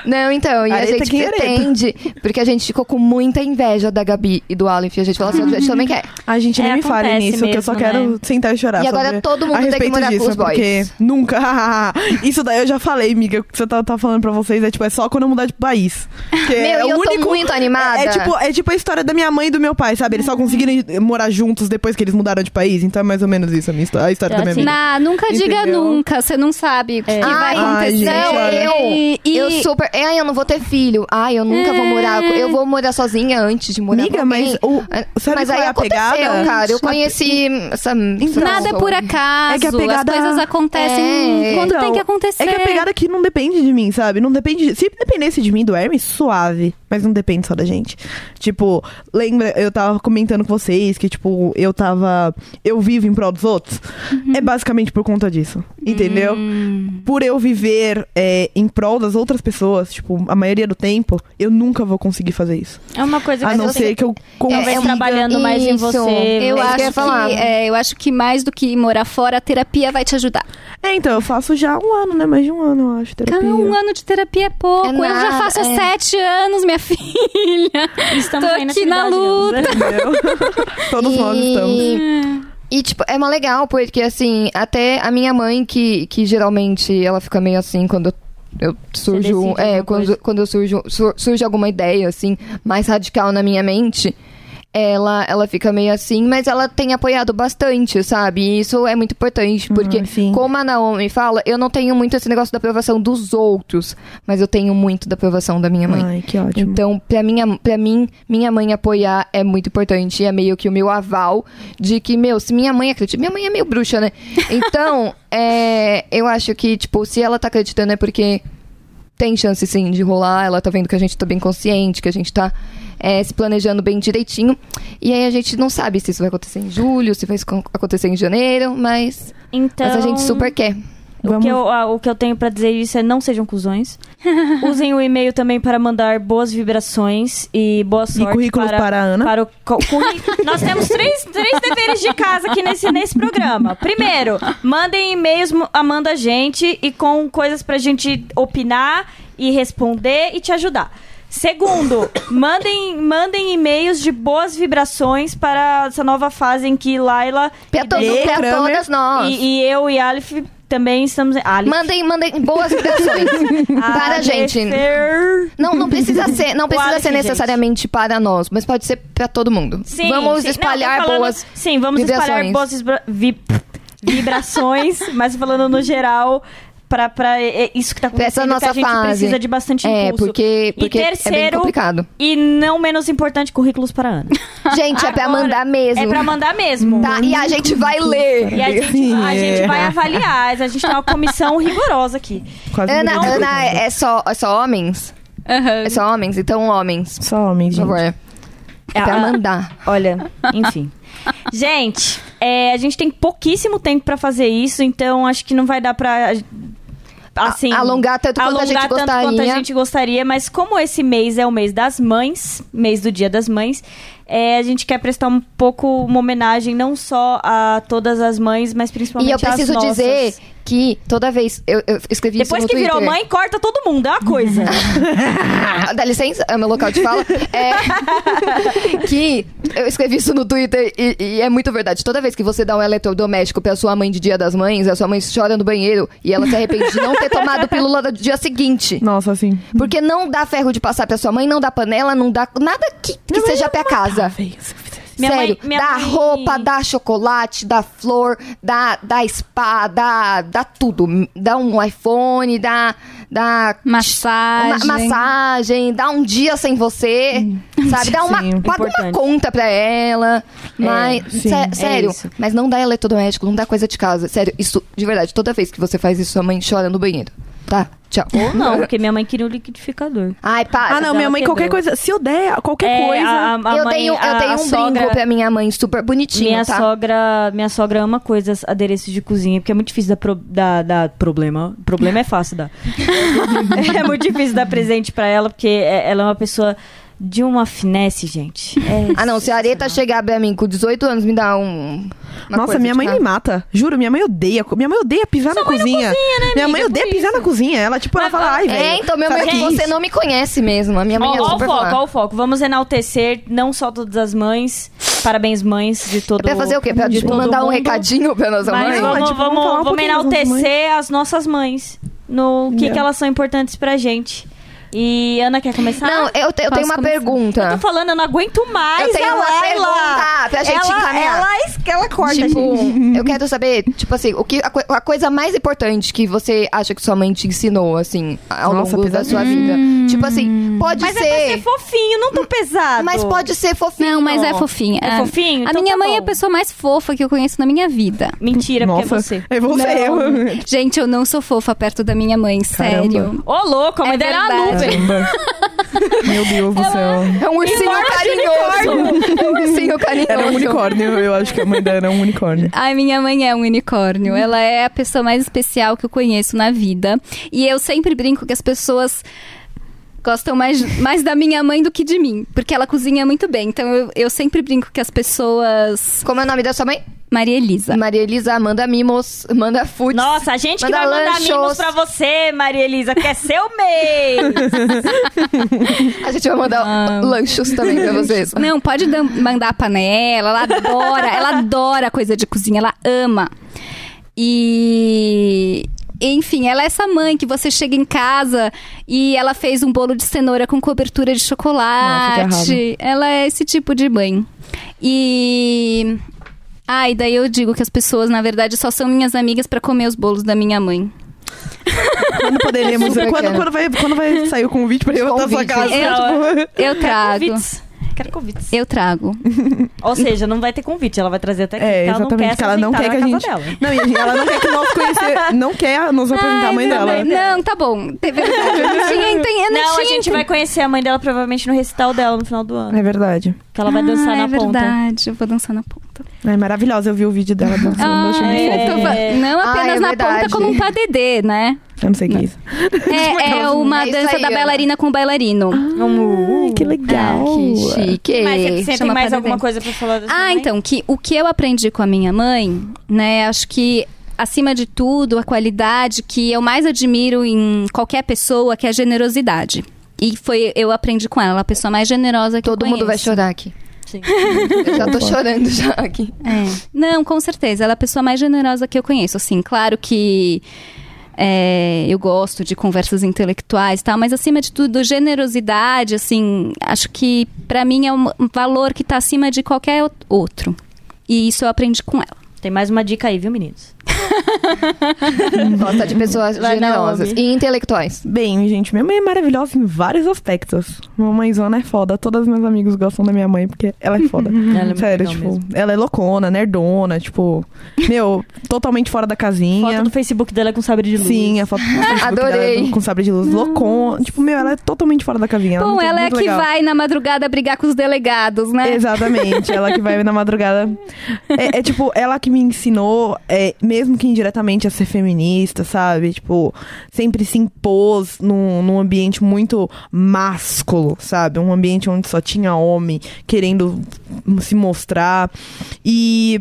Não, então, e a Areta, gente quem é Areta? pretende, porque a gente ficou com muita inveja da Gabi e do Aleph, e a gente falou assim, a gente também quer. A gente nem É, me fale nisso, que eu só mesmo, quero né? sentar e chorar. E agora todo mundo a tem que respeito morar com disso, os boys. Porque nunca. Isso daí eu já falei, amiga. O que você tá, tá falando pra vocês é tipo, é só quando eu mudar de país. Meu, é e o eu tô único. muito animada. É, é tipo, é tipo a história da minha mãe e do meu pai, sabe? Eles só conseguiram ir morar juntos depois que eles mudaram de país. Então é mais ou menos isso a, minha histó- a história É da minha assim. vida. Nah, nunca diga Entendeu? nunca. Você não sabe o que, que vai Ai, acontecer. gente, não, eu, E- e- eu super. Ai, eu não vou ter filho. Ai, eu nunca vou morar. Eu vou morar sozinha antes de morar Amiga, com mas o- sabe mas qual aí é a pegada? cara. Eu conheci essa. essa Nada é pessoa. por acaso. É que a pegada- As coisas acontecem É. quando Então, tem que acontecer. É que a pegada aqui não depende de mim, sabe? Não depende. de- Se dependesse de mim, do Hermes, suave. Mas não depende só da gente. Tipo, lembra, eu tava comentando com vocês que, tipo, eu tava. Eu vivo em prol dos outros. Uhum. É basicamente por conta disso. Entendeu? Hum. Por eu viver é, em prol das outras pessoas, tipo, a maioria do tempo, eu nunca vou conseguir fazer isso. É uma coisa A que não você ser que eu consiga. trabalhando mais em Isso. você. Eu É que eu acho ia falar. que, é, eu acho que mais do que morar fora, a terapia vai te ajudar. É, então, eu faço já um ano, né? Mais de um ano, eu acho, terapia. Cara, um ano de terapia é pouco. É eu já faço há é. sete anos, minha filha. Estamos Tô aqui na luta. né? Todos nós estamos. E, tipo, é mó legal, porque, assim, até a minha mãe, que, que geralmente ela fica meio assim quando eu, eu surjo. É, quando, coisa. quando eu surjo, sur- surge alguma ideia, assim, mais radical na minha mente. Ela, ela fica meio assim, mas ela tem apoiado bastante, sabe? E isso é muito importante, porque, Ah, sim. como a Naomi fala, eu não tenho muito esse negócio da aprovação dos outros, mas eu tenho muito da aprovação da minha mãe. Ai, que ótimo. Então, pra, minha, pra mim, minha mãe apoiar é muito importante. É meio que o meu aval de que, meu, se minha mãe acredita. Minha mãe é meio bruxa, né? Então, é, eu acho que, tipo, se ela tá acreditando é porque tem chance sim de rolar. Ela tá vendo que a gente tá bem consciente, que a gente tá é, se planejando bem direitinho. E aí a gente não sabe se isso vai acontecer em julho, se vai acontecer em janeiro, mas, Então, mas a gente super quer. O Vamos- que, eu, ah, o que eu tenho pra dizer isso é não sejam cuzões. Usem o e-mail também para mandar boas vibrações e boa sorte. currículos para a Ana. para o Nós temos três, três deveres de casa aqui nesse, nesse programa. Primeiro, mandem e-mails amando a gente e com coisas pra gente opinar e responder e te ajudar. Segundo, mandem, mandem e-mails de boas vibrações para essa nova fase em que Laila e nós. e, e eu e Aleph também estamos. Aleph. Mandem, mandem boas vibrações para a gente. Não, não precisa ser, não precisa Aleph, ser gente. necessariamente para nós, mas pode ser para todo mundo. Sim, Vamos sim. espalhar Não, falando- boas. Sim, vamos espalhar vibrações. boas vibra- vi- vibrações, mas falando no geral, pra, pra é, isso que tá Pra essa acontecendo, que a nossa gente fase. precisa de bastante É, impulso. porque, porque e é bem terceiro, complicado. e não menos importante, currículos para a Ana. Gente, é pra Agora, mandar mesmo. É pra mandar mesmo. Tá, e a gente vai ler. E a gente, a gente é. vai avaliar. A gente tem uma comissão rigorosa aqui. Quase Ana, não Ana, é só, é só homens? É só homens? Então, homens. Só homens, Por gente. favor. É pra Ah, mandar. Olha, enfim. Gente, é, a gente tem pouquíssimo tempo pra fazer isso, então acho que não vai dar pra. Assim, A- alongar tanto quanto a alongar gente tanto quanto a gente gostaria, mas como esse mês é o mês das mães, mês do Dia das Mães, é, a gente quer prestar um pouco uma homenagem não só a todas as mães, mas principalmente E eu às preciso nossas. dizer que toda vez. Eu, eu escrevi Depois isso que no Twitter. virou mãe, corta todo mundo, é uma coisa. Dá licença, é o meu local de fala. É, que eu escrevi isso no Twitter e, e é muito verdade. Toda vez que você dá um eletrodoméstico pra sua mãe de dia das mães, a sua mãe chora no banheiro e ela se arrepende de não ter tomado pílula do dia seguinte. Nossa, assim. Porque não dá ferro de passar pra sua mãe, não dá panela, não dá nada que, que seja pra casa. Minha Sério, mãe- dá mãe- roupa, dá chocolate, dá flor, dá, dá spa, dá, dá tudo. Dá um iPhone, dá, dá Massagem. uma massagem, dá um dia sem você, sabe? Dá uma, Sim, paga uma importante. conta pra ela. Mas, sim, sé- é sério, isso. mas não dá eletrodoméstico, não dá coisa de casa. Sério, isso, de verdade, toda vez que você faz isso, sua mãe chora no banheiro. Tá? Tchau. Ou não, porque minha mãe queria o liquidificador. Ai, para. Ah, não, minha mãe, qualquer quebrou. coisa. Se eu der qualquer É, coisa. a- a eu mãe- tenho, eu a- tenho a um sogra- brinco pra minha mãe, super bonitinho, Minha tá? sogra, minha sogra ama coisas, adereços de cozinha, porque é muito difícil dar, pro- dar, dar problema. Problema é fácil dar. é muito difícil dar presente pra ela, porque é- ela é uma pessoa de uma finesse, gente. É Ah, não, se a Areta chegar pra mim com 18 anos, me dá um. uma Nossa, minha mãe me mata. Juro, minha mãe odeia. Minha mãe odeia pisar na cozinha. minha mãe odeia pisar isso. na cozinha. Ela, tipo, ela Mas, fala, ai, velho. É, então, meu mãe, que você isso? não me conhece mesmo. A minha mãe Ó, é ó o super foco, ó o foco. Vamos enaltecer não só todas as mães. Parabéns, mães de todo É pra fazer o quê? Pra de tipo, mandar um mundo. recadinho pra nossa Mas mãe? Não, vamos, tipo, vamos vamos, um vamos enaltecer as nossas mães. No que, Yeah. que elas são importantes pra gente. E Ana quer começar? Não, eu, te- eu tenho uma começar? pergunta. Eu tô falando, eu não aguento mais Eu tenho a uma Laila. pergunta pra gente ela, encaminhar. ela, ela corta, tipo, gente. eu quero saber, tipo assim, o que, a, a coisa mais importante que você acha que sua mãe te ensinou, assim, ao Nossa, longo da sua vida. Tipo assim, pode Mas é pra ser. ser fofinho, não tão pesado. mas pode ser fofinho. Não, mas é fofinha. É fofinho? A Então minha tá mãe é a bom. pessoa mais fofa que eu conheço na minha vida. Mentira, porque Nossa, é você. é você. Não. eu- Gente, eu não sou fofa perto da minha mãe, Caramba. sério. Ô, louco, a mãe É dela é. Caramba. Meu Deus do céu. É um ursinho carinhoso. É um ursinho carinhoso. Era um unicórnio. Eu acho que a mãe dela era um unicórnio. A minha mãe é um unicórnio. Ela é a pessoa mais especial que eu conheço na vida. E eu sempre brinco que as pessoas gostam mais, mais da minha mãe do que de mim. Porque ela cozinha muito bem. Então eu, eu sempre brinco que as pessoas. Como é o nome da sua mãe? Maria Elisa. Maria Elisa manda mimos, manda foods. Nossa, a gente que Manda vai mandar lanchos. mimos pra você, Maria Elisa, que é seu mês. A gente vai mandar Ah. lanchos também pra vocês. Não, pode mandar a panela. Ela adora, ela adora coisa de cozinha, ela ama. E. Enfim, ela é essa mãe que você chega em casa e ela fez um bolo de cenoura com cobertura de chocolate. Ela é esse tipo de mãe. E. Ah, e daí eu digo que as pessoas, na verdade, só são minhas amigas pra comer os bolos da minha mãe. Quando poderemos. Quando, quando, vai, quando vai sair o convite pra eu ir na sua casa? Eu- tipo, Eu trago. Convites. Quero convites. Eu trago. Ou seja, não vai ter convite, ela vai trazer até aqui. É, ela não exatamente. quer que ela não quer que a gente. dela. Não, ela não quer que nós conhecer. Não quer nos apresentar a mãe dela. Não, tá bom. É verdade. Eu não tinha não Não, a gente vai conhecer a mãe dela provavelmente no recital dela no final do ano. É verdade. Que ela vai dançar ah, na é ponta. verdade, eu vou dançar na ponta. É maravilhosa. Eu vi o vídeo dela dançando. eu fofo. tô Não Ah, apenas é na verdade. ponta, como um padedê, né? Eu não sei o que é isso. É, é uma É isso dança aí, da bailarina com bailarino. Ai, que legal. Que chique. Mas você, tem mais padedê. alguma coisa pra falar dessa Ah, mãe? então, que o que eu aprendi com a minha mãe, né, acho que acima de tudo, a qualidade que eu mais admiro em qualquer pessoa, que é a generosidade. E foi, eu aprendi com ela, ela é a pessoa mais generosa que Todo eu mundo vai chorar aqui. Sim. Eu já tô chorando já aqui. É. Não, com certeza. Ela é a pessoa mais generosa que eu conheço. Assim, claro que é, eu gosto de conversas intelectuais e tal, mas acima de tudo, generosidade, assim, acho que pra mim é um valor que tá acima de qualquer outro. E isso eu aprendi com ela. Tem mais uma dica aí, viu, meninos? Gosta de pessoas Vai, generosas e intelectuais. Bem, gente, minha mãe é maravilhosa em vários aspectos. Minha mãezona é foda. Todos os meus amigos gostam da minha mãe porque ela é foda. Ela é Sério, tipo, mesmo. ela é loucona, nerdona, tipo, meu, totalmente fora da casinha. Foto do Facebook dela com sabre de luz. Sim, a foto do Facebook Adorei. dela com sabre de luz. Loucona. Tipo, meu, ela é totalmente fora da casinha. Bom, muito- ela é a muito que legal. vai na madrugada brigar com os delegados, né? Exatamente, ela que vai na madrugada. É, é, tipo, ela que me ensinou, é, mesmo que indiretamente, a ser feminista, sabe? Tipo, sempre se impôs num, num ambiente muito másculo, sabe? Um ambiente onde só tinha homem querendo se mostrar. E.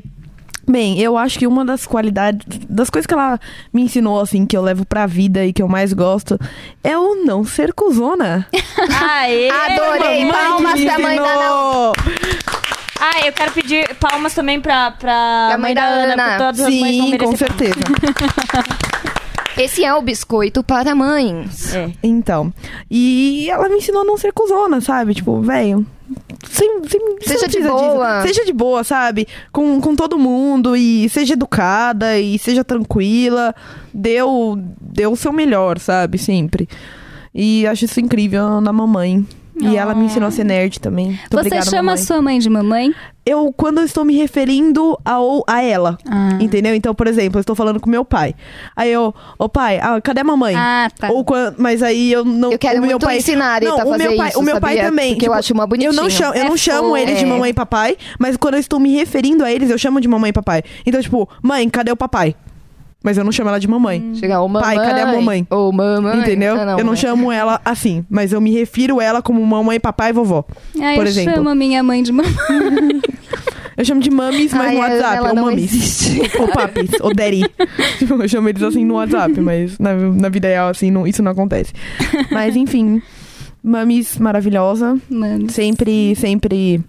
Bem, eu acho que uma das qualidades, das coisas que ela me ensinou, assim, que eu levo pra vida e que eu mais gosto, é o não ser cuzona. Aê! Adorei. Palmas pra mãe da Ana. Ah, eu quero pedir palmas também pra, pra Pra mãe da Ana. porque todas as mães Sim, com certeza. Esse é o biscoito para mães. É. Então, e ela me ensinou a não ser cuzona, sabe? Tipo, velho, sem, sem, Seja de boa. Seja de boa, sabe? Com, com todo mundo e seja educada e seja tranquila. Deu, deu o seu melhor, sabe? Sempre. E acho isso incrível na mamãe. E ela me ensinou a ser nerd também. Muito Você obrigada, chama mamãe. sua mãe de mamãe? Eu, quando eu estou me referindo ao, a ela, Ah. entendeu? Então, por exemplo, eu estou falando com meu pai. Aí eu, ô pai, ah, cadê a mamãe? Ah, tá. Ou mas aí eu não. Eu quero o meu muito pai, ensinar a Areta não, a o fazer meu pai, isso, o meu pai sabia? também. Porque eu tipo, acho uma bonitinho. Eu não chamo, eu É não chamo eles de É. mamãe e papai, mas quando eu estou me referindo a eles, eu chamo de mamãe e papai. Então, tipo, mãe, cadê o papai? Mas eu não chamo ela de mamãe. Chegar, ô mamãe. Pai, cadê a mamãe? Ô mamãe. Entendeu? Ah, eu não né? chamo ela assim, mas eu me refiro ela como mamãe, papai e vovó. Ah, Por eu exemplo. chamo a minha mãe de mamãe. Eu chamo de mamis, mas Ai, no WhatsApp, ou não mamis. Ou papis, ou daddy. Tipo, eu chamo eles assim no WhatsApp, mas na, na vida real, assim, não- isso não acontece. Mas enfim, mamis maravilhosa. Mano. Sempre, sempre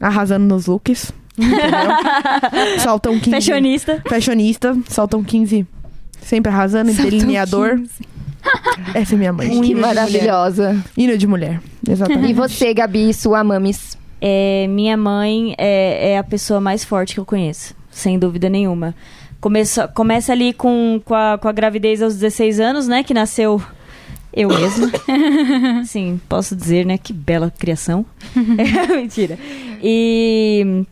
arrasando nos looks. Entendeu? Saltão 15. Fashionista. Fashionista. Saltão 15. Sempre arrasando. Saltão delineador. Essa é minha mãe. Que maravilhosa. Hino de mulher. Exatamente. E você, Gabi, sua mamis? É, minha mãe é, é a pessoa mais forte que eu conheço, sem dúvida nenhuma. Começa, começa ali com, com, a, com a gravidez aos 16 anos, né? Que nasceu eu mesma. Sim, posso dizer, né? Que bela criação. É, mentira. E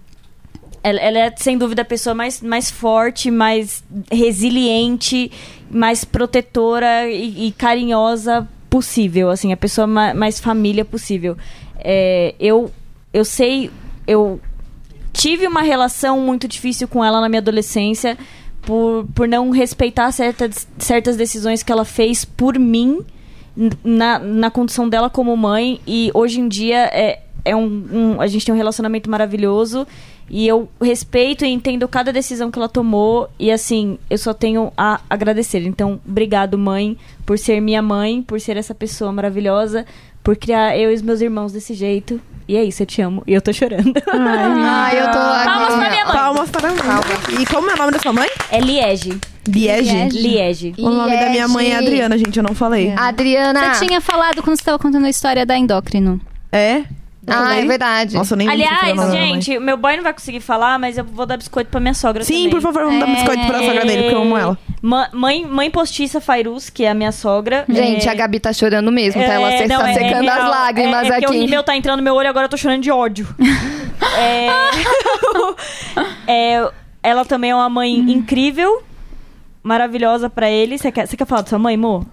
ela, ela é, sem dúvida, a pessoa mais, mais forte, mais resiliente, mais protetora e, e carinhosa possível. Assim, a pessoa ma- mais família possível. É, eu, eu sei, eu tive uma relação muito difícil com ela na minha adolescência por, por não respeitar certas, certas decisões que ela fez por mim na, na condição dela como mãe e hoje em dia é, é um, um- a gente tem um relacionamento maravilhoso e eu respeito e entendo cada decisão que ela tomou e assim eu só tenho a agradecer então obrigado mãe por ser minha mãe por ser essa pessoa maravilhosa por criar eu e os meus irmãos desse jeito e é isso eu te amo e eu tô chorando Ai, eu tô aqui. Palmas pra minha mãe. Palmas para a mãe. E como é o nome da sua mãe? é Liege Liege. Liege O nome da minha mãe é Adriana, gente, eu não falei. Adriana. Você tinha falado quando você estava contando a história da endócrino. É? Ah, é verdade. Nossa, eu nem lembro se eu falei o Aliás, nome da mãe. gente, meu boy não vai conseguir falar, mas eu vou dar biscoito pra minha sogra Sim, também. por favor, vamos dar biscoito pra sogra dele, porque eu amo ela. Ma- mãe, mãe postiça Fairuz, que é a minha sogra. Gente, é... a Gabi tá chorando mesmo, tá? Ela é, está não, é- é secando as real. lágrimas é, é porque aqui. o rímel tá entrando no meu olho agora eu tô chorando de ódio. é... é, Ela também é uma mãe incrível, maravilhosa pra ele. Você quer, você quer falar da sua mãe, amor?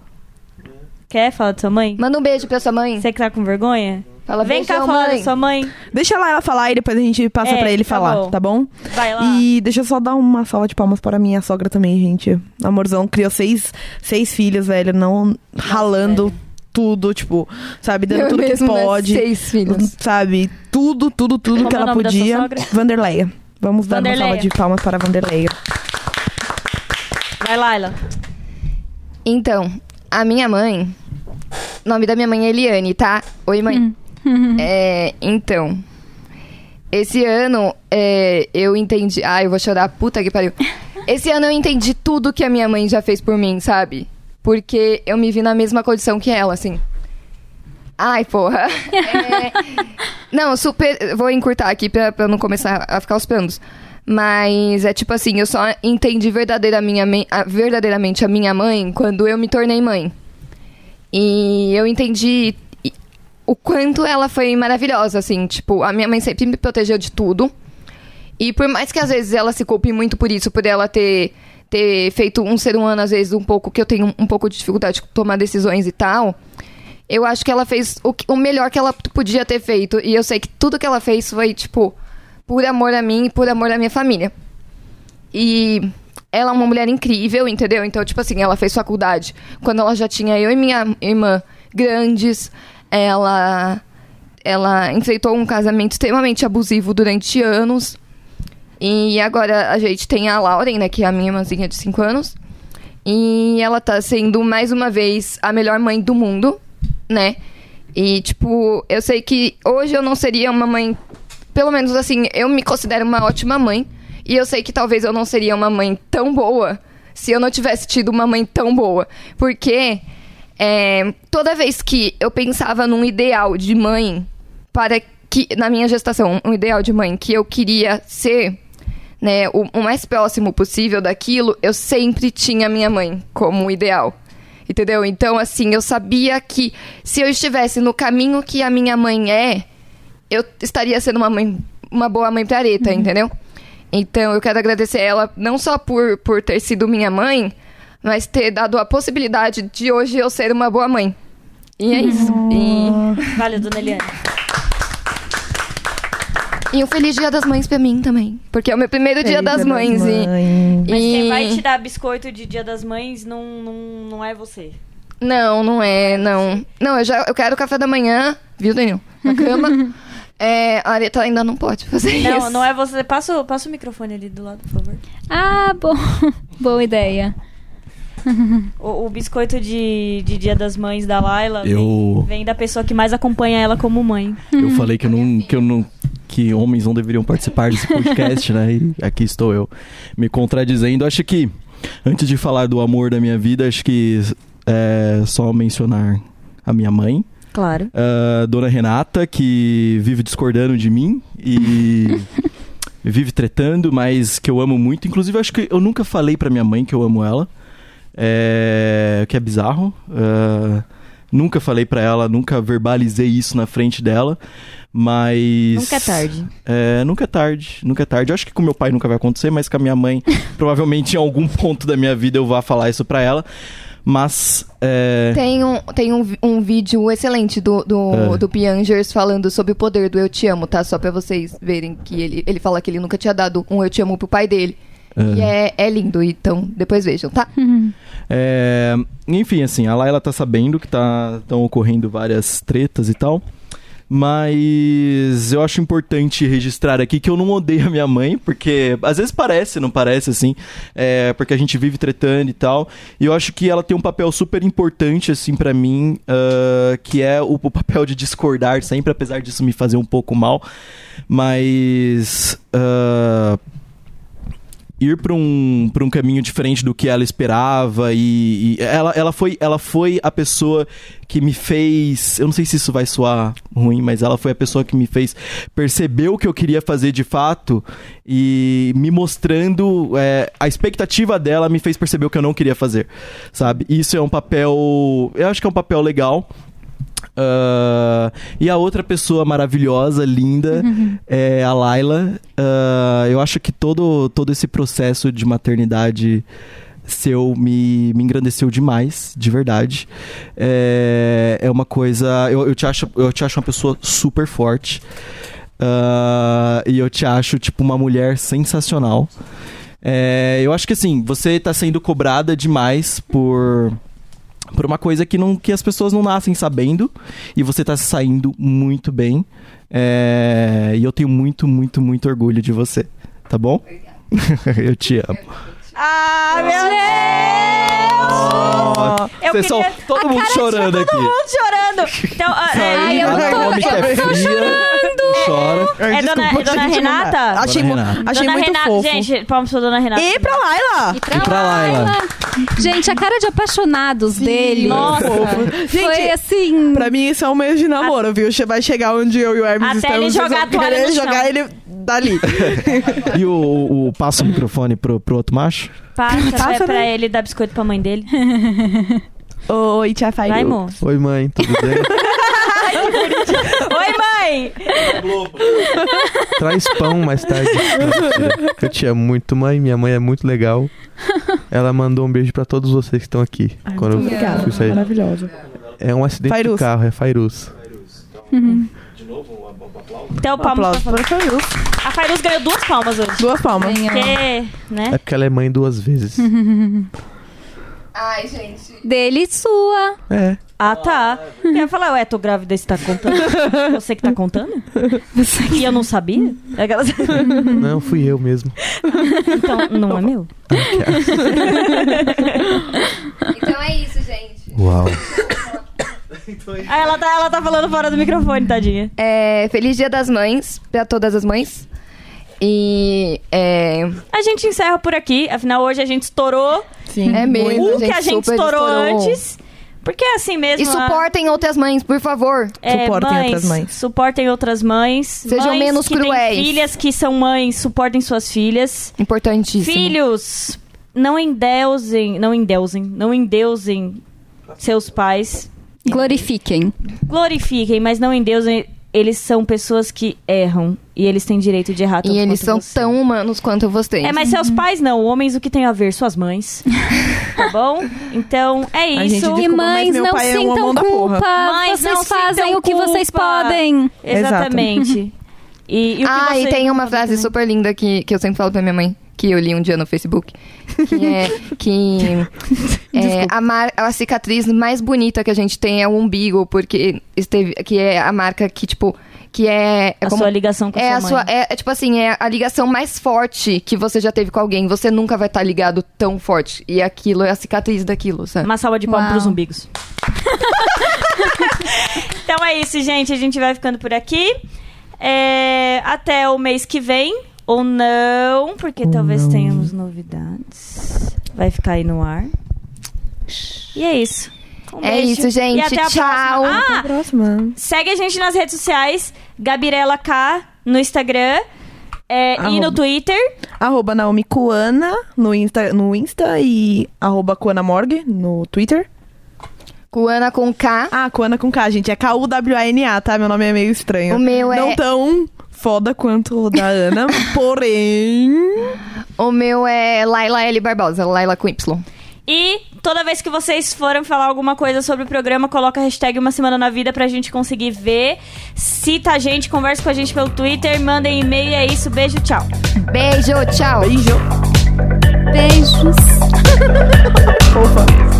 Quer falar da sua mãe? Manda um beijo pra sua mãe. Você que tá com vergonha? Fala, Vem cá falar mãe. da sua mãe. Deixa lá ela falar e depois a gente passa É, pra ele tá falar, bom. tá bom? Vai lá. E deixa eu só dar uma salva de palmas para minha sogra também, gente. Amorzão criou seis, seis filhos, velho, não ralando tudo, tipo, sabe, dando Eu tudo que mesmo, né? pode. Seis filhos. Sabe, tudo, tudo, tudo Como que é ela podia. Vanderleia. Vamos dar uma salva de palmas para a Vanderleia. Vai, Laila. Então, a minha mãe. O nome da minha mãe é Eliane, tá? Oi, mãe. É, então. Esse ano é, eu entendi. Ai, eu vou chorar, puta que pariu. Esse ano eu entendi tudo que a minha mãe já fez por mim, sabe? Porque eu me vi na mesma condição que ela, assim. Ai, porra. É, não, super. Vou encurtar aqui pra, pra não começar a ficar os planos. Mas é tipo assim, eu só entendi verdadeiramente, a, verdadeiramente a minha mãe quando eu me tornei mãe. E eu entendi o quanto ela foi maravilhosa, assim. Tipo, a minha mãe sempre me protegeu de tudo. E por mais que às vezes ela se culpe muito por isso, por ela ter, ter feito um ser humano, às vezes, um pouco, que eu tenho um pouco de dificuldade de tomar decisões e tal, eu acho que ela fez o, o melhor que ela podia ter feito. E eu sei que tudo que ela fez foi, tipo, por amor a mim e por amor à minha família. E ela é uma mulher incrível, entendeu? Então, tipo assim, ela fez faculdade quando ela já tinha eu e minha irmã grandes. Ela ela enfrentou um casamento extremamente abusivo durante anos. E agora a gente tem a Lauren, né, que é a minha irmãzinha de 5 anos. E ela tá sendo mais uma vez a melhor mãe do mundo, né? E tipo, eu sei que hoje eu não seria uma mãe, pelo menos assim, eu me considero uma ótima mãe, e eu sei que talvez eu não seria uma mãe tão boa se eu não tivesse tido uma mãe tão boa, porque é, toda vez que eu pensava num ideal de mãe para que na minha gestação, um ideal de mãe que eu queria ser, né, o, o mais próximo possível daquilo, eu sempre tinha minha mãe como ideal. Entendeu? Então, assim, eu sabia que se eu estivesse no caminho que a minha mãe é, eu estaria sendo uma mãe, uma boa mãe pra Areta, entendeu? Então, eu quero agradecer ela não só por, por ter sido minha mãe, mas ter dado a possibilidade de hoje eu ser uma boa mãe. E é isso. E, Vale, dona Eliane. E um feliz dia das mães pra mim também. Porque é o meu primeiro dia Feliz das mães. e- mães. Mas e... quem vai te dar biscoito de dia das mães não, não, não é você. Não, não é, não. Não, eu já eu quero café da manhã, viu, Daniel? Na cama. é, a Areta ainda não pode fazer Não, isso. não é você. Passa, o- passa o microfone ali do lado, por favor. Ah, bom. Boa ideia. O, o biscoito de, de dia das mães da Laila vem, Eu, vem da pessoa que mais acompanha ela como mãe. eu falei que eu não, que eu não, que homens não deveriam participar desse podcast, né? E aqui estou eu me contradizendo. Acho que antes de falar do amor da minha vida, acho que é só mencionar a minha mãe, Claro. a Dona Renata, que vive discordando de mim e vive tretando, mas que eu amo muito. Inclusive, acho que eu nunca falei pra minha mãe que eu amo ela, é, o que é bizarro. Ah, nunca falei pra ela, nunca verbalizei isso na frente dela, mas Nunca é tarde. é, nunca é tarde, nunca é tarde. Eu acho que com meu pai nunca vai acontecer, mas com a minha mãe, provavelmente em algum ponto da minha vida eu vá falar isso pra ela. Mas é, Tem, um, tem um, um vídeo excelente do, do, É. do Piangers falando sobre o poder do Eu Te Amo, tá? Só pra vocês verem que ele, ele fala que ele nunca tinha dado um Eu Te Amo pro pai dele. E é, é lindo, então depois vejam, tá? É, enfim, assim, a Laila tá sabendo que tá, estão ocorrendo várias tretas e tal. Mas eu acho importante registrar aqui que eu não odeio a minha mãe, porque às vezes parece, não parece assim, é, porque a gente vive tretando e tal. E eu acho que ela tem um papel super importante, assim, pra mim, ah, que é o, o papel de discordar sempre, apesar disso me fazer um pouco mal. Mas. ah, ir para um, pra um caminho diferente do que ela esperava e, e ela, ela, foi, ela foi a pessoa que me fez eu não sei se isso vai soar ruim mas ela foi a pessoa que me fez perceber o que eu queria fazer de fato e me mostrando é, a expectativa dela me fez perceber o que eu não queria fazer sabe? Isso é um papel eu acho que é um papel legal Ah, e a outra pessoa maravilhosa, linda, é a Laila. Ah, eu acho que todo, todo esse processo de maternidade seu me, me engrandeceu demais, de verdade. É, é uma coisa. Eu, eu, te acho, eu te acho uma pessoa super forte. Ah, e eu te acho, tipo, uma mulher sensacional. É, eu acho que assim, você tá sendo cobrada demais por por uma coisa que, não, que as pessoas não nascem sabendo e você tá se saindo muito bem. É, e eu tenho muito, muito, muito orgulho de você, tá bom? eu te amo. Ah, meu Deus! Eu Vocês queria- são todo mundo chorando aqui. Todo mundo chorando. Então, é, Ai, eu Ela tô- come que é fria, chora. é dona, é dona gente. Renata? Achei, Dona Renata. achei dona muito Renata, fofo. gente, palmas pra dona Renata. E pra Laila! E pra, E pra Laila? Gente, a cara de apaixonados dele. Nossa. Foi Gente, assim. Pra mim isso é um mês de namoro, viu? Vai chegar onde eu e o Hermes Até estamos. ele vocês jogar a toalha no chão. jogar ele dali. E o, o passa o microfone pro, pro outro macho? Passa, Passa, pra, pra né? ele dar biscoito pra mãe dele. Oi, tia Fairu. Vai, amor. Oi, mãe, tudo bem? Oi, mãe! Traz pão mais tarde. Eu te amo muito, mãe. Minha mãe é muito legal. Ela mandou um beijo pra todos vocês que estão aqui. Ai, quando muito eu obrigada. fui sair. Maravilhosa. É um acidente Fairuz. de carro, é Fairuz. Então, palmas Aplausos pra para a Fairuz. A Fairuz ganhou duas palmas hoje. Duas palmas. Porque, né? É porque ela é mãe duas vezes. Ai, gente. Dele e sua. É. Ah, tá. Eu ia falar, ué, tô grávida e você tá contando? Você que tá contando? E eu não sabia? Aquelas- Não, fui eu mesmo. Então, não é meu? Então é isso, gente. Uau. Ah, ela tá, ela tá falando fora do microfone, tadinha. É, feliz Dia das Mães pra todas as mães. E é, A gente encerra por aqui, afinal hoje a gente estourou Sim. é mesmo. o que a gente super estourou, estourou. antes. Porque é assim mesmo. E a- suportem outras mães, por favor. é, Suportem outras mães. Suportem outras mães. Sejam mães menos que têm cruéis. filhas que são mães, suportem suas filhas. Importantíssimo. Filhos, não endeusem, não endeusem, não endeusem seus pais. Glorifiquem. Glorifiquem, mas não endeusem. Eles são pessoas que erram e eles têm direito de errar tanto E eles quanto são você. tão humanos quanto vocês. É, mas seus pais não, homens o que tem a ver? Suas mães. tá bom? Então, é isso. gente, E Desculpa, mas mães, meu não pai é um sintam da culpa. porra. Mães, vocês não fazem o que vocês podem. Exatamente. E, e o que Ah, e você- tem uma frase super linda que, que eu sempre falo pra minha mãe, que eu li um dia no Facebook, que é que é, a, mar, a cicatriz mais bonita que a gente tem é o umbigo, porque esteve, que é a marca que, tipo, que é... é A como- sua ligação com é a sua é, é tipo assim, é a ligação mais forte que você já teve com alguém. Você nunca vai estar ligado tão forte. E aquilo é a cicatriz daquilo, sabe? Uma salva de palmas Uau. pros umbigos. então é isso, gente. A gente vai ficando por aqui. É, até o mês que vem. Ou não, porque Ou talvez não. tenhamos novidades. Vai ficar aí no ar. E é isso. Um É beijo. isso, gente. E até a Tchau. próxima. Até Ah, a próxima. segue a gente nas redes sociais. Gabirela K no Instagram. é, e Arroba. no Twitter. Arroba Naomi Kuana no Insta, no Insta e arroba Kuana Morgue no Twitter. Kuana com K. Ah, Kuana com K, gente. É K-U-W-A-N-A, tá? Meu nome é meio estranho. O meu é- Não tão foda quanto o da Ana, porém... O meu é Laila L. Barbosa, Laila com Y. E toda vez que vocês forem falar alguma coisa sobre o programa, coloca a hashtag Uma Semana na Vida pra gente conseguir ver. Cita a gente, conversa com a gente pelo Twitter, mandem e-mail. É isso, beijo, tchau. Beijo, tchau. Beijo. Beijos.